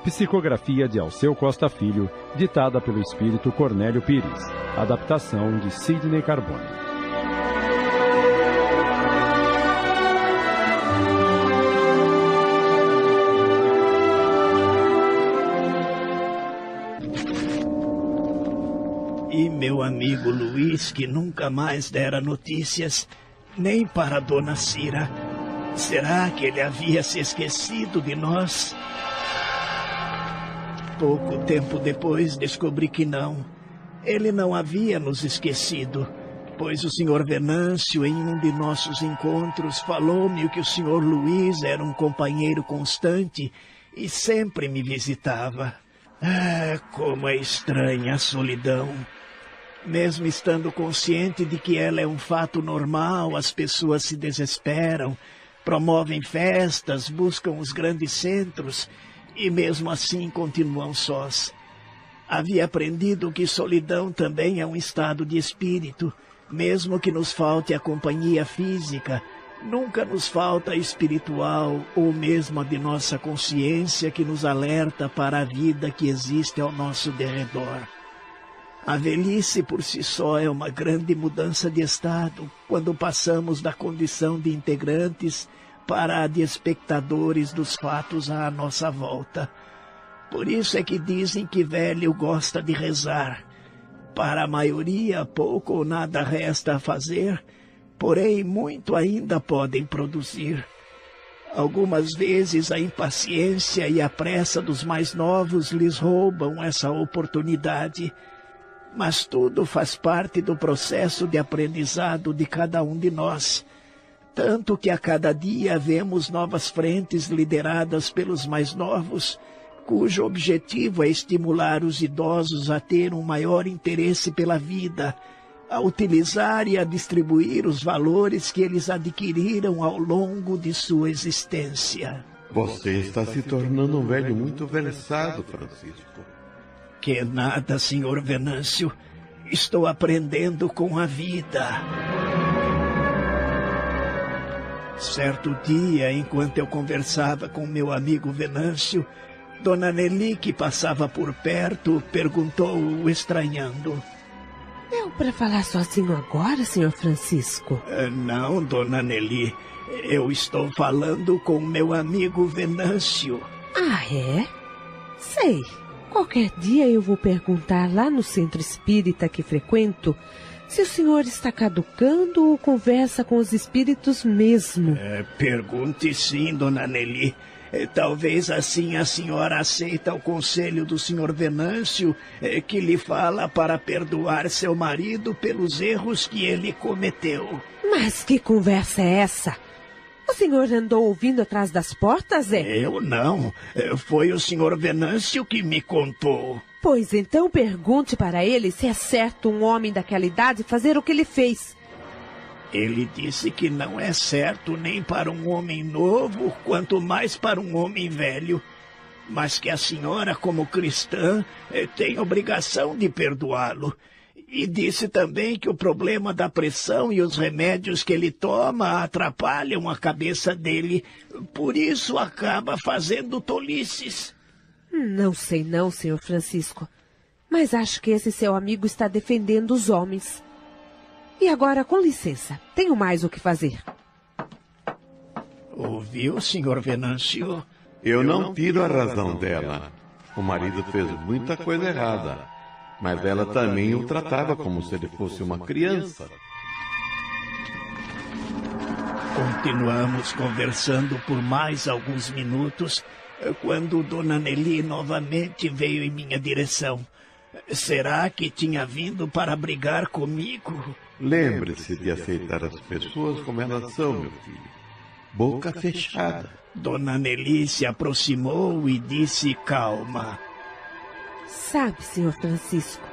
Psicografia de Alceu Costa Filho, ditada pelo espírito Cornélio Pires. Adaptação de Sidney Carbone. E meu amigo Luiz, que nunca mais dera notícias, nem para Dona Cira Será que ele havia se esquecido de nós? Pouco tempo depois descobri que não. Ele não havia nos esquecido, pois o senhor Venâncio, em um de nossos encontros, falou-me que o senhor Luiz era um companheiro constante e sempre me visitava. Ah, como é estranha a solidão. Mesmo estando consciente de que ela é um fato normal, as pessoas se desesperam, promovem festas, buscam os grandes centros e mesmo assim continuam sós. Havia aprendido que solidão também é um estado de espírito, mesmo que nos falte a companhia física, nunca nos falta a espiritual ou mesmo a de nossa consciência que nos alerta para a vida que existe ao nosso derredor. A velhice por si só é uma grande mudança de estado quando passamos da condição de integrantes para a de espectadores dos fatos à nossa volta. Por isso é que dizem que velho gosta de rezar. Para a maioria, pouco ou nada resta a fazer, porém muito ainda podem produzir. Algumas vezes a impaciência e a pressa dos mais novos lhes roubam essa oportunidade mas tudo faz parte do processo de aprendizado de cada um de nós. Tanto que a cada dia vemos novas frentes lideradas pelos mais novos, cujo objetivo é estimular os idosos a ter um maior interesse pela vida, a utilizar e a distribuir os valores que eles adquiriram ao longo de sua existência. Você está se tornando um velho muito versado, Francisco. Que nada, senhor Venâncio. Estou aprendendo com a vida. Certo dia, enquanto eu conversava com meu amigo Venâncio, Dona Nelly, que passava por perto, perguntou-o estranhando. Deu para falar sozinho agora, senhor Francisco? Uh, não, Dona Nelly. Eu estou falando com meu amigo Venâncio. Ah, é? Sei. Qualquer dia eu vou perguntar lá no centro espírita que frequento se o senhor está caducando ou conversa com os espíritos mesmo. É, pergunte sim, dona Nelly. É, talvez assim a senhora aceita o conselho do senhor Venâncio, é, que lhe fala para perdoar seu marido pelos erros que ele cometeu. Mas que conversa é essa? O senhor andou ouvindo atrás das portas, é? Eu não. É, foi o senhor Venâncio que me contou. Pois então pergunte para ele se é certo um homem daquela idade fazer o que ele fez. Ele disse que não é certo nem para um homem novo, quanto mais para um homem velho. Mas que a senhora, como cristã, é, tem obrigação de perdoá-lo. E disse também que o problema da pressão e os remédios que ele toma atrapalham a cabeça dele. Por isso acaba fazendo tolices. Não sei não, senhor Francisco. Mas acho que esse seu amigo está defendendo os homens. E agora, com licença, tenho mais o que fazer. Ouviu, senhor Venâncio? Eu não tiro a razão dela. O marido fez muita coisa errada mas ela também o tratava como se ele fosse uma criança. Continuamos conversando por mais alguns minutos quando Dona Nelly novamente veio em minha direção. Será que tinha vindo para brigar comigo? Lembre-se de aceitar as pessoas como elas são, meu filho. Boca fechada. Dona Nelly se aproximou e disse calma. Sabe, senhor Francisco,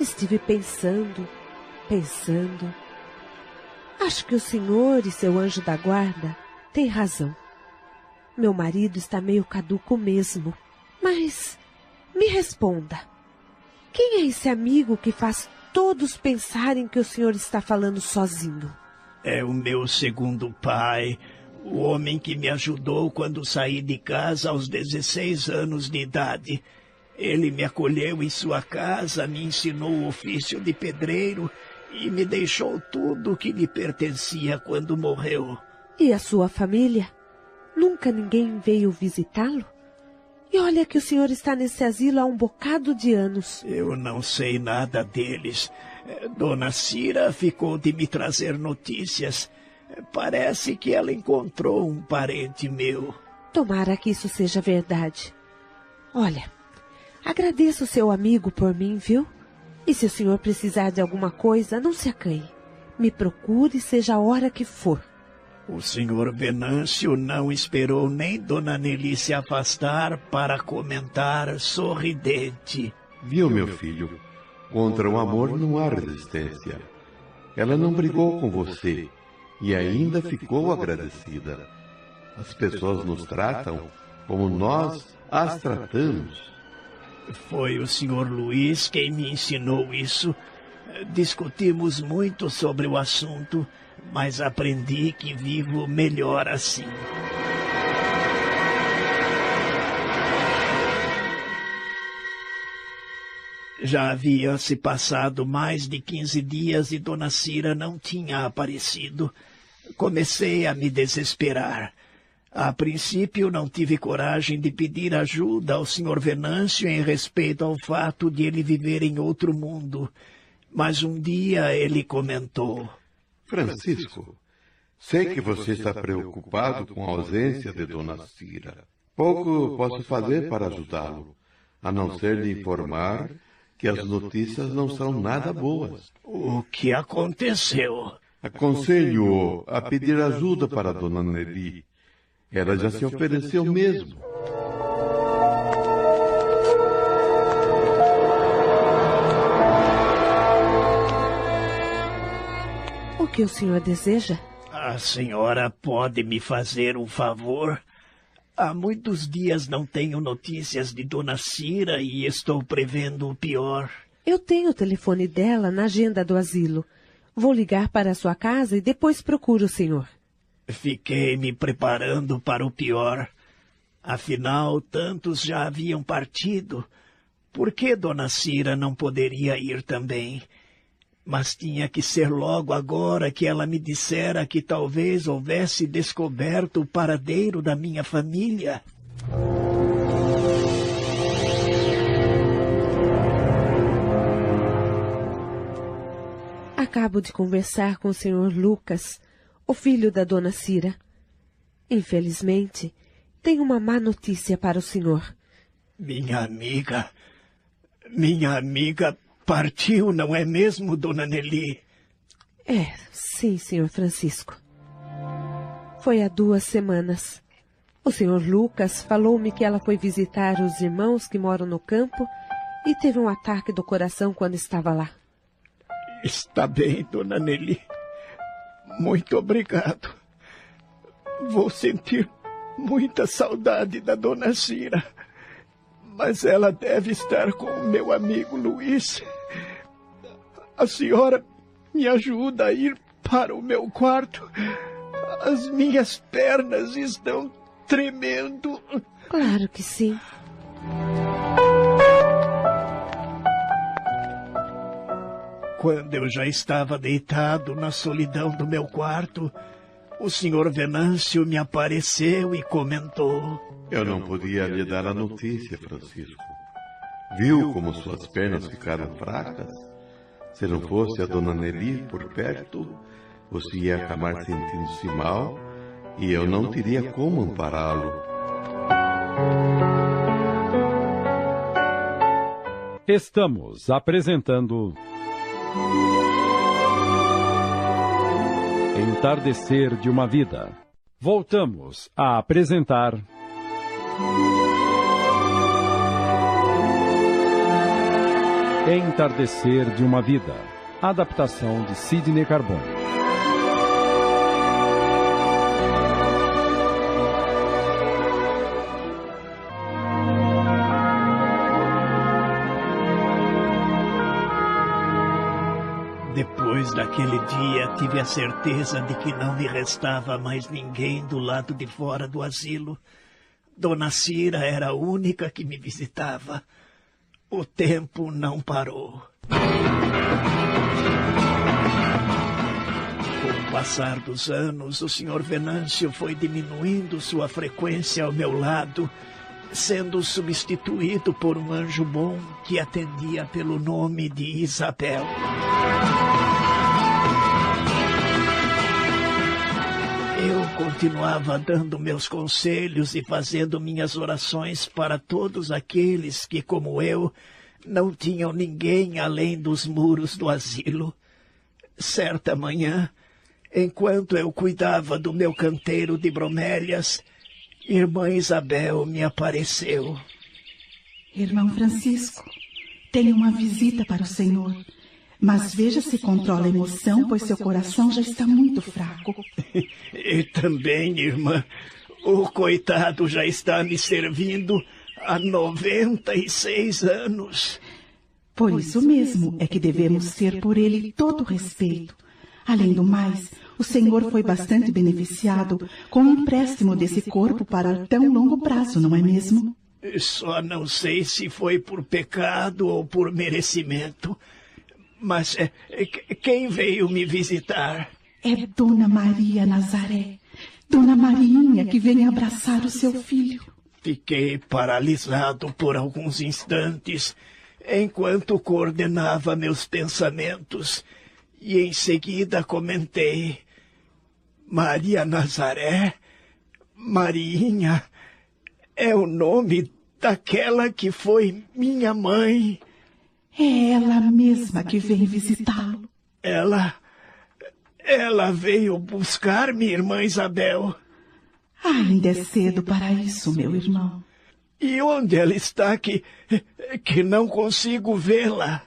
estive pensando, pensando. Acho que o senhor e seu anjo da guarda têm razão. Meu marido está meio caduco mesmo. Mas me responda. Quem é esse amigo que faz todos pensarem que o senhor está falando sozinho? É o meu segundo pai, o homem que me ajudou quando saí de casa aos 16 anos de idade. Ele me acolheu em sua casa, me ensinou o ofício de pedreiro e me deixou tudo o que lhe pertencia quando morreu. E a sua família? Nunca ninguém veio visitá-lo? E olha que o senhor está nesse asilo há um bocado de anos. Eu não sei nada deles. Dona Cira ficou de me trazer notícias. Parece que ela encontrou um parente meu. Tomara que isso seja verdade. Olha, agradeço o seu amigo por mim, viu? E se o senhor precisar de alguma coisa, não se acanhe. Me procure, seja a hora que for. O senhor Venâncio não esperou nem Dona Nelly se afastar para comentar sorridente. Viu, meu filho? Contra o amor não há resistência. Ela não brigou com você e ainda ficou agradecida. As pessoas nos tratam como nós as tratamos. Foi o senhor Luiz quem me ensinou isso. Discutimos muito sobre o assunto mas aprendi que vivo melhor assim. Já havia se passado mais de quinze dias e Dona Cira não tinha aparecido. Comecei a me desesperar. A princípio não tive coragem de pedir ajuda ao Sr. Venâncio em respeito ao fato de ele viver em outro mundo. Mas um dia ele comentou. Francisco, sei que você está preocupado com a ausência de Dona Cira. Pouco posso fazer para ajudá-lo, a não ser lhe informar que as notícias não são nada boas. O que aconteceu? Aconselho-o a pedir ajuda para Dona Nelly. Ela já se ofereceu mesmo. que o senhor deseja? A senhora pode me fazer um favor? Há muitos dias não tenho notícias de Dona Cira e estou prevendo o pior. Eu tenho o telefone dela na agenda do asilo. Vou ligar para a sua casa e depois procuro o senhor. Fiquei me preparando para o pior. Afinal, tantos já haviam partido. Por que Dona Cira não poderia ir também? Mas tinha que ser logo agora que ela me dissera que talvez houvesse descoberto o paradeiro da minha família. Acabo de conversar com o Sr. Lucas, o filho da dona Cira. Infelizmente, tenho uma má notícia para o senhor. Minha amiga, minha amiga Partiu, não é mesmo, dona Nelly? É, sim, senhor Francisco. Foi há duas semanas. O senhor Lucas falou-me que ela foi visitar os irmãos que moram no campo e teve um ataque do coração quando estava lá. Está bem, dona Nelly. Muito obrigado. Vou sentir muita saudade da dona Cira. Mas ela deve estar com o meu amigo Luiz. A senhora me ajuda a ir para o meu quarto. As minhas pernas estão tremendo. Claro que sim. Quando eu já estava deitado na solidão do meu quarto, o senhor Venâncio me apareceu e comentou. Eu não podia lhe dar a notícia, Francisco. Viu como suas pernas ficaram fracas? Se não fosse a dona Nelly por perto, você ia acabar sentindo-se mal e eu não teria como ampará-lo. Estamos apresentando. Entardecer de uma Vida. Voltamos a apresentar. Entardecer de uma Vida. Adaptação de Sidney Carbone. Daquele dia, tive a certeza de que não me restava mais ninguém do lado de fora do asilo. Dona Cira era a única que me visitava. O tempo não parou. Com o passar dos anos, o Sr. Venâncio foi diminuindo sua frequência ao meu lado. sendo substituído por um anjo bom que atendia pelo nome de Isabel. Continuava dando meus conselhos e fazendo minhas orações para todos aqueles que, como eu, não tinham ninguém além dos muros do asilo. Certa manhã, enquanto eu cuidava do meu canteiro de bromélias, irmã Isabel me apareceu. Irmão Francisco, tenho uma visita para o senhor. Mas veja se controla a emoção, pois seu coração já está muito fraco. <laughs> e também, irmã, o coitado já está me servindo há 96 anos. Por isso mesmo é que devemos ter por ele todo o respeito. Além do mais, o senhor foi bastante beneficiado com o empréstimo desse corpo para tão longo prazo, não é mesmo? Só não sei se foi por pecado ou por merecimento. Mas é, é, quem veio me visitar? É Dona Maria Nazaré. Dona Marinha que vem abraçar o seu filho. Fiquei paralisado por alguns instantes enquanto coordenava meus pensamentos e em seguida comentei: Maria Nazaré, Marinha, é o nome daquela que foi minha mãe. É ela mesma que vem visitá-lo. Ela. Ela veio buscar minha irmã Isabel. Ainda é cedo para isso, meu irmão. E onde ela está que. que não consigo vê-la?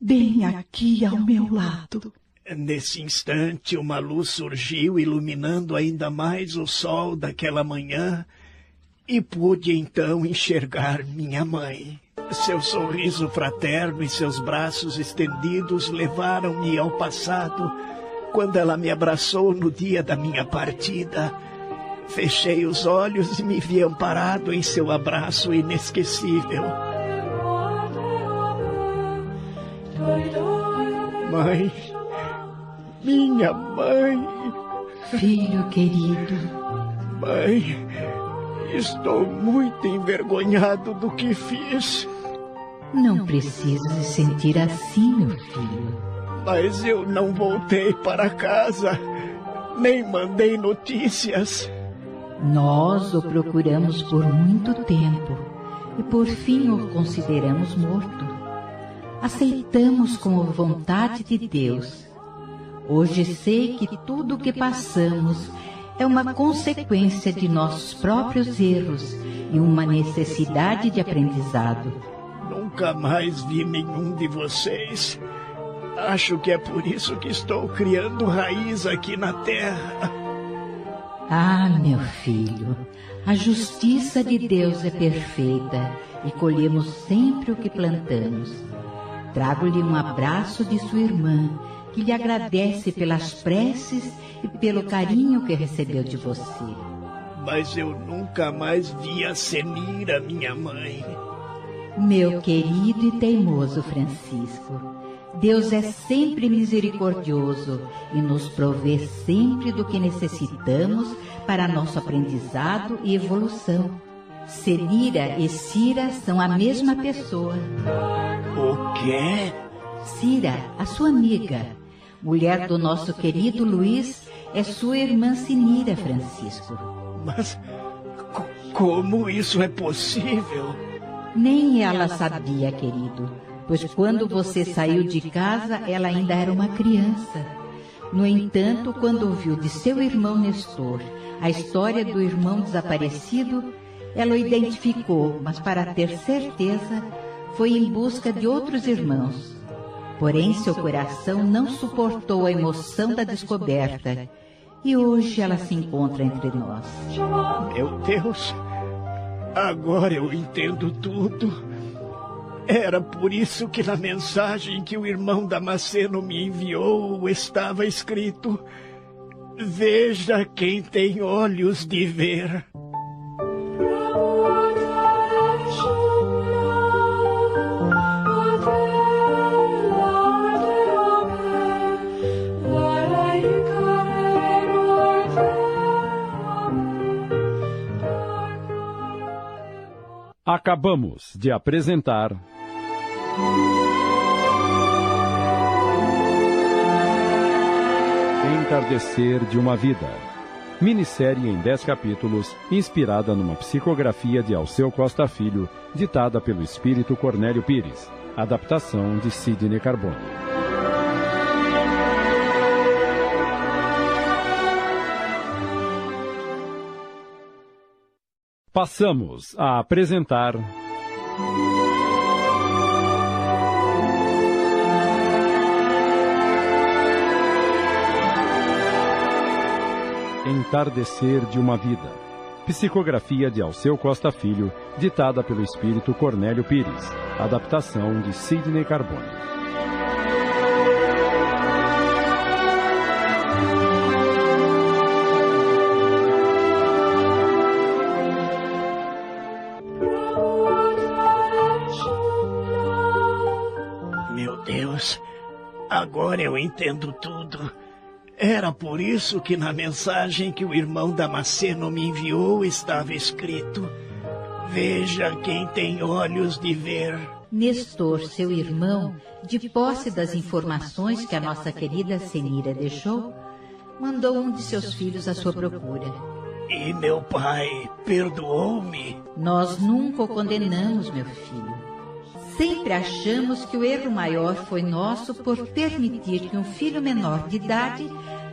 Bem aqui ao meu lado. Nesse instante, uma luz surgiu, iluminando ainda mais o sol daquela manhã, e pude então enxergar minha mãe. Seu sorriso fraterno e seus braços estendidos levaram-me ao passado, quando ela me abraçou no dia da minha partida. Fechei os olhos e me vi amparado em seu abraço inesquecível. Mãe, minha mãe. Filho querido. Mãe, estou muito envergonhado do que fiz. Não precisa se sentir assim, meu filho. Mas eu não voltei para casa, nem mandei notícias. Nós o procuramos por muito tempo e por fim o consideramos morto. Aceitamos como vontade de Deus. Hoje sei que tudo o que passamos é uma consequência de nossos próprios erros e uma necessidade de aprendizado. Nunca mais vi nenhum de vocês. Acho que é por isso que estou criando raiz aqui na terra. Ah, meu filho, a justiça de Deus é perfeita e colhemos sempre o que plantamos. Trago-lhe um abraço de sua irmã, que lhe agradece pelas preces e pelo carinho que recebeu de você. Mas eu nunca mais vi a Senira, minha mãe. Meu querido e teimoso Francisco, Deus é sempre misericordioso e nos provê sempre do que necessitamos para nosso aprendizado e evolução. Senira e Cira são a mesma pessoa. O quê? Cira, a sua amiga, mulher do nosso querido Luiz, é sua irmã Sinira, Francisco. Mas como isso é possível? Nem ela sabia, querido, pois quando você saiu de casa, ela ainda era uma criança. No entanto, quando ouviu de seu irmão Nestor a história do irmão desaparecido, ela o identificou, mas para ter certeza, foi em busca de outros irmãos. Porém, seu coração não suportou a emoção da descoberta e hoje ela se encontra entre nós. Meu Deus, agora eu entendo tudo. Era por isso que na mensagem que o irmão Damasceno me enviou estava escrito: Veja quem tem olhos de ver. Acabamos de apresentar. Entardecer de uma Vida. Minissérie em 10 capítulos, inspirada numa psicografia de Alceu Costa Filho, ditada pelo espírito Cornélio Pires. Adaptação de Sidney Carbone. Passamos a apresentar. Entardecer de uma Vida. Psicografia de Alceu Costa Filho, ditada pelo espírito Cornélio Pires. Adaptação de Sidney Carbone. Agora eu entendo tudo. Era por isso que na mensagem que o irmão Damasceno me enviou estava escrito: Veja quem tem olhos de ver. Nestor, seu irmão, de posse das informações que a nossa querida Senira deixou, mandou um de seus filhos à sua procura. E meu pai perdoou-me. Nós nunca o condenamos, meu filho. Sempre achamos que o erro maior foi nosso por permitir que um filho menor de idade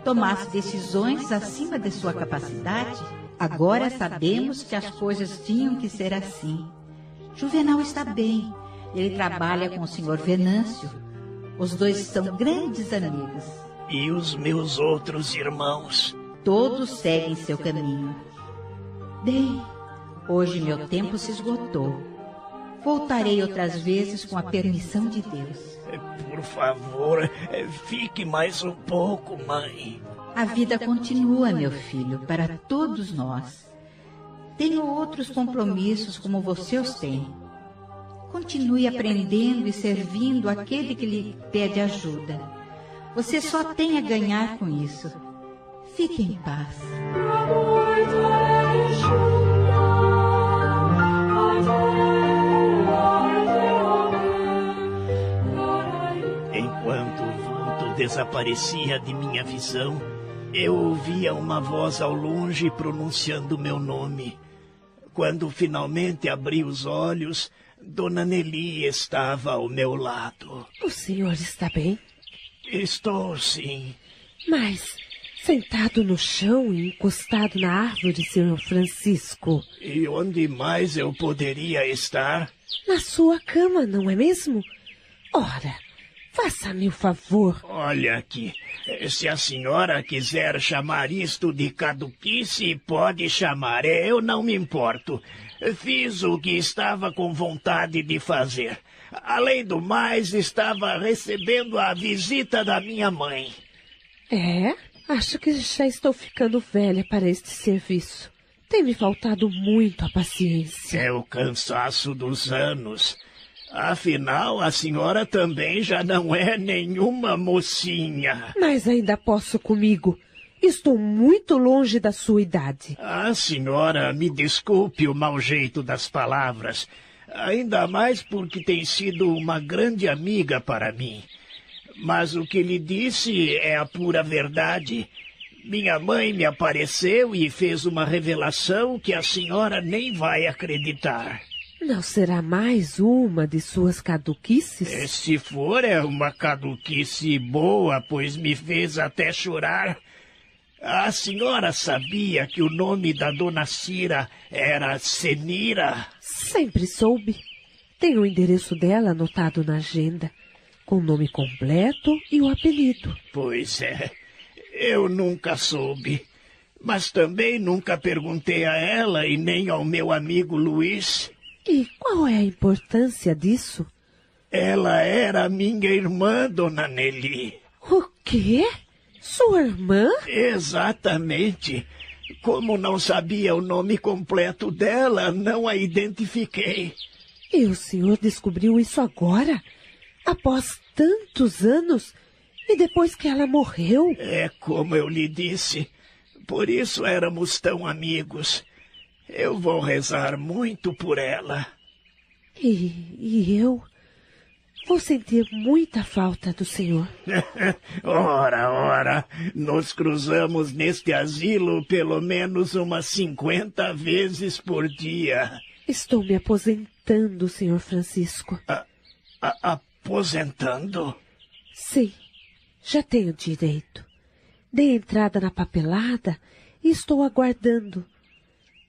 tomasse decisões acima de sua capacidade. Agora sabemos que as coisas tinham que ser assim. Juvenal está bem. Ele trabalha com o senhor Venâncio. Os dois são grandes amigos. E os meus outros irmãos? Todos seguem seu caminho. Bem, hoje meu tempo se esgotou. Voltarei outras vezes com a permissão de Deus. Por favor, fique mais um pouco, mãe. A vida continua, meu filho, para todos nós. Tenho outros compromissos como você os tem. Continue aprendendo e servindo aquele que lhe pede ajuda. Você só tem a ganhar com isso. Fique em paz. Enquanto desaparecia de minha visão, eu ouvia uma voz ao longe pronunciando meu nome. Quando finalmente abri os olhos, Dona Nelly estava ao meu lado. O senhor está bem? Estou sim. Mas sentado no chão e encostado na árvore, senhor Francisco. E onde mais eu poderia estar? Na sua cama, não é mesmo? Ora, faça-me o favor. Olha aqui, se a senhora quiser chamar isto de caduquice, pode chamar. Eu não me importo. Fiz o que estava com vontade de fazer. Além do mais, estava recebendo a visita da minha mãe. É? Acho que já estou ficando velha para este serviço. Tem me faltado muito a paciência. É o cansaço dos anos. Afinal, a senhora também já não é nenhuma mocinha. Mas ainda posso comigo. Estou muito longe da sua idade. Ah, senhora, me desculpe o mau jeito das palavras. Ainda mais porque tem sido uma grande amiga para mim. Mas o que lhe disse é a pura verdade. Minha mãe me apareceu e fez uma revelação que a senhora nem vai acreditar. Não será mais uma de suas caduquices? É, se for, é uma caduquice boa, pois me fez até chorar. A senhora sabia que o nome da dona Cira era Senira? Sempre soube. Tenho o endereço dela anotado na agenda, com o nome completo e o apelido. Pois é, eu nunca soube. Mas também nunca perguntei a ela e nem ao meu amigo Luiz. E qual é a importância disso? Ela era minha irmã, dona Nelly. O quê? Sua irmã? Exatamente. Como não sabia o nome completo dela, não a identifiquei. E o senhor descobriu isso agora? Após tantos anos? E depois que ela morreu? É como eu lhe disse. Por isso éramos tão amigos. Eu vou rezar muito por ela. E, e eu vou sentir muita falta do senhor. <laughs> ora, ora, nos cruzamos neste asilo pelo menos umas cinquenta vezes por dia. Estou me aposentando, senhor Francisco. A, a, aposentando? Sim, já tenho direito. Dei entrada na papelada e estou aguardando.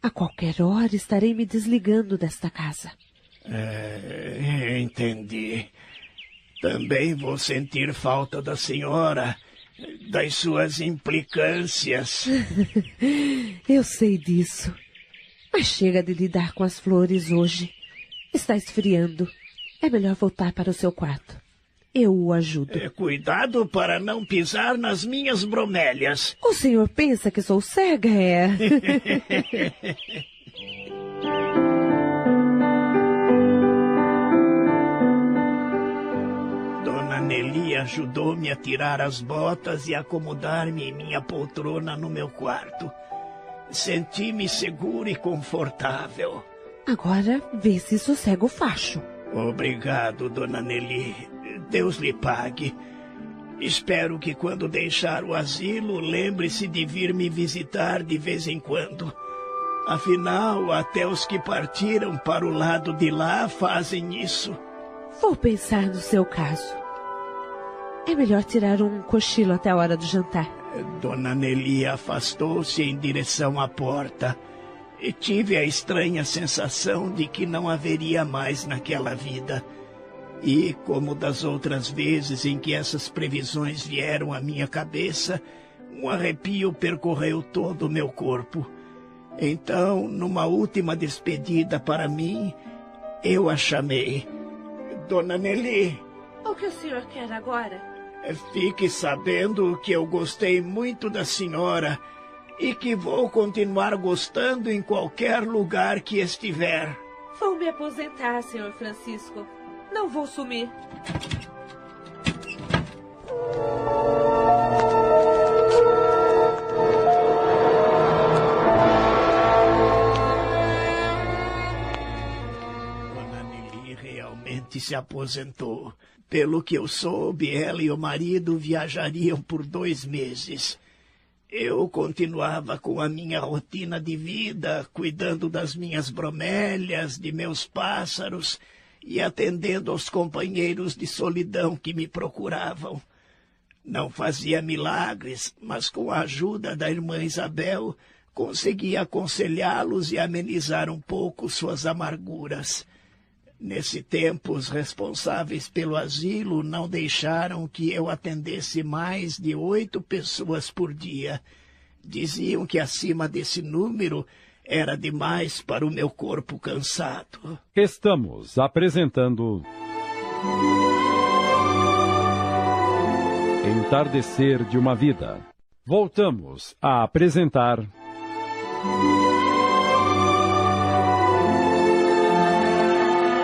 A qualquer hora estarei me desligando desta casa. É, entendi. Também vou sentir falta da senhora, das suas implicâncias. <laughs> Eu sei disso. Mas chega de lidar com as flores hoje. Está esfriando. É melhor voltar para o seu quarto. Eu o ajudo. É, cuidado para não pisar nas minhas bromélias. O senhor pensa que sou cega, é? <laughs> Dona Nelly ajudou-me a tirar as botas e acomodar-me em minha poltrona no meu quarto. Senti-me seguro e confortável. Agora vê se sossega o facho. Obrigado, Dona Nelly. Deus lhe pague. Espero que quando deixar o asilo, lembre-se de vir me visitar de vez em quando. Afinal, até os que partiram para o lado de lá fazem isso. Vou pensar no seu caso. É melhor tirar um cochilo até a hora do jantar. Dona Nelly afastou-se em direção à porta e tive a estranha sensação de que não haveria mais naquela vida. E, como das outras vezes em que essas previsões vieram à minha cabeça, um arrepio percorreu todo o meu corpo. Então, numa última despedida para mim, eu a chamei. Dona Nelly. O que o senhor quer agora? Fique sabendo que eu gostei muito da senhora e que vou continuar gostando em qualquer lugar que estiver. Vou me aposentar, senhor Francisco. Não vou sumir. Se aposentou. Pelo que eu soube, ela e o marido viajariam por dois meses. Eu continuava com a minha rotina de vida, cuidando das minhas bromélias, de meus pássaros e atendendo aos companheiros de solidão que me procuravam. Não fazia milagres, mas com a ajuda da irmã Isabel, conseguia aconselhá-los e amenizar um pouco suas amarguras. Nesse tempo, os responsáveis pelo asilo não deixaram que eu atendesse mais de oito pessoas por dia. Diziam que acima desse número era demais para o meu corpo cansado. Estamos apresentando. Entardecer de uma Vida. Voltamos a apresentar.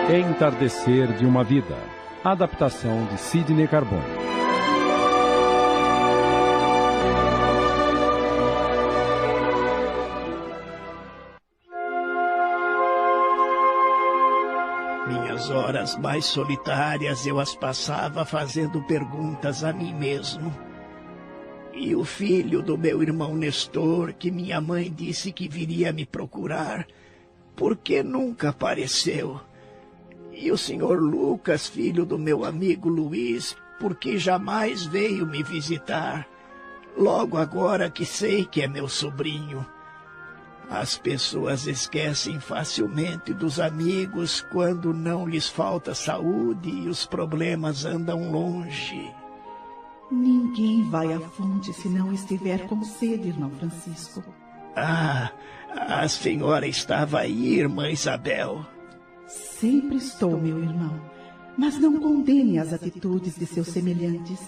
Entardecer de uma Vida. Adaptação de Sidney Carbone. Minhas horas mais solitárias eu as passava fazendo perguntas a mim mesmo. E o filho do meu irmão Nestor, que minha mãe disse que viria me procurar, por que nunca apareceu? E o senhor Lucas, filho do meu amigo Luiz, por que jamais veio me visitar? Logo agora que sei que é meu sobrinho. As pessoas esquecem facilmente dos amigos quando não lhes falta saúde e os problemas andam longe. Ninguém vai à fonte se não estiver com sede, irmão Francisco. Ah, a senhora estava aí, irmã Isabel. Sempre estou, meu irmão. Mas não condene as atitudes de seus semelhantes.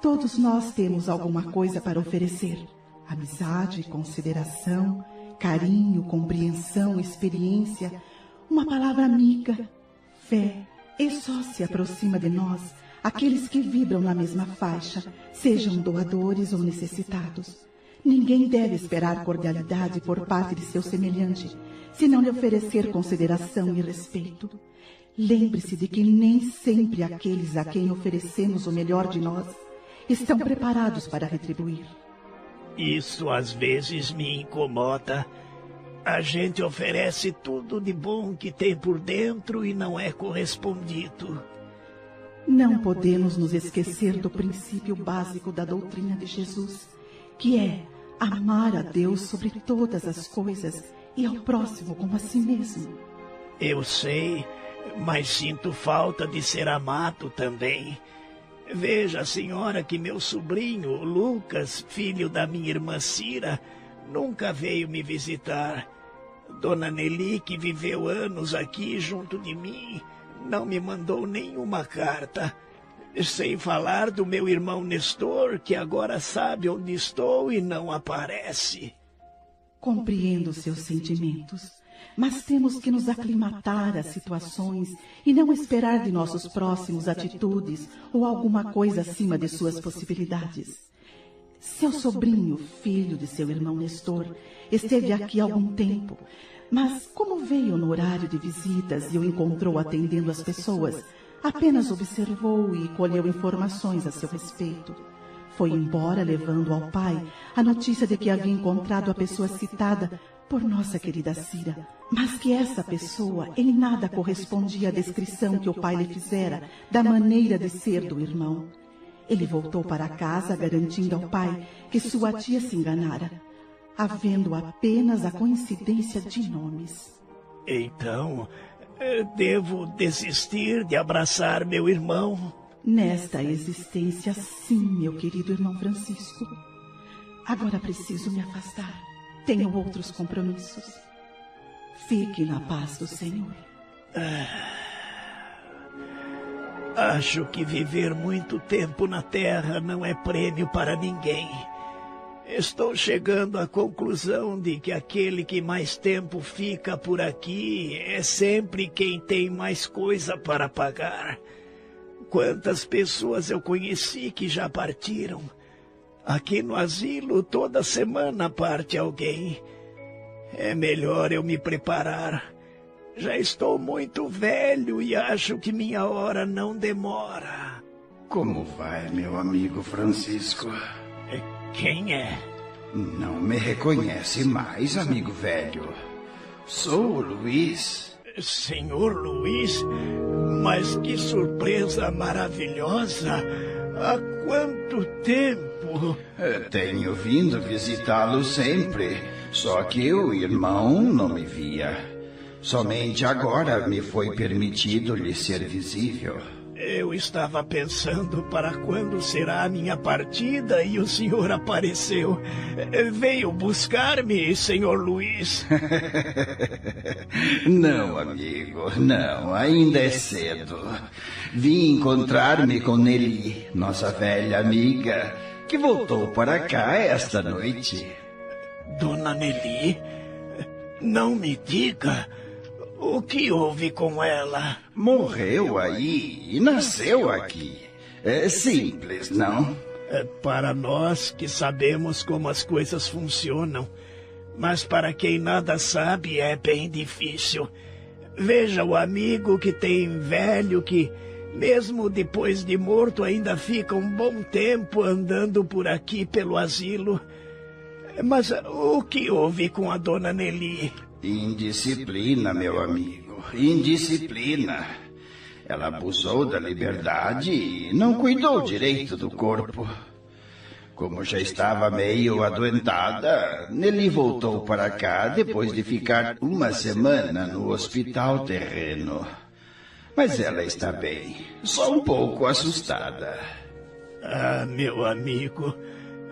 Todos nós temos alguma coisa para oferecer: amizade, consideração, carinho, compreensão, experiência, uma palavra amiga, fé. E só se aproxima de nós aqueles que vibram na mesma faixa, sejam doadores ou necessitados. Ninguém deve esperar cordialidade por parte de seu semelhante, se não lhe oferecer consideração e respeito. Lembre-se de que nem sempre aqueles a quem oferecemos o melhor de nós estão preparados para retribuir. Isso às vezes me incomoda. A gente oferece tudo de bom que tem por dentro e não é correspondido. Não podemos nos esquecer do princípio básico da doutrina de Jesus, que é amar a Deus sobre todas as coisas e ao próximo como a si mesmo. Eu sei, mas sinto falta de ser amado também. Veja, senhora, que meu sobrinho, Lucas, filho da minha irmã Cira, nunca veio me visitar. Dona Nelly, que viveu anos aqui junto de mim, não me mandou nenhuma carta. Sem falar do meu irmão Nestor, que agora sabe onde estou e não aparece. Compreendo seus sentimentos, mas temos que nos aclimatar às situações e não esperar de nossos próximos atitudes ou alguma coisa acima de suas possibilidades. Seu sobrinho, filho de seu irmão Nestor, esteve aqui há algum tempo, mas como veio no horário de visitas e o encontrou atendendo as pessoas, apenas observou e colheu informações a seu respeito. Foi embora levando ao pai a notícia de que havia encontrado a pessoa citada por nossa querida Cira, mas que essa pessoa em nada correspondia à descrição que o pai lhe fizera da maneira de ser do irmão. Ele voltou para casa garantindo ao pai que sua tia se enganara, havendo apenas a coincidência de nomes. Então, eh, devo desistir de abraçar meu irmão? Nesta existência, sim, meu querido irmão Francisco. Agora preciso me afastar. Tenho outros compromissos. Fique na paz do Senhor. Acho que viver muito tempo na Terra não é prêmio para ninguém. Estou chegando à conclusão de que aquele que mais tempo fica por aqui é sempre quem tem mais coisa para pagar. Quantas pessoas eu conheci que já partiram. Aqui no asilo, toda semana parte alguém. É melhor eu me preparar. Já estou muito velho e acho que minha hora não demora. Como vai, meu amigo Francisco? Quem é? Não me reconhece mais, amigo velho. Sou o Luiz. Senhor Luiz, mas que surpresa maravilhosa! Há quanto tempo? Tenho vindo visitá-lo sempre, só que o irmão não me via. Somente agora me foi permitido lhe ser visível. Eu estava pensando para quando será a minha partida e o senhor apareceu. Veio buscar-me, senhor Luiz. <laughs> não, amigo, não, ainda é cedo. Vim encontrar-me com Nelly, nossa velha amiga, que voltou para cá esta noite. Dona Nelly? Não me diga. O que houve com ela? Morreu aí e nasceu aqui. É simples, não? É para nós que sabemos como as coisas funcionam. Mas para quem nada sabe é bem difícil. Veja o amigo que tem velho que, mesmo depois de morto, ainda fica um bom tempo andando por aqui pelo asilo. Mas o que houve com a dona Nelly? Indisciplina, meu amigo. Indisciplina. Ela abusou da liberdade e não cuidou direito do corpo. Como já estava meio adoentada, Nelly voltou para cá depois de ficar uma semana no hospital terreno. Mas ela está bem, só um pouco assustada. Ah, meu amigo,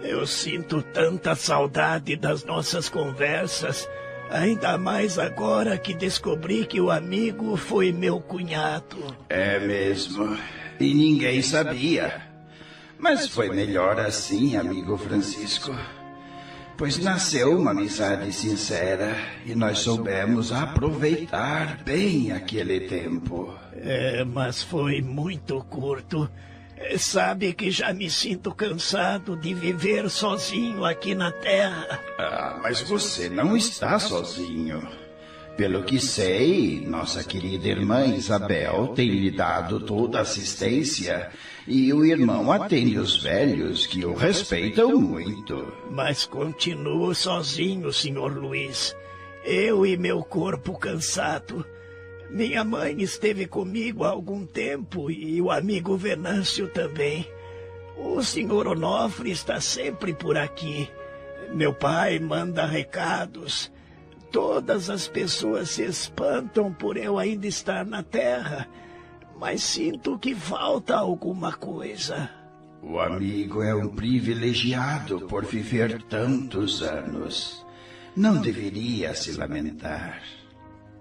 eu sinto tanta saudade das nossas conversas. Ainda mais agora que descobri que o amigo foi meu cunhado. É mesmo. E ninguém sabia. Mas foi melhor assim, amigo Francisco. Pois nasceu uma amizade sincera e nós soubemos aproveitar bem aquele tempo. É, mas foi muito curto. Sabe que já me sinto cansado de viver sozinho aqui na Terra. Ah, mas você não está sozinho. Pelo que sei, nossa querida irmã Isabel tem lhe dado toda a assistência e o irmão atende os velhos que o respeitam muito. Mas continuo sozinho, senhor Luiz. Eu e meu corpo cansado. Minha mãe esteve comigo há algum tempo e o amigo Venâncio também. O senhor Onofre está sempre por aqui. Meu pai manda recados. Todas as pessoas se espantam por eu ainda estar na terra, mas sinto que falta alguma coisa. O amigo é um privilegiado por viver tantos anos. Não deveria se lamentar.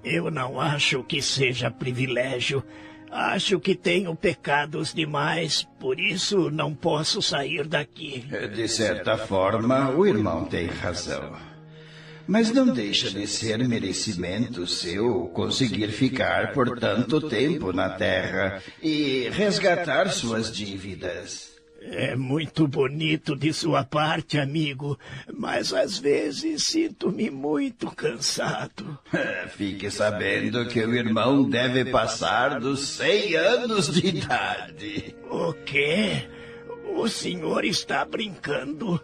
Eu não acho que seja privilégio. Acho que tenho pecados demais, por isso não posso sair daqui. De certa forma, o irmão tem razão. Mas não deixa de ser merecimento seu conseguir ficar por tanto tempo na Terra e resgatar suas dívidas. É muito bonito de sua parte, amigo, mas às vezes sinto-me muito cansado. <laughs> Fique sabendo que o irmão deve passar dos cem anos de idade. O quê? O senhor está brincando?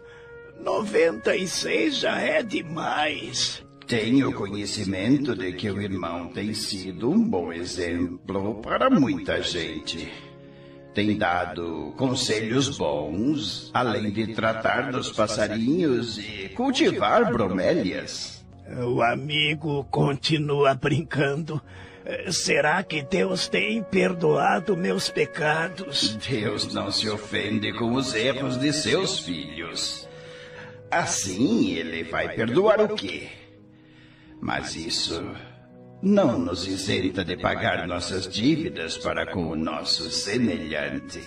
Noventa e seis já é demais. Tenho conhecimento de que o irmão tem sido um bom exemplo para muita gente tem dado conselhos bons, além de tratar dos passarinhos e cultivar bromélias. O amigo continua brincando. Será que Deus tem perdoado meus pecados? Deus não se ofende com os erros de seus filhos. Assim, ele vai perdoar o quê? Mas isso não nos isenta de pagar nossas dívidas para com o nosso semelhante.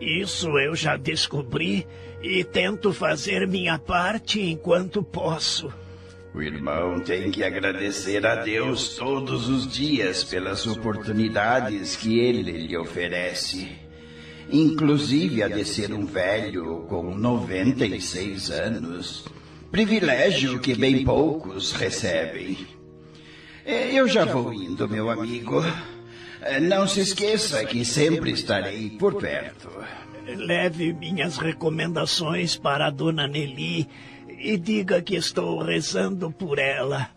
Isso eu já descobri e tento fazer minha parte enquanto posso. O irmão tem que agradecer a Deus todos os dias pelas oportunidades que ele lhe oferece. Inclusive a de ser um velho com 96 anos. Privilégio que bem poucos recebem. É, eu já vou indo, meu amigo. É, não se esqueça que sempre estarei por perto. Leve minhas recomendações para a dona Nelly e diga que estou rezando por ela.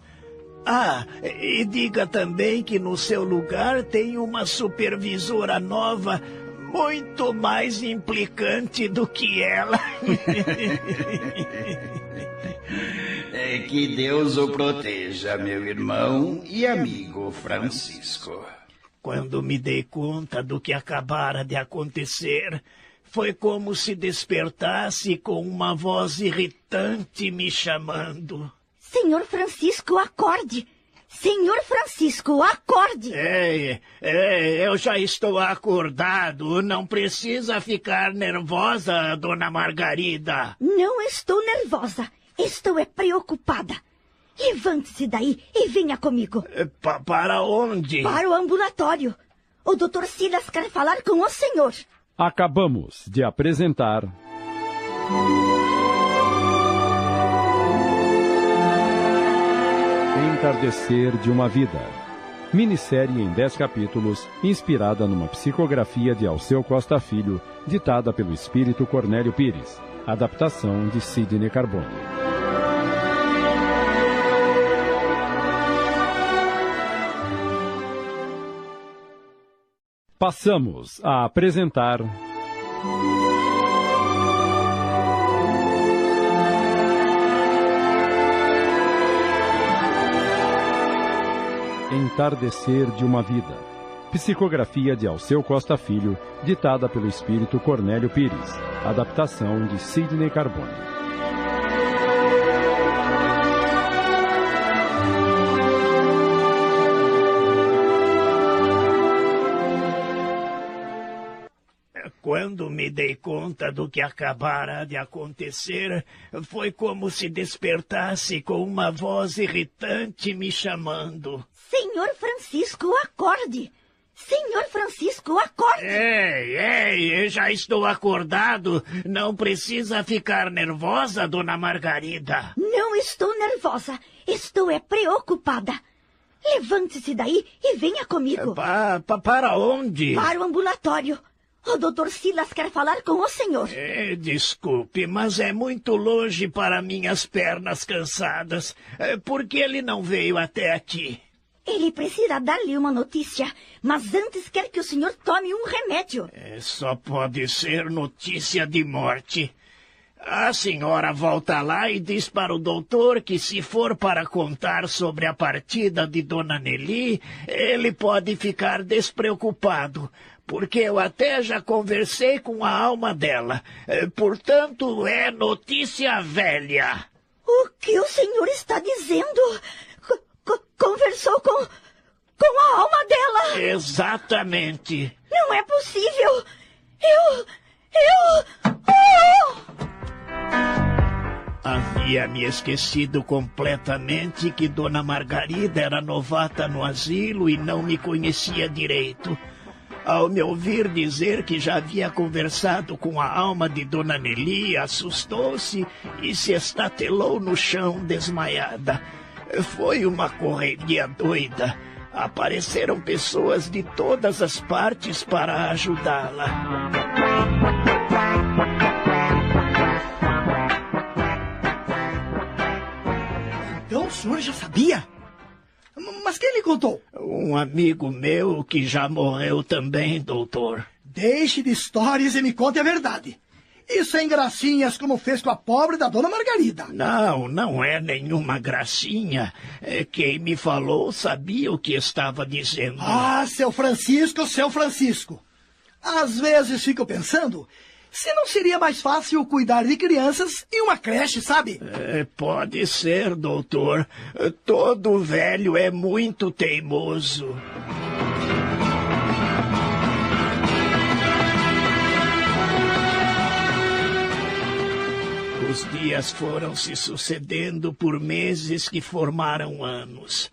Ah, e diga também que no seu lugar tem uma supervisora nova muito mais implicante do que ela. <laughs> É que Deus o proteja, meu irmão e amigo Francisco. Quando me dei conta do que acabara de acontecer, foi como se despertasse com uma voz irritante me chamando. Senhor Francisco, acorde! Senhor Francisco, acorde! É, é, eu já estou acordado. Não precisa ficar nervosa, dona Margarida. Não estou nervosa. Estou é preocupada. Levante-se daí e venha comigo. É, pa para onde? Para o ambulatório. O doutor Silas quer falar com o senhor. Acabamos de apresentar. Entardecer de uma Vida. Minissérie em 10 capítulos, inspirada numa psicografia de Alceu Costa Filho, ditada pelo espírito Cornélio Pires. Adaptação de Sidney Carbone. Passamos a apresentar. Entardecer de uma Vida. Psicografia de Alceu Costa Filho, ditada pelo espírito Cornélio Pires. Adaptação de Sidney Carbone. Quando me dei conta do que acabara de acontecer, foi como se despertasse com uma voz irritante me chamando. Senhor Francisco, acorde! Senhor Francisco, acorde! Ei, ei, já estou acordado. Não precisa ficar nervosa, dona Margarida. Não estou nervosa. Estou é preocupada. Levante-se daí e venha comigo. Pa, pa, para onde? Para o ambulatório. O doutor Silas quer falar com o senhor. É, desculpe, mas é muito longe para minhas pernas cansadas. É, por que ele não veio até aqui? Ele precisa dar-lhe uma notícia, mas antes quer que o senhor tome um remédio. É, só pode ser notícia de morte. A senhora volta lá e diz para o doutor que se for para contar sobre a partida de Dona Nelly, ele pode ficar despreocupado, porque eu até já conversei com a alma dela. É, portanto, é notícia velha. O que o senhor está dizendo? C conversou com. com a alma dela? Exatamente. Não é possível. Eu. eu. Oh! Havia me esquecido completamente que Dona Margarida era novata no asilo e não me conhecia direito. Ao me ouvir dizer que já havia conversado com a alma de Dona Nelly, assustou-se e se estatelou no chão desmaiada. Foi uma correria doida. Apareceram pessoas de todas as partes para ajudá-la. Então o senhor já sabia? Mas quem lhe contou? Um amigo meu que já morreu também, doutor. Deixe de histórias e me conte a verdade. E sem gracinhas como fez com a pobre da dona Margarida. Não, não é nenhuma gracinha. É, quem me falou sabia o que estava dizendo. Ah, seu Francisco, seu Francisco. Às vezes fico pensando se não seria mais fácil cuidar de crianças em uma creche, sabe? É, pode ser, doutor. Todo velho é muito teimoso. Os dias foram se sucedendo por meses que formaram anos.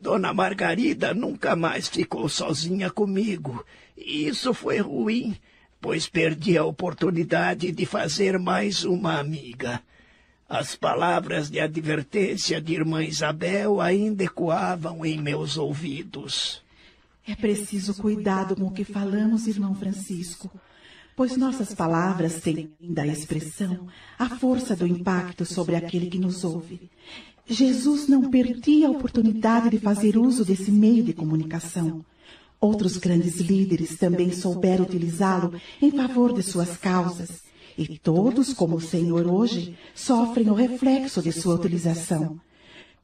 Dona Margarida nunca mais ficou sozinha comigo. E isso foi ruim pois perdi a oportunidade de fazer mais uma amiga. As palavras de advertência de irmã Isabel ainda ecoavam em meus ouvidos. É preciso cuidado com o que falamos, irmão Francisco, pois nossas palavras têm ainda a expressão, a força do impacto sobre aquele que nos ouve. Jesus não perdia a oportunidade de fazer uso desse meio de comunicação. Outros grandes líderes também souberam utilizá-lo em favor de suas causas, e todos, como o Senhor hoje, sofrem o reflexo de sua utilização.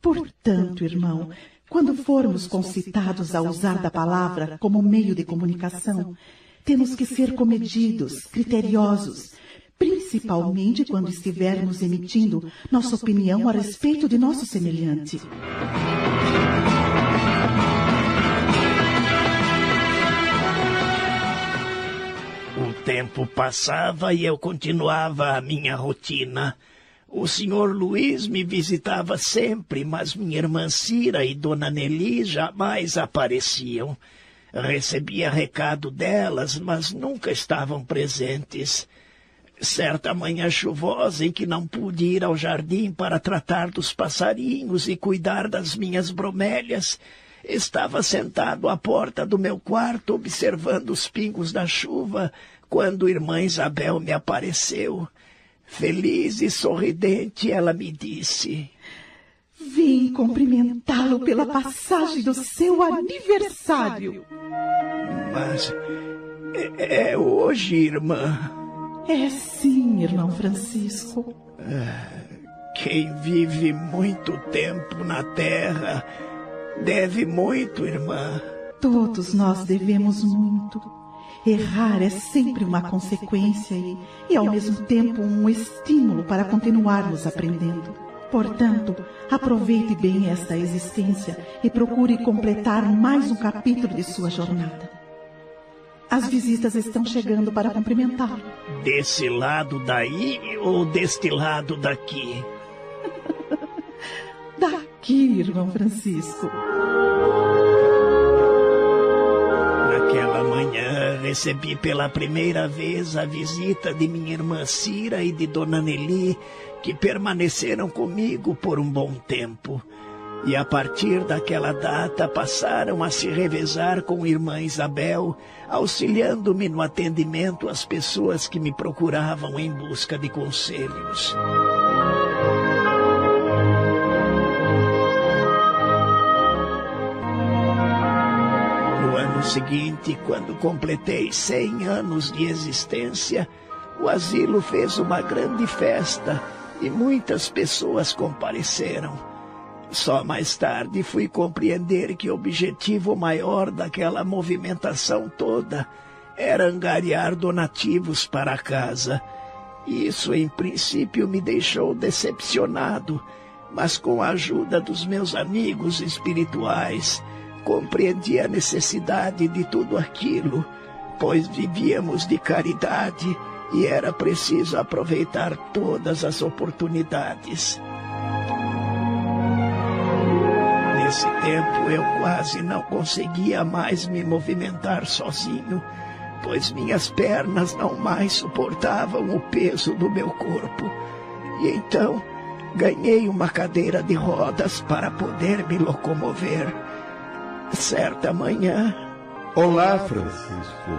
Portanto, irmão, quando formos concitados a usar da palavra como meio de comunicação, temos que ser comedidos, criteriosos, principalmente quando estivermos emitindo nossa opinião a respeito de nosso semelhante. Tempo passava e eu continuava a minha rotina. O senhor Luiz me visitava sempre, mas minha irmã Cira e Dona Nelly jamais apareciam. Recebia recado delas, mas nunca estavam presentes. Certa manhã chuvosa em que não pude ir ao jardim para tratar dos passarinhos e cuidar das minhas bromélias, estava sentado à porta do meu quarto observando os pingos da chuva quando irmã Isabel me apareceu, feliz e sorridente, ela me disse: Vim cumprimentá-lo pela passagem do seu aniversário. Mas é, é hoje, irmã. É sim, irmão Francisco. Quem vive muito tempo na terra deve muito, irmã. Todos nós devemos muito. Errar é sempre uma consequência e, e, ao mesmo tempo, um estímulo para continuarmos aprendendo. Portanto, aproveite bem esta existência e procure completar mais um capítulo de sua jornada. As visitas estão chegando para cumprimentá-lo. Desse lado daí ou deste lado daqui? <laughs> daqui, irmão Francisco. Naquela manhã recebi pela primeira vez a visita de minha irmã Cira e de Dona Nelly, que permaneceram comigo por um bom tempo. E a partir daquela data passaram a se revezar com irmã Isabel, auxiliando-me no atendimento às pessoas que me procuravam em busca de conselhos. Seguinte, quando completei 100 anos de existência, o asilo fez uma grande festa e muitas pessoas compareceram. Só mais tarde fui compreender que o objetivo maior daquela movimentação toda era angariar donativos para a casa. Isso, em princípio, me deixou decepcionado, mas com a ajuda dos meus amigos espirituais, compreendi a necessidade de tudo aquilo, pois vivíamos de caridade e era preciso aproveitar todas as oportunidades. Nesse tempo eu quase não conseguia mais me movimentar sozinho, pois minhas pernas não mais suportavam o peso do meu corpo. E então ganhei uma cadeira de rodas para poder me locomover. Certa manhã. Olá, Francisco.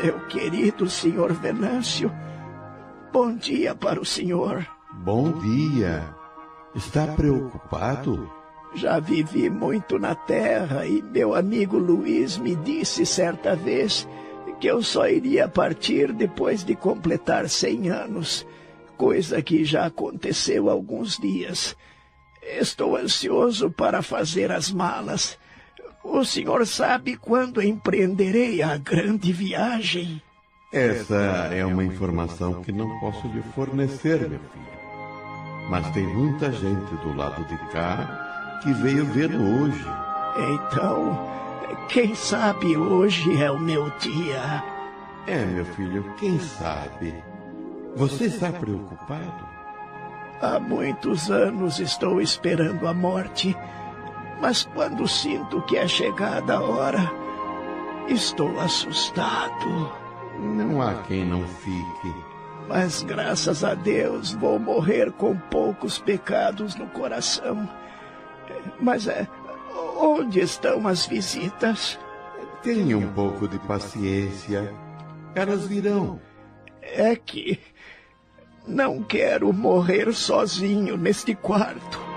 Meu querido senhor Venâncio, bom dia para o senhor. Bom dia. Está preocupado? Já vivi muito na terra e meu amigo Luiz me disse certa vez que eu só iria partir depois de completar cem anos, coisa que já aconteceu há alguns dias. Estou ansioso para fazer as malas. O senhor sabe quando empreenderei a grande viagem? Essa é uma informação que não posso lhe fornecer, meu filho. Mas tem muita gente do lado de cá que veio vê-lo hoje. Então, quem sabe hoje é o meu dia? É, meu filho, quem sabe? Você está preocupado? Há muitos anos estou esperando a morte mas quando sinto que é chegada a hora, estou assustado. Não há quem não fique. Mas graças a Deus vou morrer com poucos pecados no coração. Mas é, onde estão as visitas? Tenha um pouco de paciência. Elas virão. É que não quero morrer sozinho neste quarto.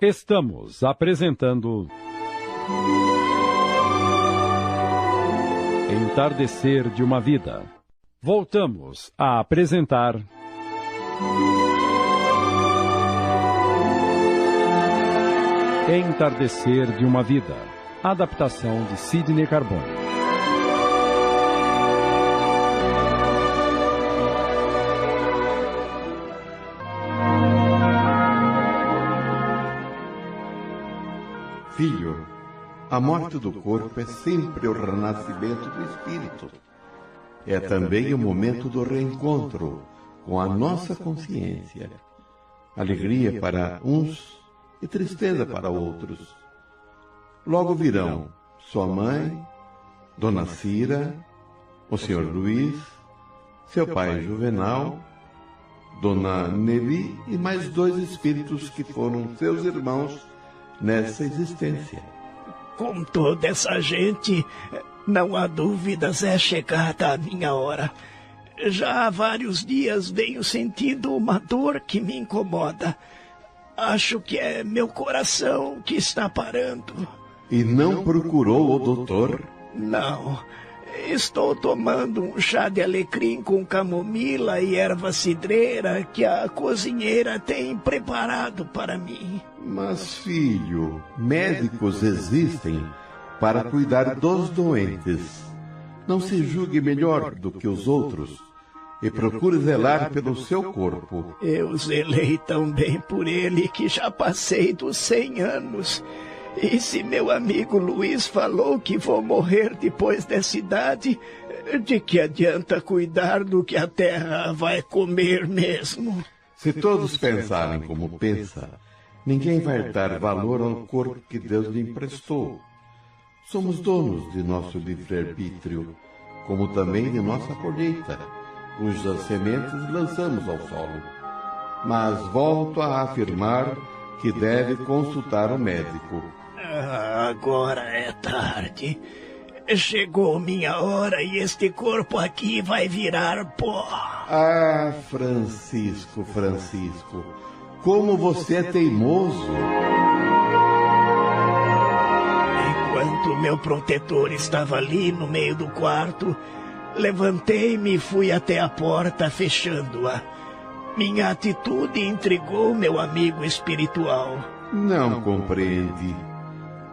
Estamos apresentando. Entardecer de uma Vida. Voltamos a apresentar. Entardecer de uma Vida. Adaptação de Sidney Carbone. A morte do corpo é sempre o renascimento do espírito. É também o momento do reencontro com a nossa consciência. Alegria para uns e tristeza para outros. Logo virão sua mãe, Dona Cira, o Sr. Luiz, seu pai Juvenal, Dona Nelly e mais dois espíritos que foram seus irmãos nessa existência. Com toda essa gente, não há dúvidas, é chegada a minha hora. Já há vários dias venho sentindo uma dor que me incomoda. Acho que é meu coração que está parando. E não procurou o doutor? Não. Estou tomando um chá de alecrim com camomila e erva cidreira que a cozinheira tem preparado para mim. Mas, filho, médicos existem para cuidar dos doentes. Não se julgue melhor do que os outros e procure zelar pelo seu corpo. Eu zelei tão bem por ele que já passei dos cem anos. E se meu amigo Luiz falou que vou morrer depois dessa idade, de que adianta cuidar do que a terra vai comer mesmo? Se todos pensarem como pensa, ninguém vai dar valor ao corpo que Deus lhe emprestou. Somos donos de nosso livre-arbítrio, como também de nossa colheita, cujas sementes lançamos ao solo. Mas volto a afirmar que deve consultar o médico. Agora é tarde. Chegou minha hora e este corpo aqui vai virar pó. Ah, Francisco, Francisco, como você é teimoso. Enquanto meu protetor estava ali no meio do quarto, levantei-me e fui até a porta, fechando-a. Minha atitude intrigou meu amigo espiritual. Não compreende.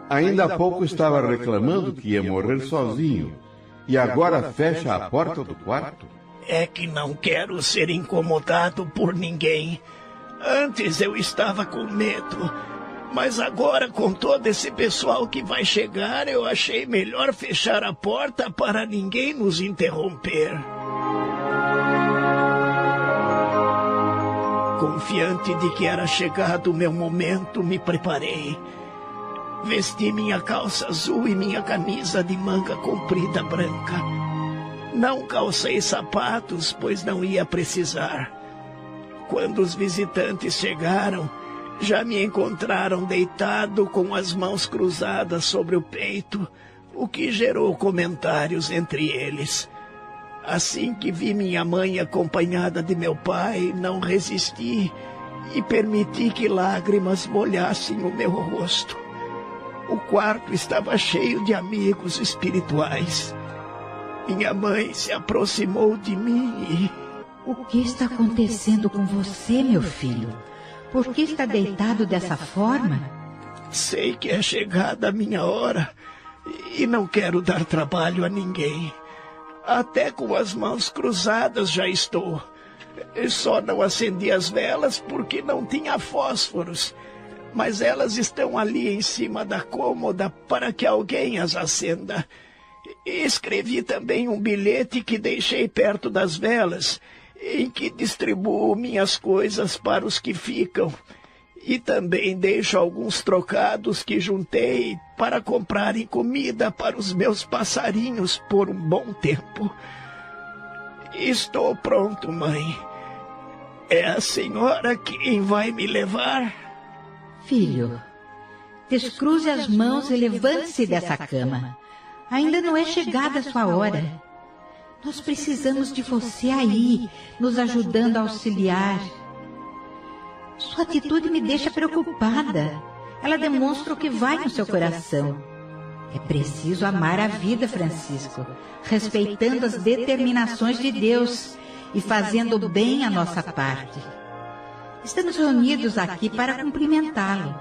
Ainda há pouco estava reclamando que ia morrer sozinho. E agora fecha a porta do quarto? É que não quero ser incomodado por ninguém. Antes eu estava com medo. Mas agora, com todo esse pessoal que vai chegar, eu achei melhor fechar a porta para ninguém nos interromper. Confiante de que era chegado o meu momento, me preparei. Vesti minha calça azul e minha camisa de manga comprida branca. Não calcei sapatos, pois não ia precisar. Quando os visitantes chegaram, já me encontraram deitado com as mãos cruzadas sobre o peito, o que gerou comentários entre eles. Assim que vi minha mãe acompanhada de meu pai, não resisti e permiti que lágrimas molhassem o meu rosto. O quarto estava cheio de amigos espirituais. Minha mãe se aproximou de mim e. O que está acontecendo com você, meu filho? Por que está deitado dessa forma? Sei que é chegada a minha hora e não quero dar trabalho a ninguém. Até com as mãos cruzadas já estou. Só não acendi as velas porque não tinha fósforos. Mas elas estão ali em cima da cômoda para que alguém as acenda. Escrevi também um bilhete que deixei perto das velas, em que distribuo minhas coisas para os que ficam. E também deixo alguns trocados que juntei para comprarem comida para os meus passarinhos por um bom tempo. Estou pronto, mãe. É a senhora quem vai me levar? Filho, descruze as mãos e levante-se dessa cama. Ainda não é chegada a sua hora. Nós precisamos de você aí, nos ajudando a auxiliar. Sua atitude me deixa preocupada. Ela demonstra o que vai no seu coração. É preciso amar a vida, Francisco, respeitando as determinações de Deus e fazendo bem a nossa parte. Estamos reunidos aqui para cumprimentá-lo.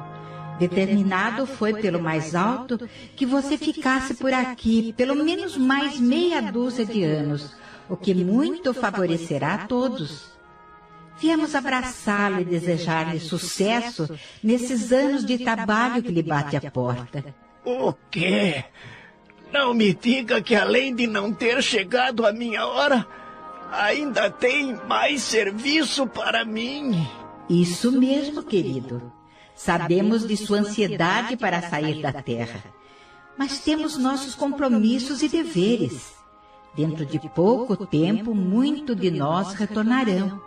Determinado foi pelo mais alto que você ficasse por aqui pelo menos mais meia dúzia de anos, o que muito favorecerá a todos. Viemos abraçá-lo e desejar-lhe sucesso nesses anos de trabalho que lhe bate à porta. O quê? Não me diga que além de não ter chegado a minha hora, ainda tem mais serviço para mim. Isso mesmo, querido. Sabemos de sua ansiedade para sair da terra. Mas temos nossos compromissos e deveres. Dentro de pouco tempo, muito de nós retornarão.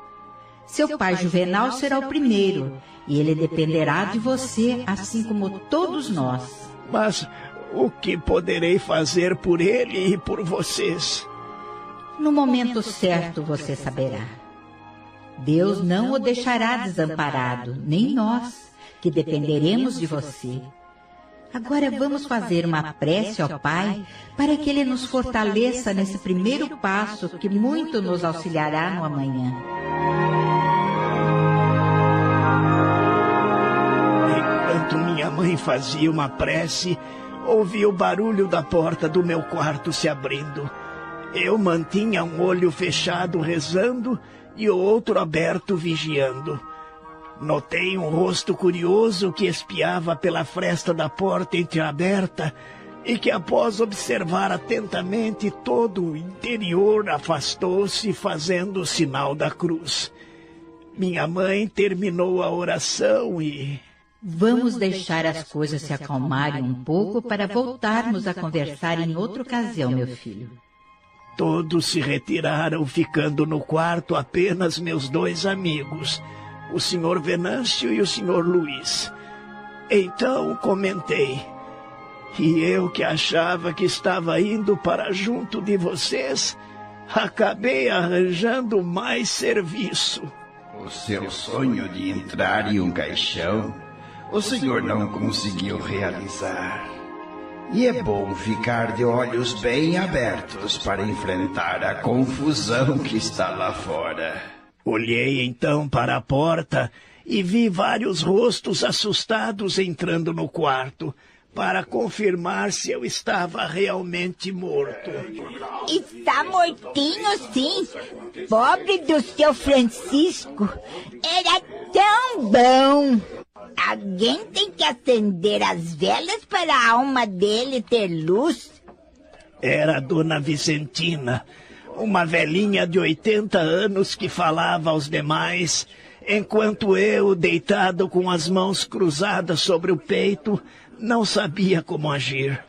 Seu pai Juvenal será o primeiro, e ele dependerá de você, assim como todos nós. Mas o que poderei fazer por ele e por vocês? No momento certo você saberá. Deus não o deixará desamparado, nem nós, que dependeremos de você. Agora vamos fazer uma prece ao Pai para que Ele nos fortaleça nesse primeiro passo que muito nos auxiliará no amanhã. Enquanto minha mãe fazia uma prece, ouvi o barulho da porta do meu quarto se abrindo. Eu mantinha um olho fechado rezando e o outro aberto vigiando. Notei um rosto curioso que espiava pela fresta da porta entreaberta e que, após observar atentamente todo o interior, afastou-se fazendo o sinal da cruz. Minha mãe terminou a oração e. Vamos deixar as coisas se acalmarem um pouco para voltarmos a conversar em outra ocasião, meu filho. Todos se retiraram, ficando no quarto apenas meus dois amigos, o senhor Venâncio e o senhor Luiz. Então comentei. E eu que achava que estava indo para junto de vocês, acabei arranjando mais serviço. O seu sonho de entrar em um caixão, o senhor não conseguiu realizar. E é bom ficar de olhos bem abertos para enfrentar a confusão que está lá fora. Olhei então para a porta e vi vários rostos assustados entrando no quarto para confirmar se eu estava realmente morto. Está mortinho, sim. Pobre do seu Francisco. Era tão bom. Alguém tem que acender as velas para a alma dele ter luz. Era a dona Vicentina, uma velhinha de 80 anos que falava aos demais, enquanto eu, deitado com as mãos cruzadas sobre o peito, não sabia como agir.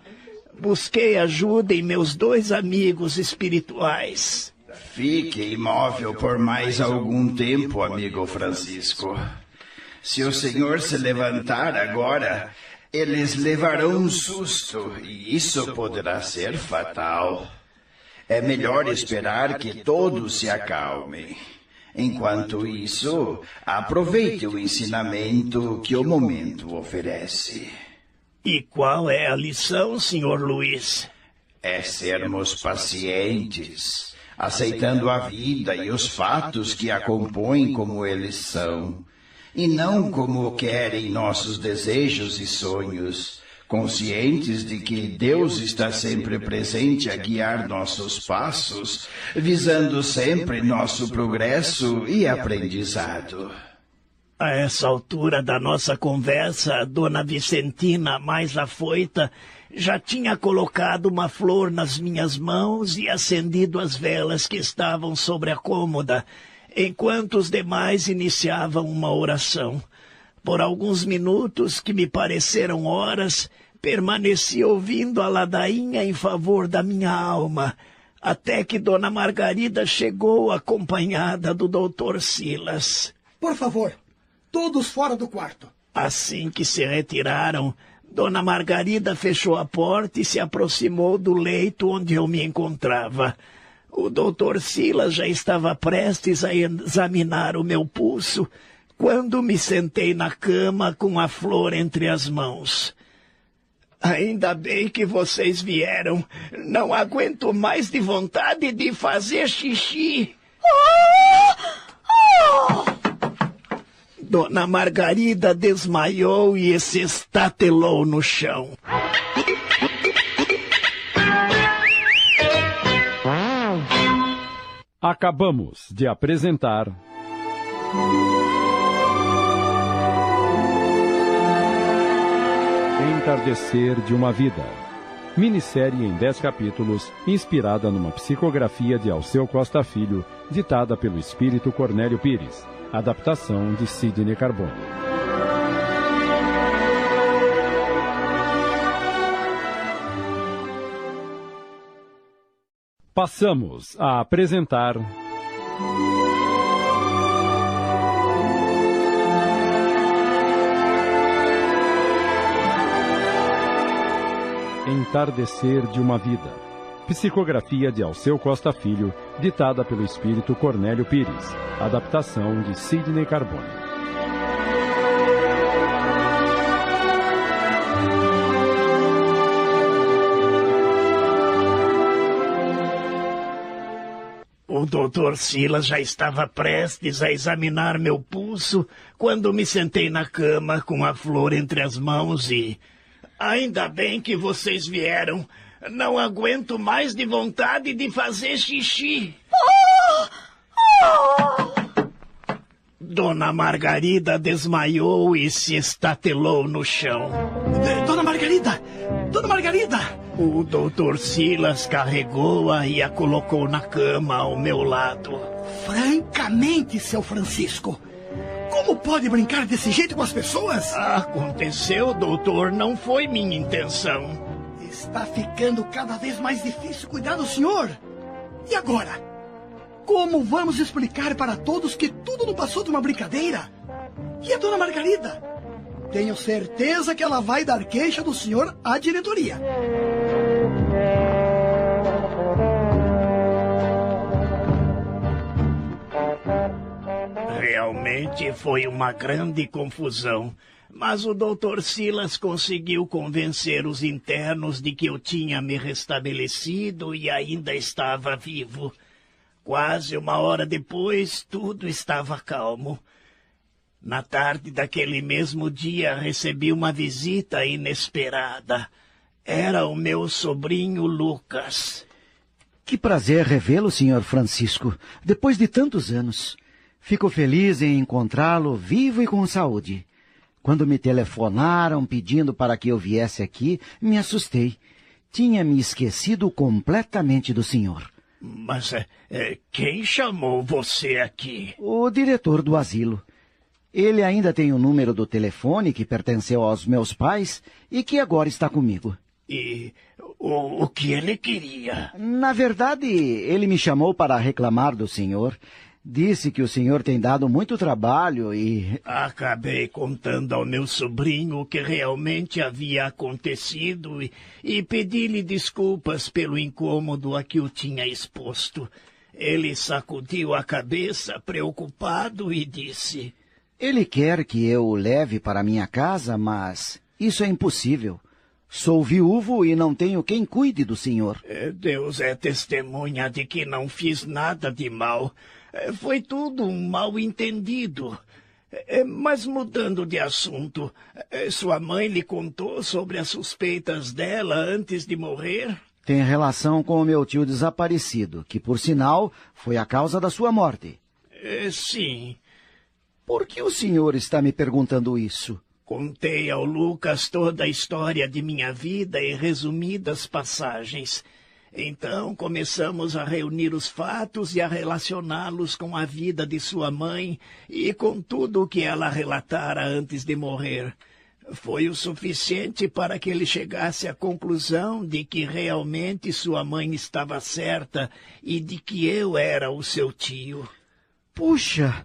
Busquei ajuda em meus dois amigos espirituais. Fique imóvel por mais algum tempo, amigo Francisco. Se o senhor se levantar agora, eles levarão um susto e isso poderá ser fatal. É melhor esperar que todos se acalmem. Enquanto isso, aproveite o ensinamento que o momento oferece. E qual é a lição, senhor Luiz? É sermos pacientes, aceitando a vida e os fatos que a compõem como eles são e não como querem nossos desejos e sonhos, conscientes de que Deus está sempre presente a guiar nossos passos, visando sempre nosso progresso e aprendizado. A essa altura da nossa conversa, Dona Vicentina, mais afoita, já tinha colocado uma flor nas minhas mãos e acendido as velas que estavam sobre a cômoda, enquanto os demais iniciavam uma oração. Por alguns minutos, que me pareceram horas, permaneci ouvindo a ladainha em favor da minha alma, até que Dona Margarida chegou acompanhada do doutor Silas. Por favor, todos fora do quarto. Assim que se retiraram, Dona Margarida fechou a porta e se aproximou do leito onde eu me encontrava. O doutor Silas já estava prestes a examinar o meu pulso quando me sentei na cama com a flor entre as mãos. Ainda bem que vocês vieram. Não aguento mais de vontade de fazer xixi. Dona Margarida desmaiou e se estatelou no chão. Acabamos de apresentar. Entardecer de uma Vida. Minissérie em 10 capítulos, inspirada numa psicografia de Alceu Costa Filho, ditada pelo espírito Cornélio Pires. Adaptação de Sidney Carbone. Passamos a apresentar. Entardecer de uma Vida. Psicografia de Alceu Costa Filho, ditada pelo espírito Cornélio Pires. Adaptação de Sidney Carbone. O doutor Silas já estava prestes a examinar meu pulso quando me sentei na cama com a flor entre as mãos e. Ainda bem que vocês vieram. Não aguento mais de vontade de fazer xixi. Dona Margarida desmaiou e se estatelou no chão. Dona Margarida! Dona Margarida! O doutor Silas carregou-a e a colocou na cama ao meu lado. Francamente, seu Francisco, como pode brincar desse jeito com as pessoas? Aconteceu, doutor, não foi minha intenção. Está ficando cada vez mais difícil cuidar do senhor. E agora? Como vamos explicar para todos que tudo não passou de uma brincadeira? E a dona Margarida? Tenho certeza que ela vai dar queixa do senhor à diretoria. Realmente foi uma grande confusão. Mas o doutor Silas conseguiu convencer os internos de que eu tinha me restabelecido e ainda estava vivo. Quase uma hora depois, tudo estava calmo. Na tarde daquele mesmo dia, recebi uma visita inesperada. Era o meu sobrinho Lucas. Que prazer revê-lo, senhor Francisco, depois de tantos anos. Fico feliz em encontrá-lo vivo e com saúde. Quando me telefonaram pedindo para que eu viesse aqui, me assustei. Tinha me esquecido completamente do senhor. Mas é, quem chamou você aqui? O diretor do asilo. Ele ainda tem o número do telefone que pertenceu aos meus pais e que agora está comigo. E o, o que ele queria? Na verdade, ele me chamou para reclamar do senhor. Disse que o senhor tem dado muito trabalho e. Acabei contando ao meu sobrinho o que realmente havia acontecido e, e pedi-lhe desculpas pelo incômodo a que o tinha exposto. Ele sacudiu a cabeça, preocupado, e disse: Ele quer que eu o leve para minha casa, mas isso é impossível. Sou viúvo e não tenho quem cuide do senhor. Deus é testemunha de que não fiz nada de mal. É, foi tudo um mal-entendido. É, mas mudando de assunto, é, sua mãe lhe contou sobre as suspeitas dela antes de morrer? Tem relação com o meu tio desaparecido, que, por sinal, foi a causa da sua morte. sim. Por que o senhor está me perguntando isso? Contei ao Lucas toda a história de minha vida em resumidas passagens. Então começamos a reunir os fatos e a relacioná-los com a vida de sua mãe e com tudo o que ela relatara antes de morrer. Foi o suficiente para que ele chegasse à conclusão de que realmente sua mãe estava certa e de que eu era o seu tio. Puxa,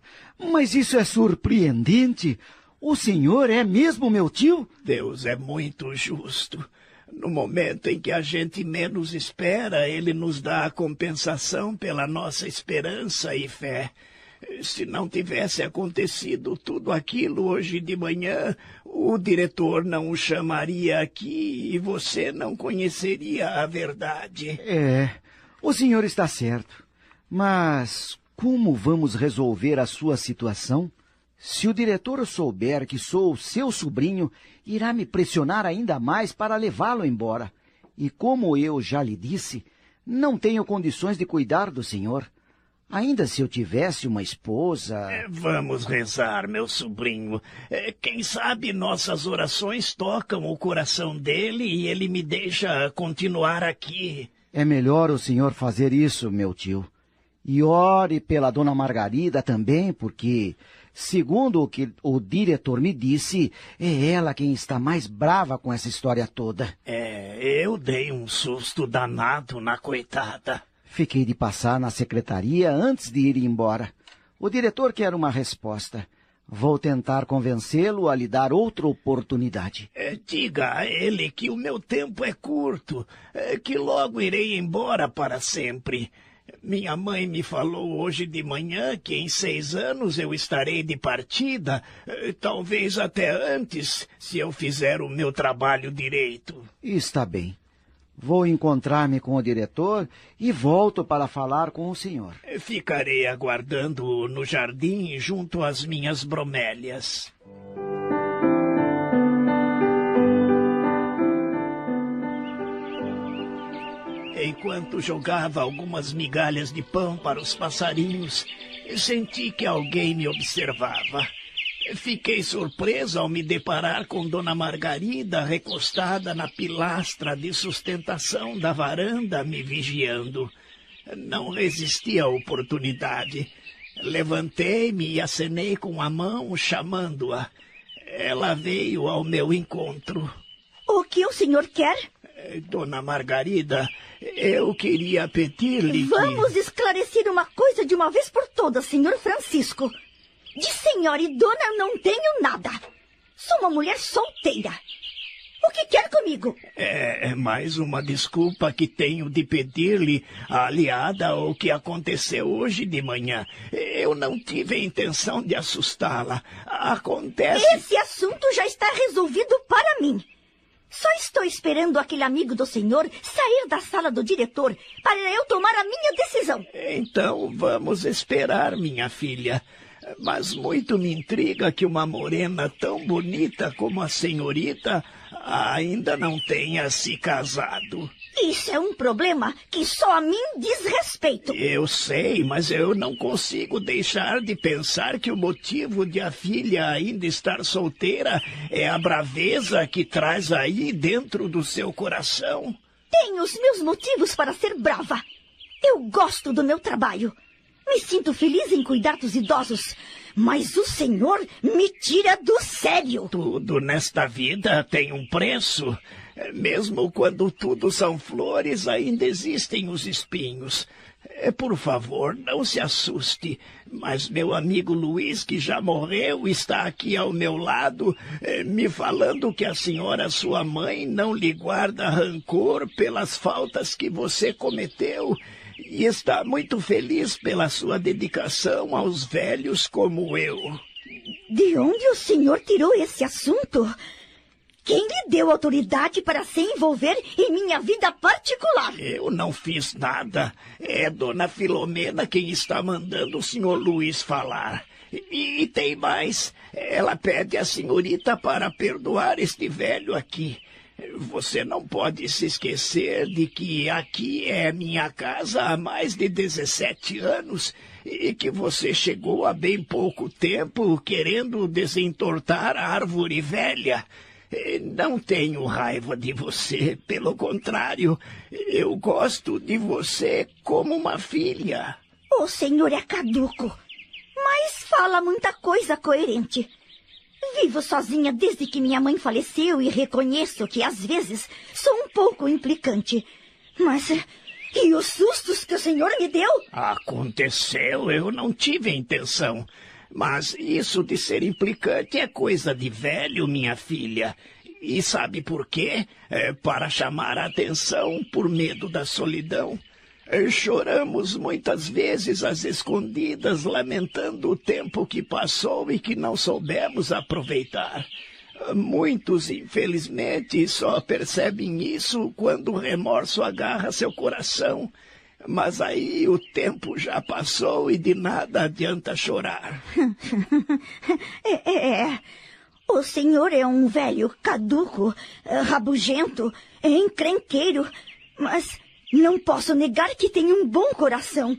mas isso é surpreendente. O senhor é mesmo meu tio? Deus é muito justo. No momento em que a gente menos espera, ele nos dá a compensação pela nossa esperança e fé. Se não tivesse acontecido tudo aquilo hoje de manhã, o diretor não o chamaria aqui e você não conheceria a verdade. É, o senhor está certo. Mas como vamos resolver a sua situação? Se o diretor souber que sou seu sobrinho, irá me pressionar ainda mais para levá-lo embora. E como eu já lhe disse, não tenho condições de cuidar do senhor. Ainda se eu tivesse uma esposa. É, vamos rezar, meu sobrinho. É, quem sabe nossas orações tocam o coração dele e ele me deixa continuar aqui. É melhor o senhor fazer isso, meu tio. E ore pela dona Margarida também, porque Segundo o que o diretor me disse, é ela quem está mais brava com essa história toda. É, eu dei um susto danado na coitada. Fiquei de passar na secretaria antes de ir embora. O diretor quer uma resposta. Vou tentar convencê-lo a lhe dar outra oportunidade. É, diga a ele que o meu tempo é curto, é, que logo irei embora para sempre. Minha mãe me falou hoje de manhã que em seis anos eu estarei de partida, eh, talvez até antes, se eu fizer o meu trabalho direito. Está bem. Vou encontrar-me com o diretor e volto para falar com o senhor. Ficarei aguardando no jardim junto às minhas bromélias. Enquanto jogava algumas migalhas de pão para os passarinhos, senti que alguém me observava. Fiquei surpreso ao me deparar com Dona Margarida recostada na pilastra de sustentação da varanda, me vigiando. Não resisti à oportunidade. Levantei-me e acenei com a mão, chamando-a. Ela veio ao meu encontro. O que o senhor quer? Dona Margarida, eu queria pedir-lhe. Vamos que... esclarecer uma coisa de uma vez por todas, senhor Francisco. De senhora e dona não tenho nada. Sou uma mulher solteira. O que quer comigo? É, é mais uma desculpa que tenho de pedir-lhe, aliada ao que aconteceu hoje de manhã. Eu não tive a intenção de assustá-la. Acontece. Esse assunto já está resolvido para mim. Só estou esperando aquele amigo do senhor sair da sala do diretor para eu tomar a minha decisão. Então vamos esperar, minha filha. Mas muito me intriga que uma morena tão bonita como a senhorita ainda não tenha se casado. Isso é um problema que só a mim diz respeito. Eu sei, mas eu não consigo deixar de pensar que o motivo de a filha ainda estar solteira é a braveza que traz aí dentro do seu coração. Tenho os meus motivos para ser brava. Eu gosto do meu trabalho. Me sinto feliz em cuidar dos idosos, mas o senhor me tira do sério. Tudo nesta vida tem um preço. Mesmo quando tudo são flores, ainda existem os espinhos. É, por favor, não se assuste, mas meu amigo Luiz, que já morreu, está aqui ao meu lado, é, me falando que a senhora, sua mãe, não lhe guarda rancor pelas faltas que você cometeu e está muito feliz pela sua dedicação aos velhos como eu. De onde o senhor tirou esse assunto? Quem lhe deu autoridade para se envolver em minha vida particular? Eu não fiz nada. É Dona Filomena quem está mandando o senhor Luiz falar. E, e tem mais. Ela pede a senhorita para perdoar este velho aqui. Você não pode se esquecer de que aqui é minha casa há mais de 17 anos e que você chegou há bem pouco tempo querendo desentortar a árvore velha. Não tenho raiva de você, pelo contrário, eu gosto de você como uma filha. O senhor é caduco, mas fala muita coisa coerente. Vivo sozinha desde que minha mãe faleceu e reconheço que às vezes sou um pouco implicante. Mas. E os sustos que o senhor me deu? Aconteceu, eu não tive intenção. Mas isso de ser implicante é coisa de velho, minha filha. E sabe por quê? É para chamar a atenção por medo da solidão. Choramos muitas vezes às escondidas, lamentando o tempo que passou e que não soubemos aproveitar. Muitos, infelizmente, só percebem isso quando o remorso agarra seu coração. Mas aí o tempo já passou e de nada adianta chorar. <laughs> é, é, é. O senhor é um velho caduco, rabugento, encrenqueiro, mas não posso negar que tem um bom coração.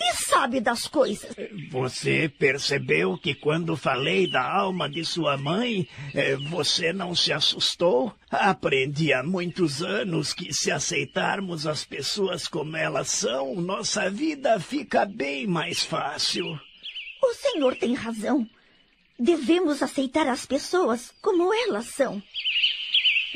E sabe das coisas. Você percebeu que quando falei da alma de sua mãe, eh, você não se assustou? Aprendi há muitos anos que se aceitarmos as pessoas como elas são, nossa vida fica bem mais fácil. O senhor tem razão. Devemos aceitar as pessoas como elas são.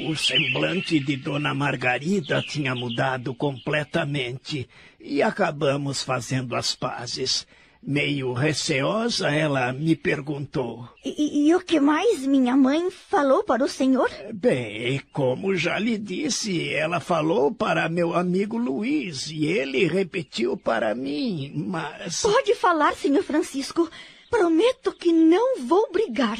O semblante de Dona Margarida tinha mudado completamente e acabamos fazendo as pazes. Meio receosa, ela me perguntou. E, e, o que mais minha mãe falou para o senhor? Bem, como já lhe disse, ela falou para meu amigo Luiz e ele repetiu para mim, mas. Pode falar, senhor Francisco. Prometo que não vou brigar.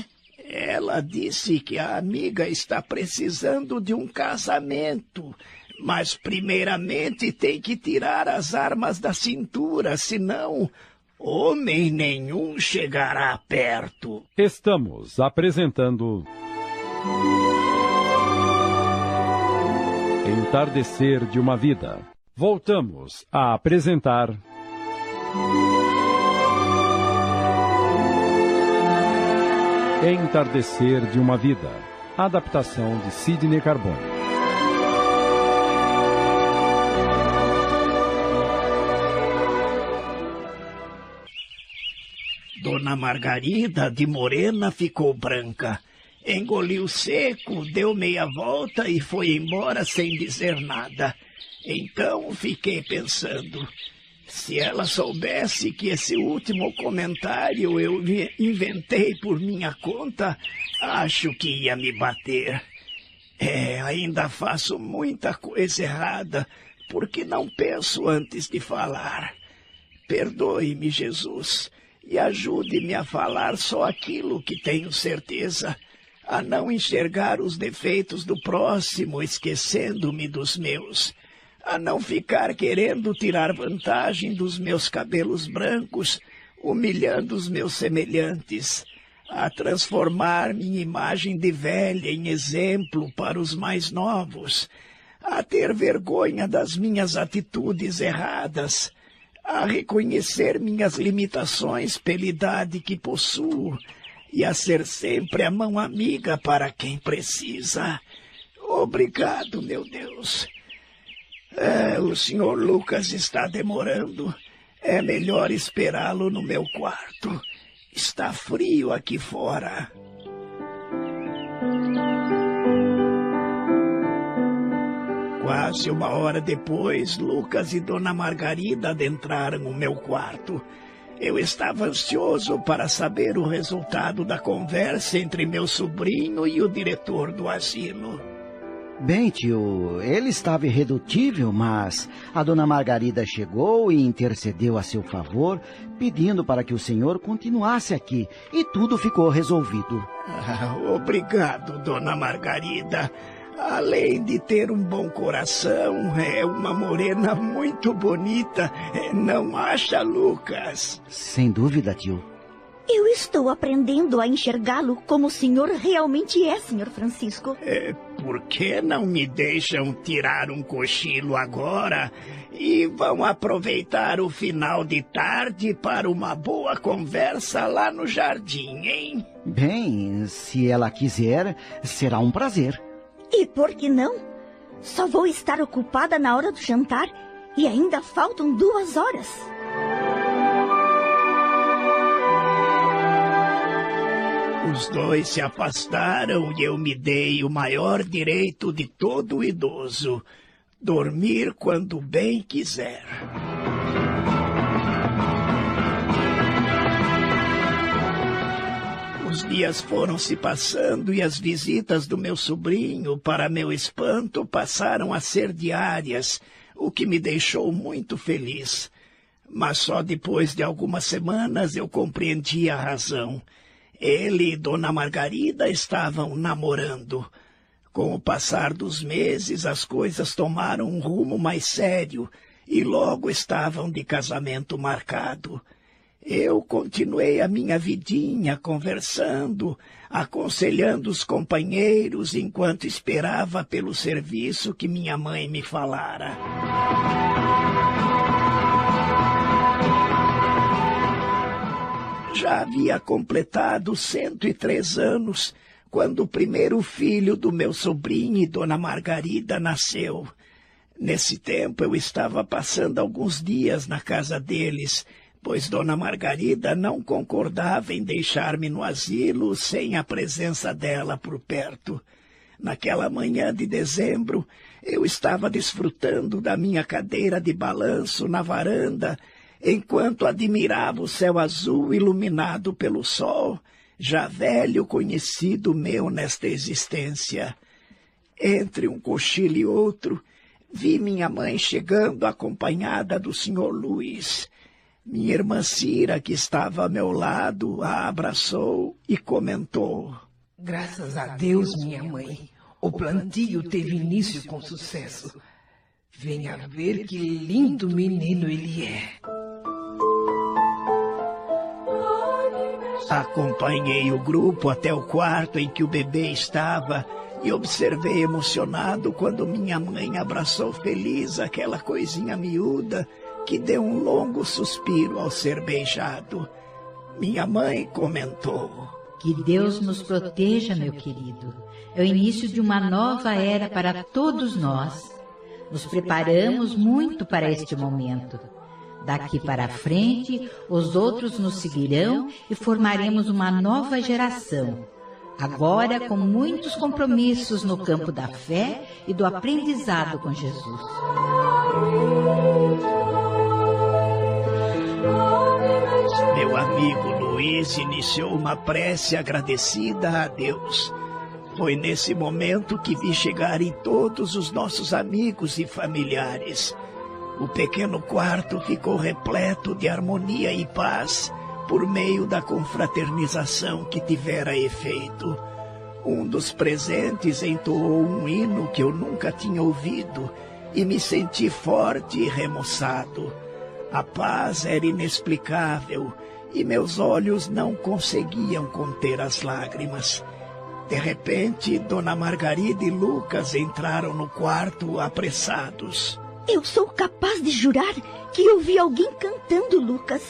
Ela disse que a amiga está precisando de um casamento, mas primeiramente tem que tirar as armas da cintura, senão homem nenhum chegará perto. Estamos apresentando. Entardecer de uma Vida. Voltamos a apresentar. Entardecer de uma Vida. Adaptação de Sidney Carbone. Dona Margarida de Morena ficou branca. Engoliu seco, deu meia volta e foi embora sem dizer nada. Então fiquei pensando. Se ela soubesse que esse último comentário eu inventei por minha conta, acho que ia me bater. É, ainda faço muita coisa errada, porque não penso antes de falar. Perdoe-me, Jesus, e ajude-me a falar só aquilo que tenho certeza, a não enxergar os defeitos do próximo, esquecendo-me dos meus a não ficar querendo tirar vantagem dos meus cabelos brancos, humilhando os meus semelhantes, a transformar minha imagem de velha em exemplo para os mais novos, a ter vergonha das minhas atitudes erradas, a reconhecer minhas limitações pela idade que possuo e a ser sempre a mão amiga para quem precisa. Obrigado, meu Deus. É, o senhor Lucas está demorando. É melhor esperá-lo no meu quarto. Está frio aqui fora. Quase uma hora depois, Lucas e Dona Margarida adentraram o meu quarto. Eu estava ansioso para saber o resultado da conversa entre meu sobrinho e o diretor do asilo. Bem, tio, ele estava irredutível, mas a dona Margarida chegou e intercedeu a seu favor, pedindo para que o senhor continuasse aqui, e tudo ficou resolvido. Ah, obrigado, dona Margarida. Além de ter um bom coração, é uma morena muito bonita, não acha, Lucas? Sem dúvida, tio. Eu estou aprendendo a enxergá-lo como o senhor realmente é, senhor Francisco. É, por que não me deixam tirar um cochilo agora e vão aproveitar o final de tarde para uma boa conversa lá no jardim, hein? Bem, se ela quiser, será um prazer. E por que não? Só vou estar ocupada na hora do jantar e ainda faltam duas horas. Os dois se afastaram e eu me dei o maior direito de todo idoso: dormir quando bem quiser. Os dias foram se passando e as visitas do meu sobrinho, para meu espanto, passaram a ser diárias, o que me deixou muito feliz. Mas só depois de algumas semanas eu compreendi a razão. Ele e Dona Margarida estavam namorando. Com o passar dos meses, as coisas tomaram um rumo mais sério e logo estavam de casamento marcado. Eu continuei a minha vidinha conversando, aconselhando os companheiros enquanto esperava pelo serviço que minha mãe me falara. Já havia completado cento e três anos quando o primeiro filho do meu sobrinho e Dona Margarida nasceu. Nesse tempo eu estava passando alguns dias na casa deles, pois Dona Margarida não concordava em deixar-me no asilo sem a presença dela por perto. Naquela manhã de dezembro, eu estava desfrutando da minha cadeira de balanço na varanda enquanto admirava o céu azul iluminado pelo sol, já velho conhecido meu nesta existência. Entre um cochilo e outro, vi minha mãe chegando acompanhada do senhor Luiz. Minha irmã Cira, que estava ao meu lado, a abraçou e comentou. Graças a Deus, minha mãe, o plantio teve início com sucesso. Venha ver que lindo menino ele é. Acompanhei o grupo até o quarto em que o bebê estava e observei emocionado quando minha mãe abraçou feliz aquela coisinha miúda que deu um longo suspiro ao ser beijado. Minha mãe comentou: Que Deus nos proteja, meu querido. É o início de uma nova era para todos nós. Nos preparamos muito para este momento. Daqui para frente, os outros nos seguirão e formaremos uma nova geração. Agora, com muitos compromissos no campo da fé e do aprendizado com Jesus. Meu amigo Luiz iniciou uma prece agradecida a Deus. Foi nesse momento que vi chegarem todos os nossos amigos e familiares. O pequeno quarto ficou repleto de harmonia e paz por meio da confraternização que tivera efeito. Um dos presentes entoou um hino que eu nunca tinha ouvido e me senti forte e remoçado. A paz era inexplicável e meus olhos não conseguiam conter as lágrimas. De repente, Dona Margarida e Lucas entraram no quarto apressados. Eu sou capaz de jurar que ouvi alguém cantando, Lucas.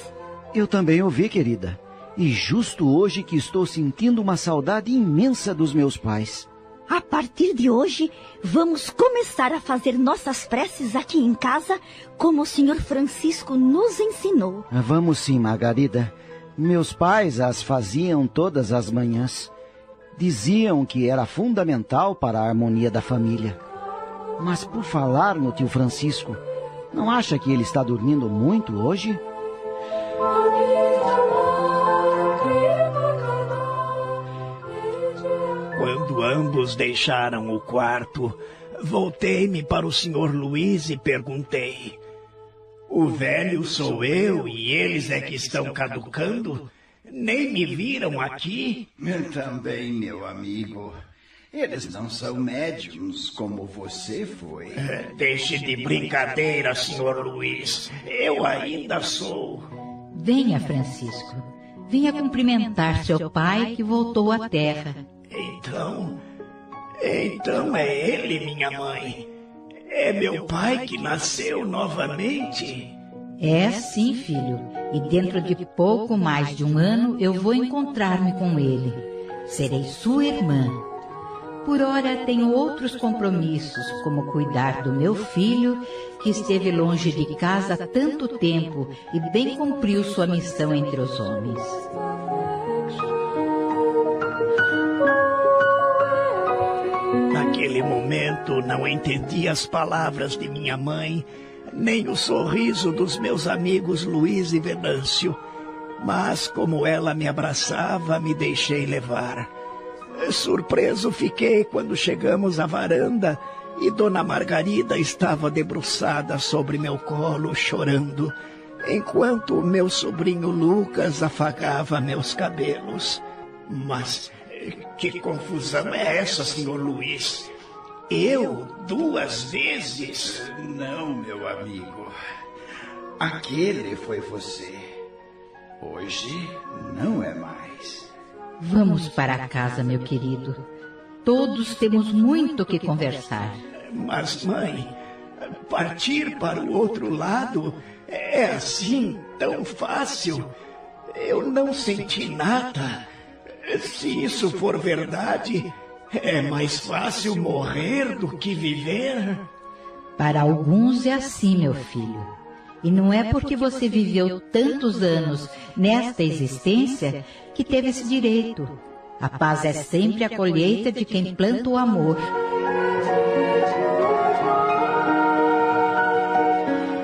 Eu também ouvi, querida. E justo hoje que estou sentindo uma saudade imensa dos meus pais. A partir de hoje, vamos começar a fazer nossas preces aqui em casa, como o senhor Francisco nos ensinou. Vamos sim, Margarida. Meus pais as faziam todas as manhãs. Diziam que era fundamental para a harmonia da família. Mas por falar no tio Francisco, não acha que ele está dormindo muito hoje? Quando ambos deixaram o quarto, voltei-me para o senhor Luiz e perguntei: O velho sou eu e eles é que estão caducando? Nem me viram aqui? Também, meu amigo. Eles não são médiums como você foi. É, deixe de brincadeira, senhor Luiz. Eu ainda sou. Venha, Francisco. Venha cumprimentar seu pai que voltou à terra. Então. Então é ele, minha mãe. É meu pai que nasceu novamente. É sim, filho. E dentro de pouco mais de um ano eu vou encontrar-me com ele. Serei sua irmã. Por ora tenho outros compromissos, como cuidar do meu filho, que esteve longe de casa tanto tempo e bem cumpriu sua missão entre os homens. Naquele momento não entendi as palavras de minha mãe, nem o sorriso dos meus amigos Luiz e Venâncio. Mas como ela me abraçava, me deixei levar. Surpreso fiquei quando chegamos à varanda e Dona Margarida estava debruçada sobre meu colo, chorando, enquanto meu sobrinho Lucas afagava meus cabelos. Mas que confusão é essa, senhor Luiz? Eu duas vezes? Não, meu amigo. Aquele foi você. Hoje não é mais. Vamos para casa, meu querido. Todos temos muito que conversar. Mas, mãe, partir para o outro lado é assim tão fácil. Eu não senti nada. Se isso for verdade, é mais fácil morrer do que viver. Para alguns é assim, meu filho. E não é porque você viveu tantos anos nesta existência que teve esse direito. A paz é sempre a colheita de quem planta o amor.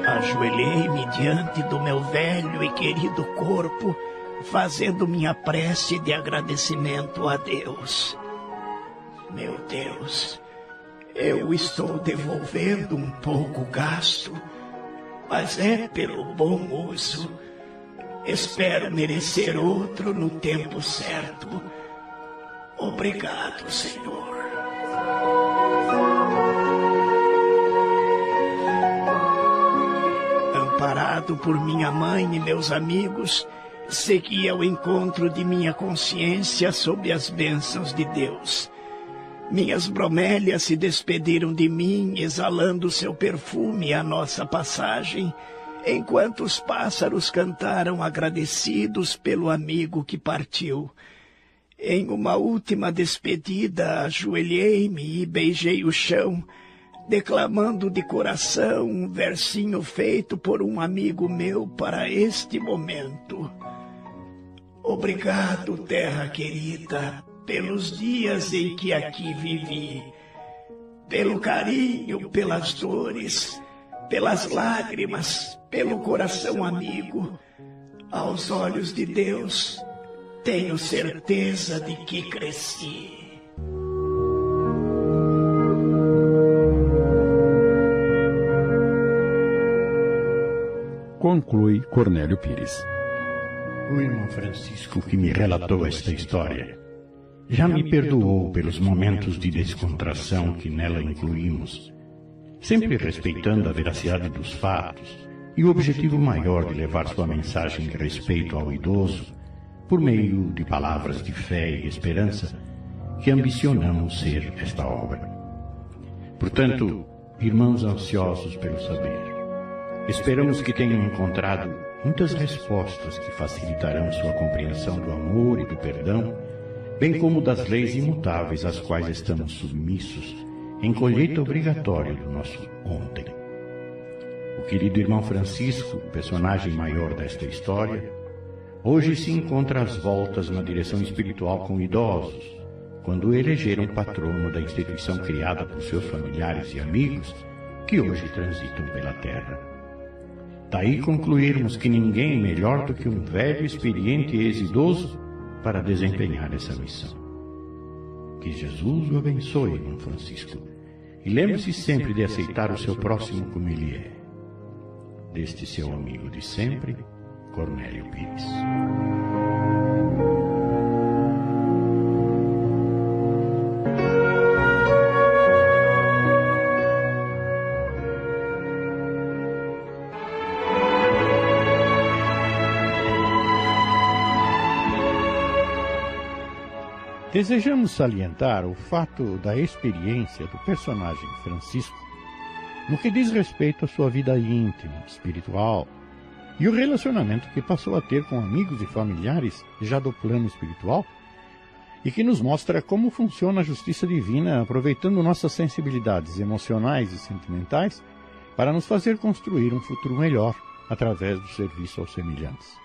Ajoelhei-me diante do meu velho e querido corpo, fazendo minha prece de agradecimento a Deus. Meu Deus, eu estou devolvendo um pouco gasto, mas é pelo bom uso. Espero merecer outro no tempo certo. Obrigado, Senhor. Amparado por minha mãe e meus amigos, segui ao encontro de minha consciência sob as bênçãos de Deus. Minhas bromélias se despediram de mim, exalando seu perfume à nossa passagem, enquanto os pássaros cantaram agradecidos pelo amigo que partiu. Em uma última despedida, ajoelhei-me e beijei o chão, declamando de coração um versinho feito por um amigo meu para este momento. Obrigado, terra querida, pelos dias em que aqui vivi, pelo carinho, pelas dores, pelas lágrimas, pelo coração amigo. Aos olhos de Deus, tenho certeza de que cresci. Conclui Cornélio Pires. O irmão Francisco que me relatou esta história já me perdoou pelos momentos de descontração que nela incluímos, sempre respeitando a veracidade dos fatos e o objetivo maior de levar sua mensagem de respeito ao idoso por meio de palavras de fé e esperança que ambicionamos ser esta obra. Portanto, irmãos ansiosos pelo saber, esperamos que tenham encontrado muitas respostas que facilitarão sua compreensão do amor e do perdão bem como das leis imutáveis às quais estamos submissos em colheita obrigatória do nosso ontem. O querido irmão Francisco, personagem maior desta história, hoje se encontra às voltas na direção espiritual com idosos, quando o elegeram patrono da instituição criada por seus familiares e amigos que hoje transitam pela terra. Daí concluirmos que ninguém melhor do que um velho, experiente e ex-idoso para desempenhar essa missão. Que Jesus o abençoe, irmão Francisco, e lembre-se sempre de aceitar o seu próximo como ele é. Deste seu amigo de sempre, Cornélio Pires. Desejamos salientar o fato da experiência do personagem Francisco no que diz respeito à sua vida íntima, espiritual e o relacionamento que passou a ter com amigos e familiares já do plano espiritual e que nos mostra como funciona a justiça divina aproveitando nossas sensibilidades emocionais e sentimentais para nos fazer construir um futuro melhor através do serviço aos semelhantes.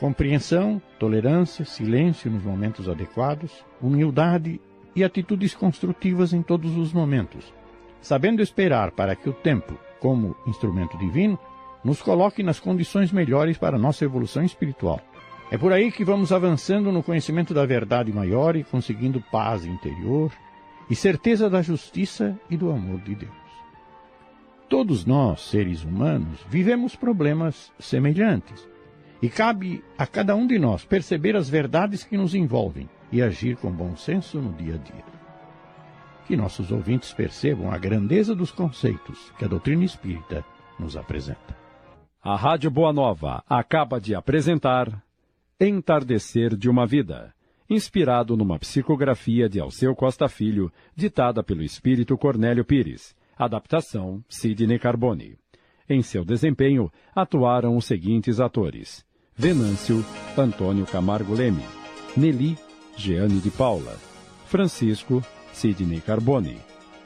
Compreensão, tolerância, silêncio nos momentos adequados, humildade e atitudes construtivas em todos os momentos, sabendo esperar para que o tempo, como instrumento divino, nos coloque nas condições melhores para nossa evolução espiritual. É por aí que vamos avançando no conhecimento da verdade maior e conseguindo paz interior e certeza da justiça e do amor de Deus. Todos nós, seres humanos, vivemos problemas semelhantes e cabe a cada um de nós perceber as verdades que nos envolvem e agir com bom senso no dia a dia. Que nossos ouvintes percebam a grandeza dos conceitos que a doutrina espírita nos apresenta. A Rádio Boa Nova acaba de apresentar Entardecer de uma Vida, inspirado numa psicografia de Alceu Costa Filho, ditada pelo espírito Cornélio Pires. Adaptação Sidney Carbone. Em seu desempenho, atuaram os seguintes atores: Venâncio, Antônio Camargo Leme, Nelly, Jeane de Paula, Francisco, Sidney Carbone,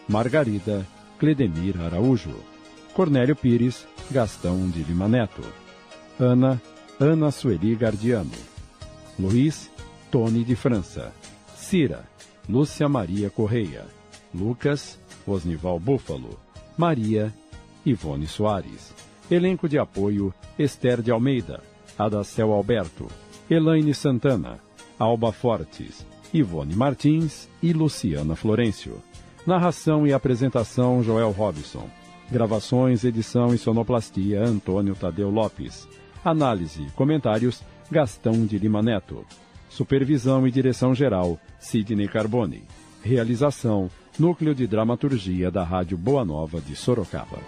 Margarida, Cledemir Araújo, Cornélio Pires, Gastão de Lima Neto, Ana, Ana Sueli Gardiano, Luiz, Tony de França, Cira, Lúcia Maria Correia, Lucas, Osnival Búfalo, Maria, Ivone Soares. Elenco de apoio, Esther de Almeida, Adacel Alberto, Elaine Santana, Alba Fortes, Ivone Martins e Luciana Florencio. Narração e apresentação Joel Robson. Gravações, edição e sonoplastia Antônio Tadeu Lopes. Análise e comentários Gastão de Lima Neto. Supervisão e direção geral Sidney Carbone. Realização Núcleo de Dramaturgia da Rádio Boa Nova de Sorocaba.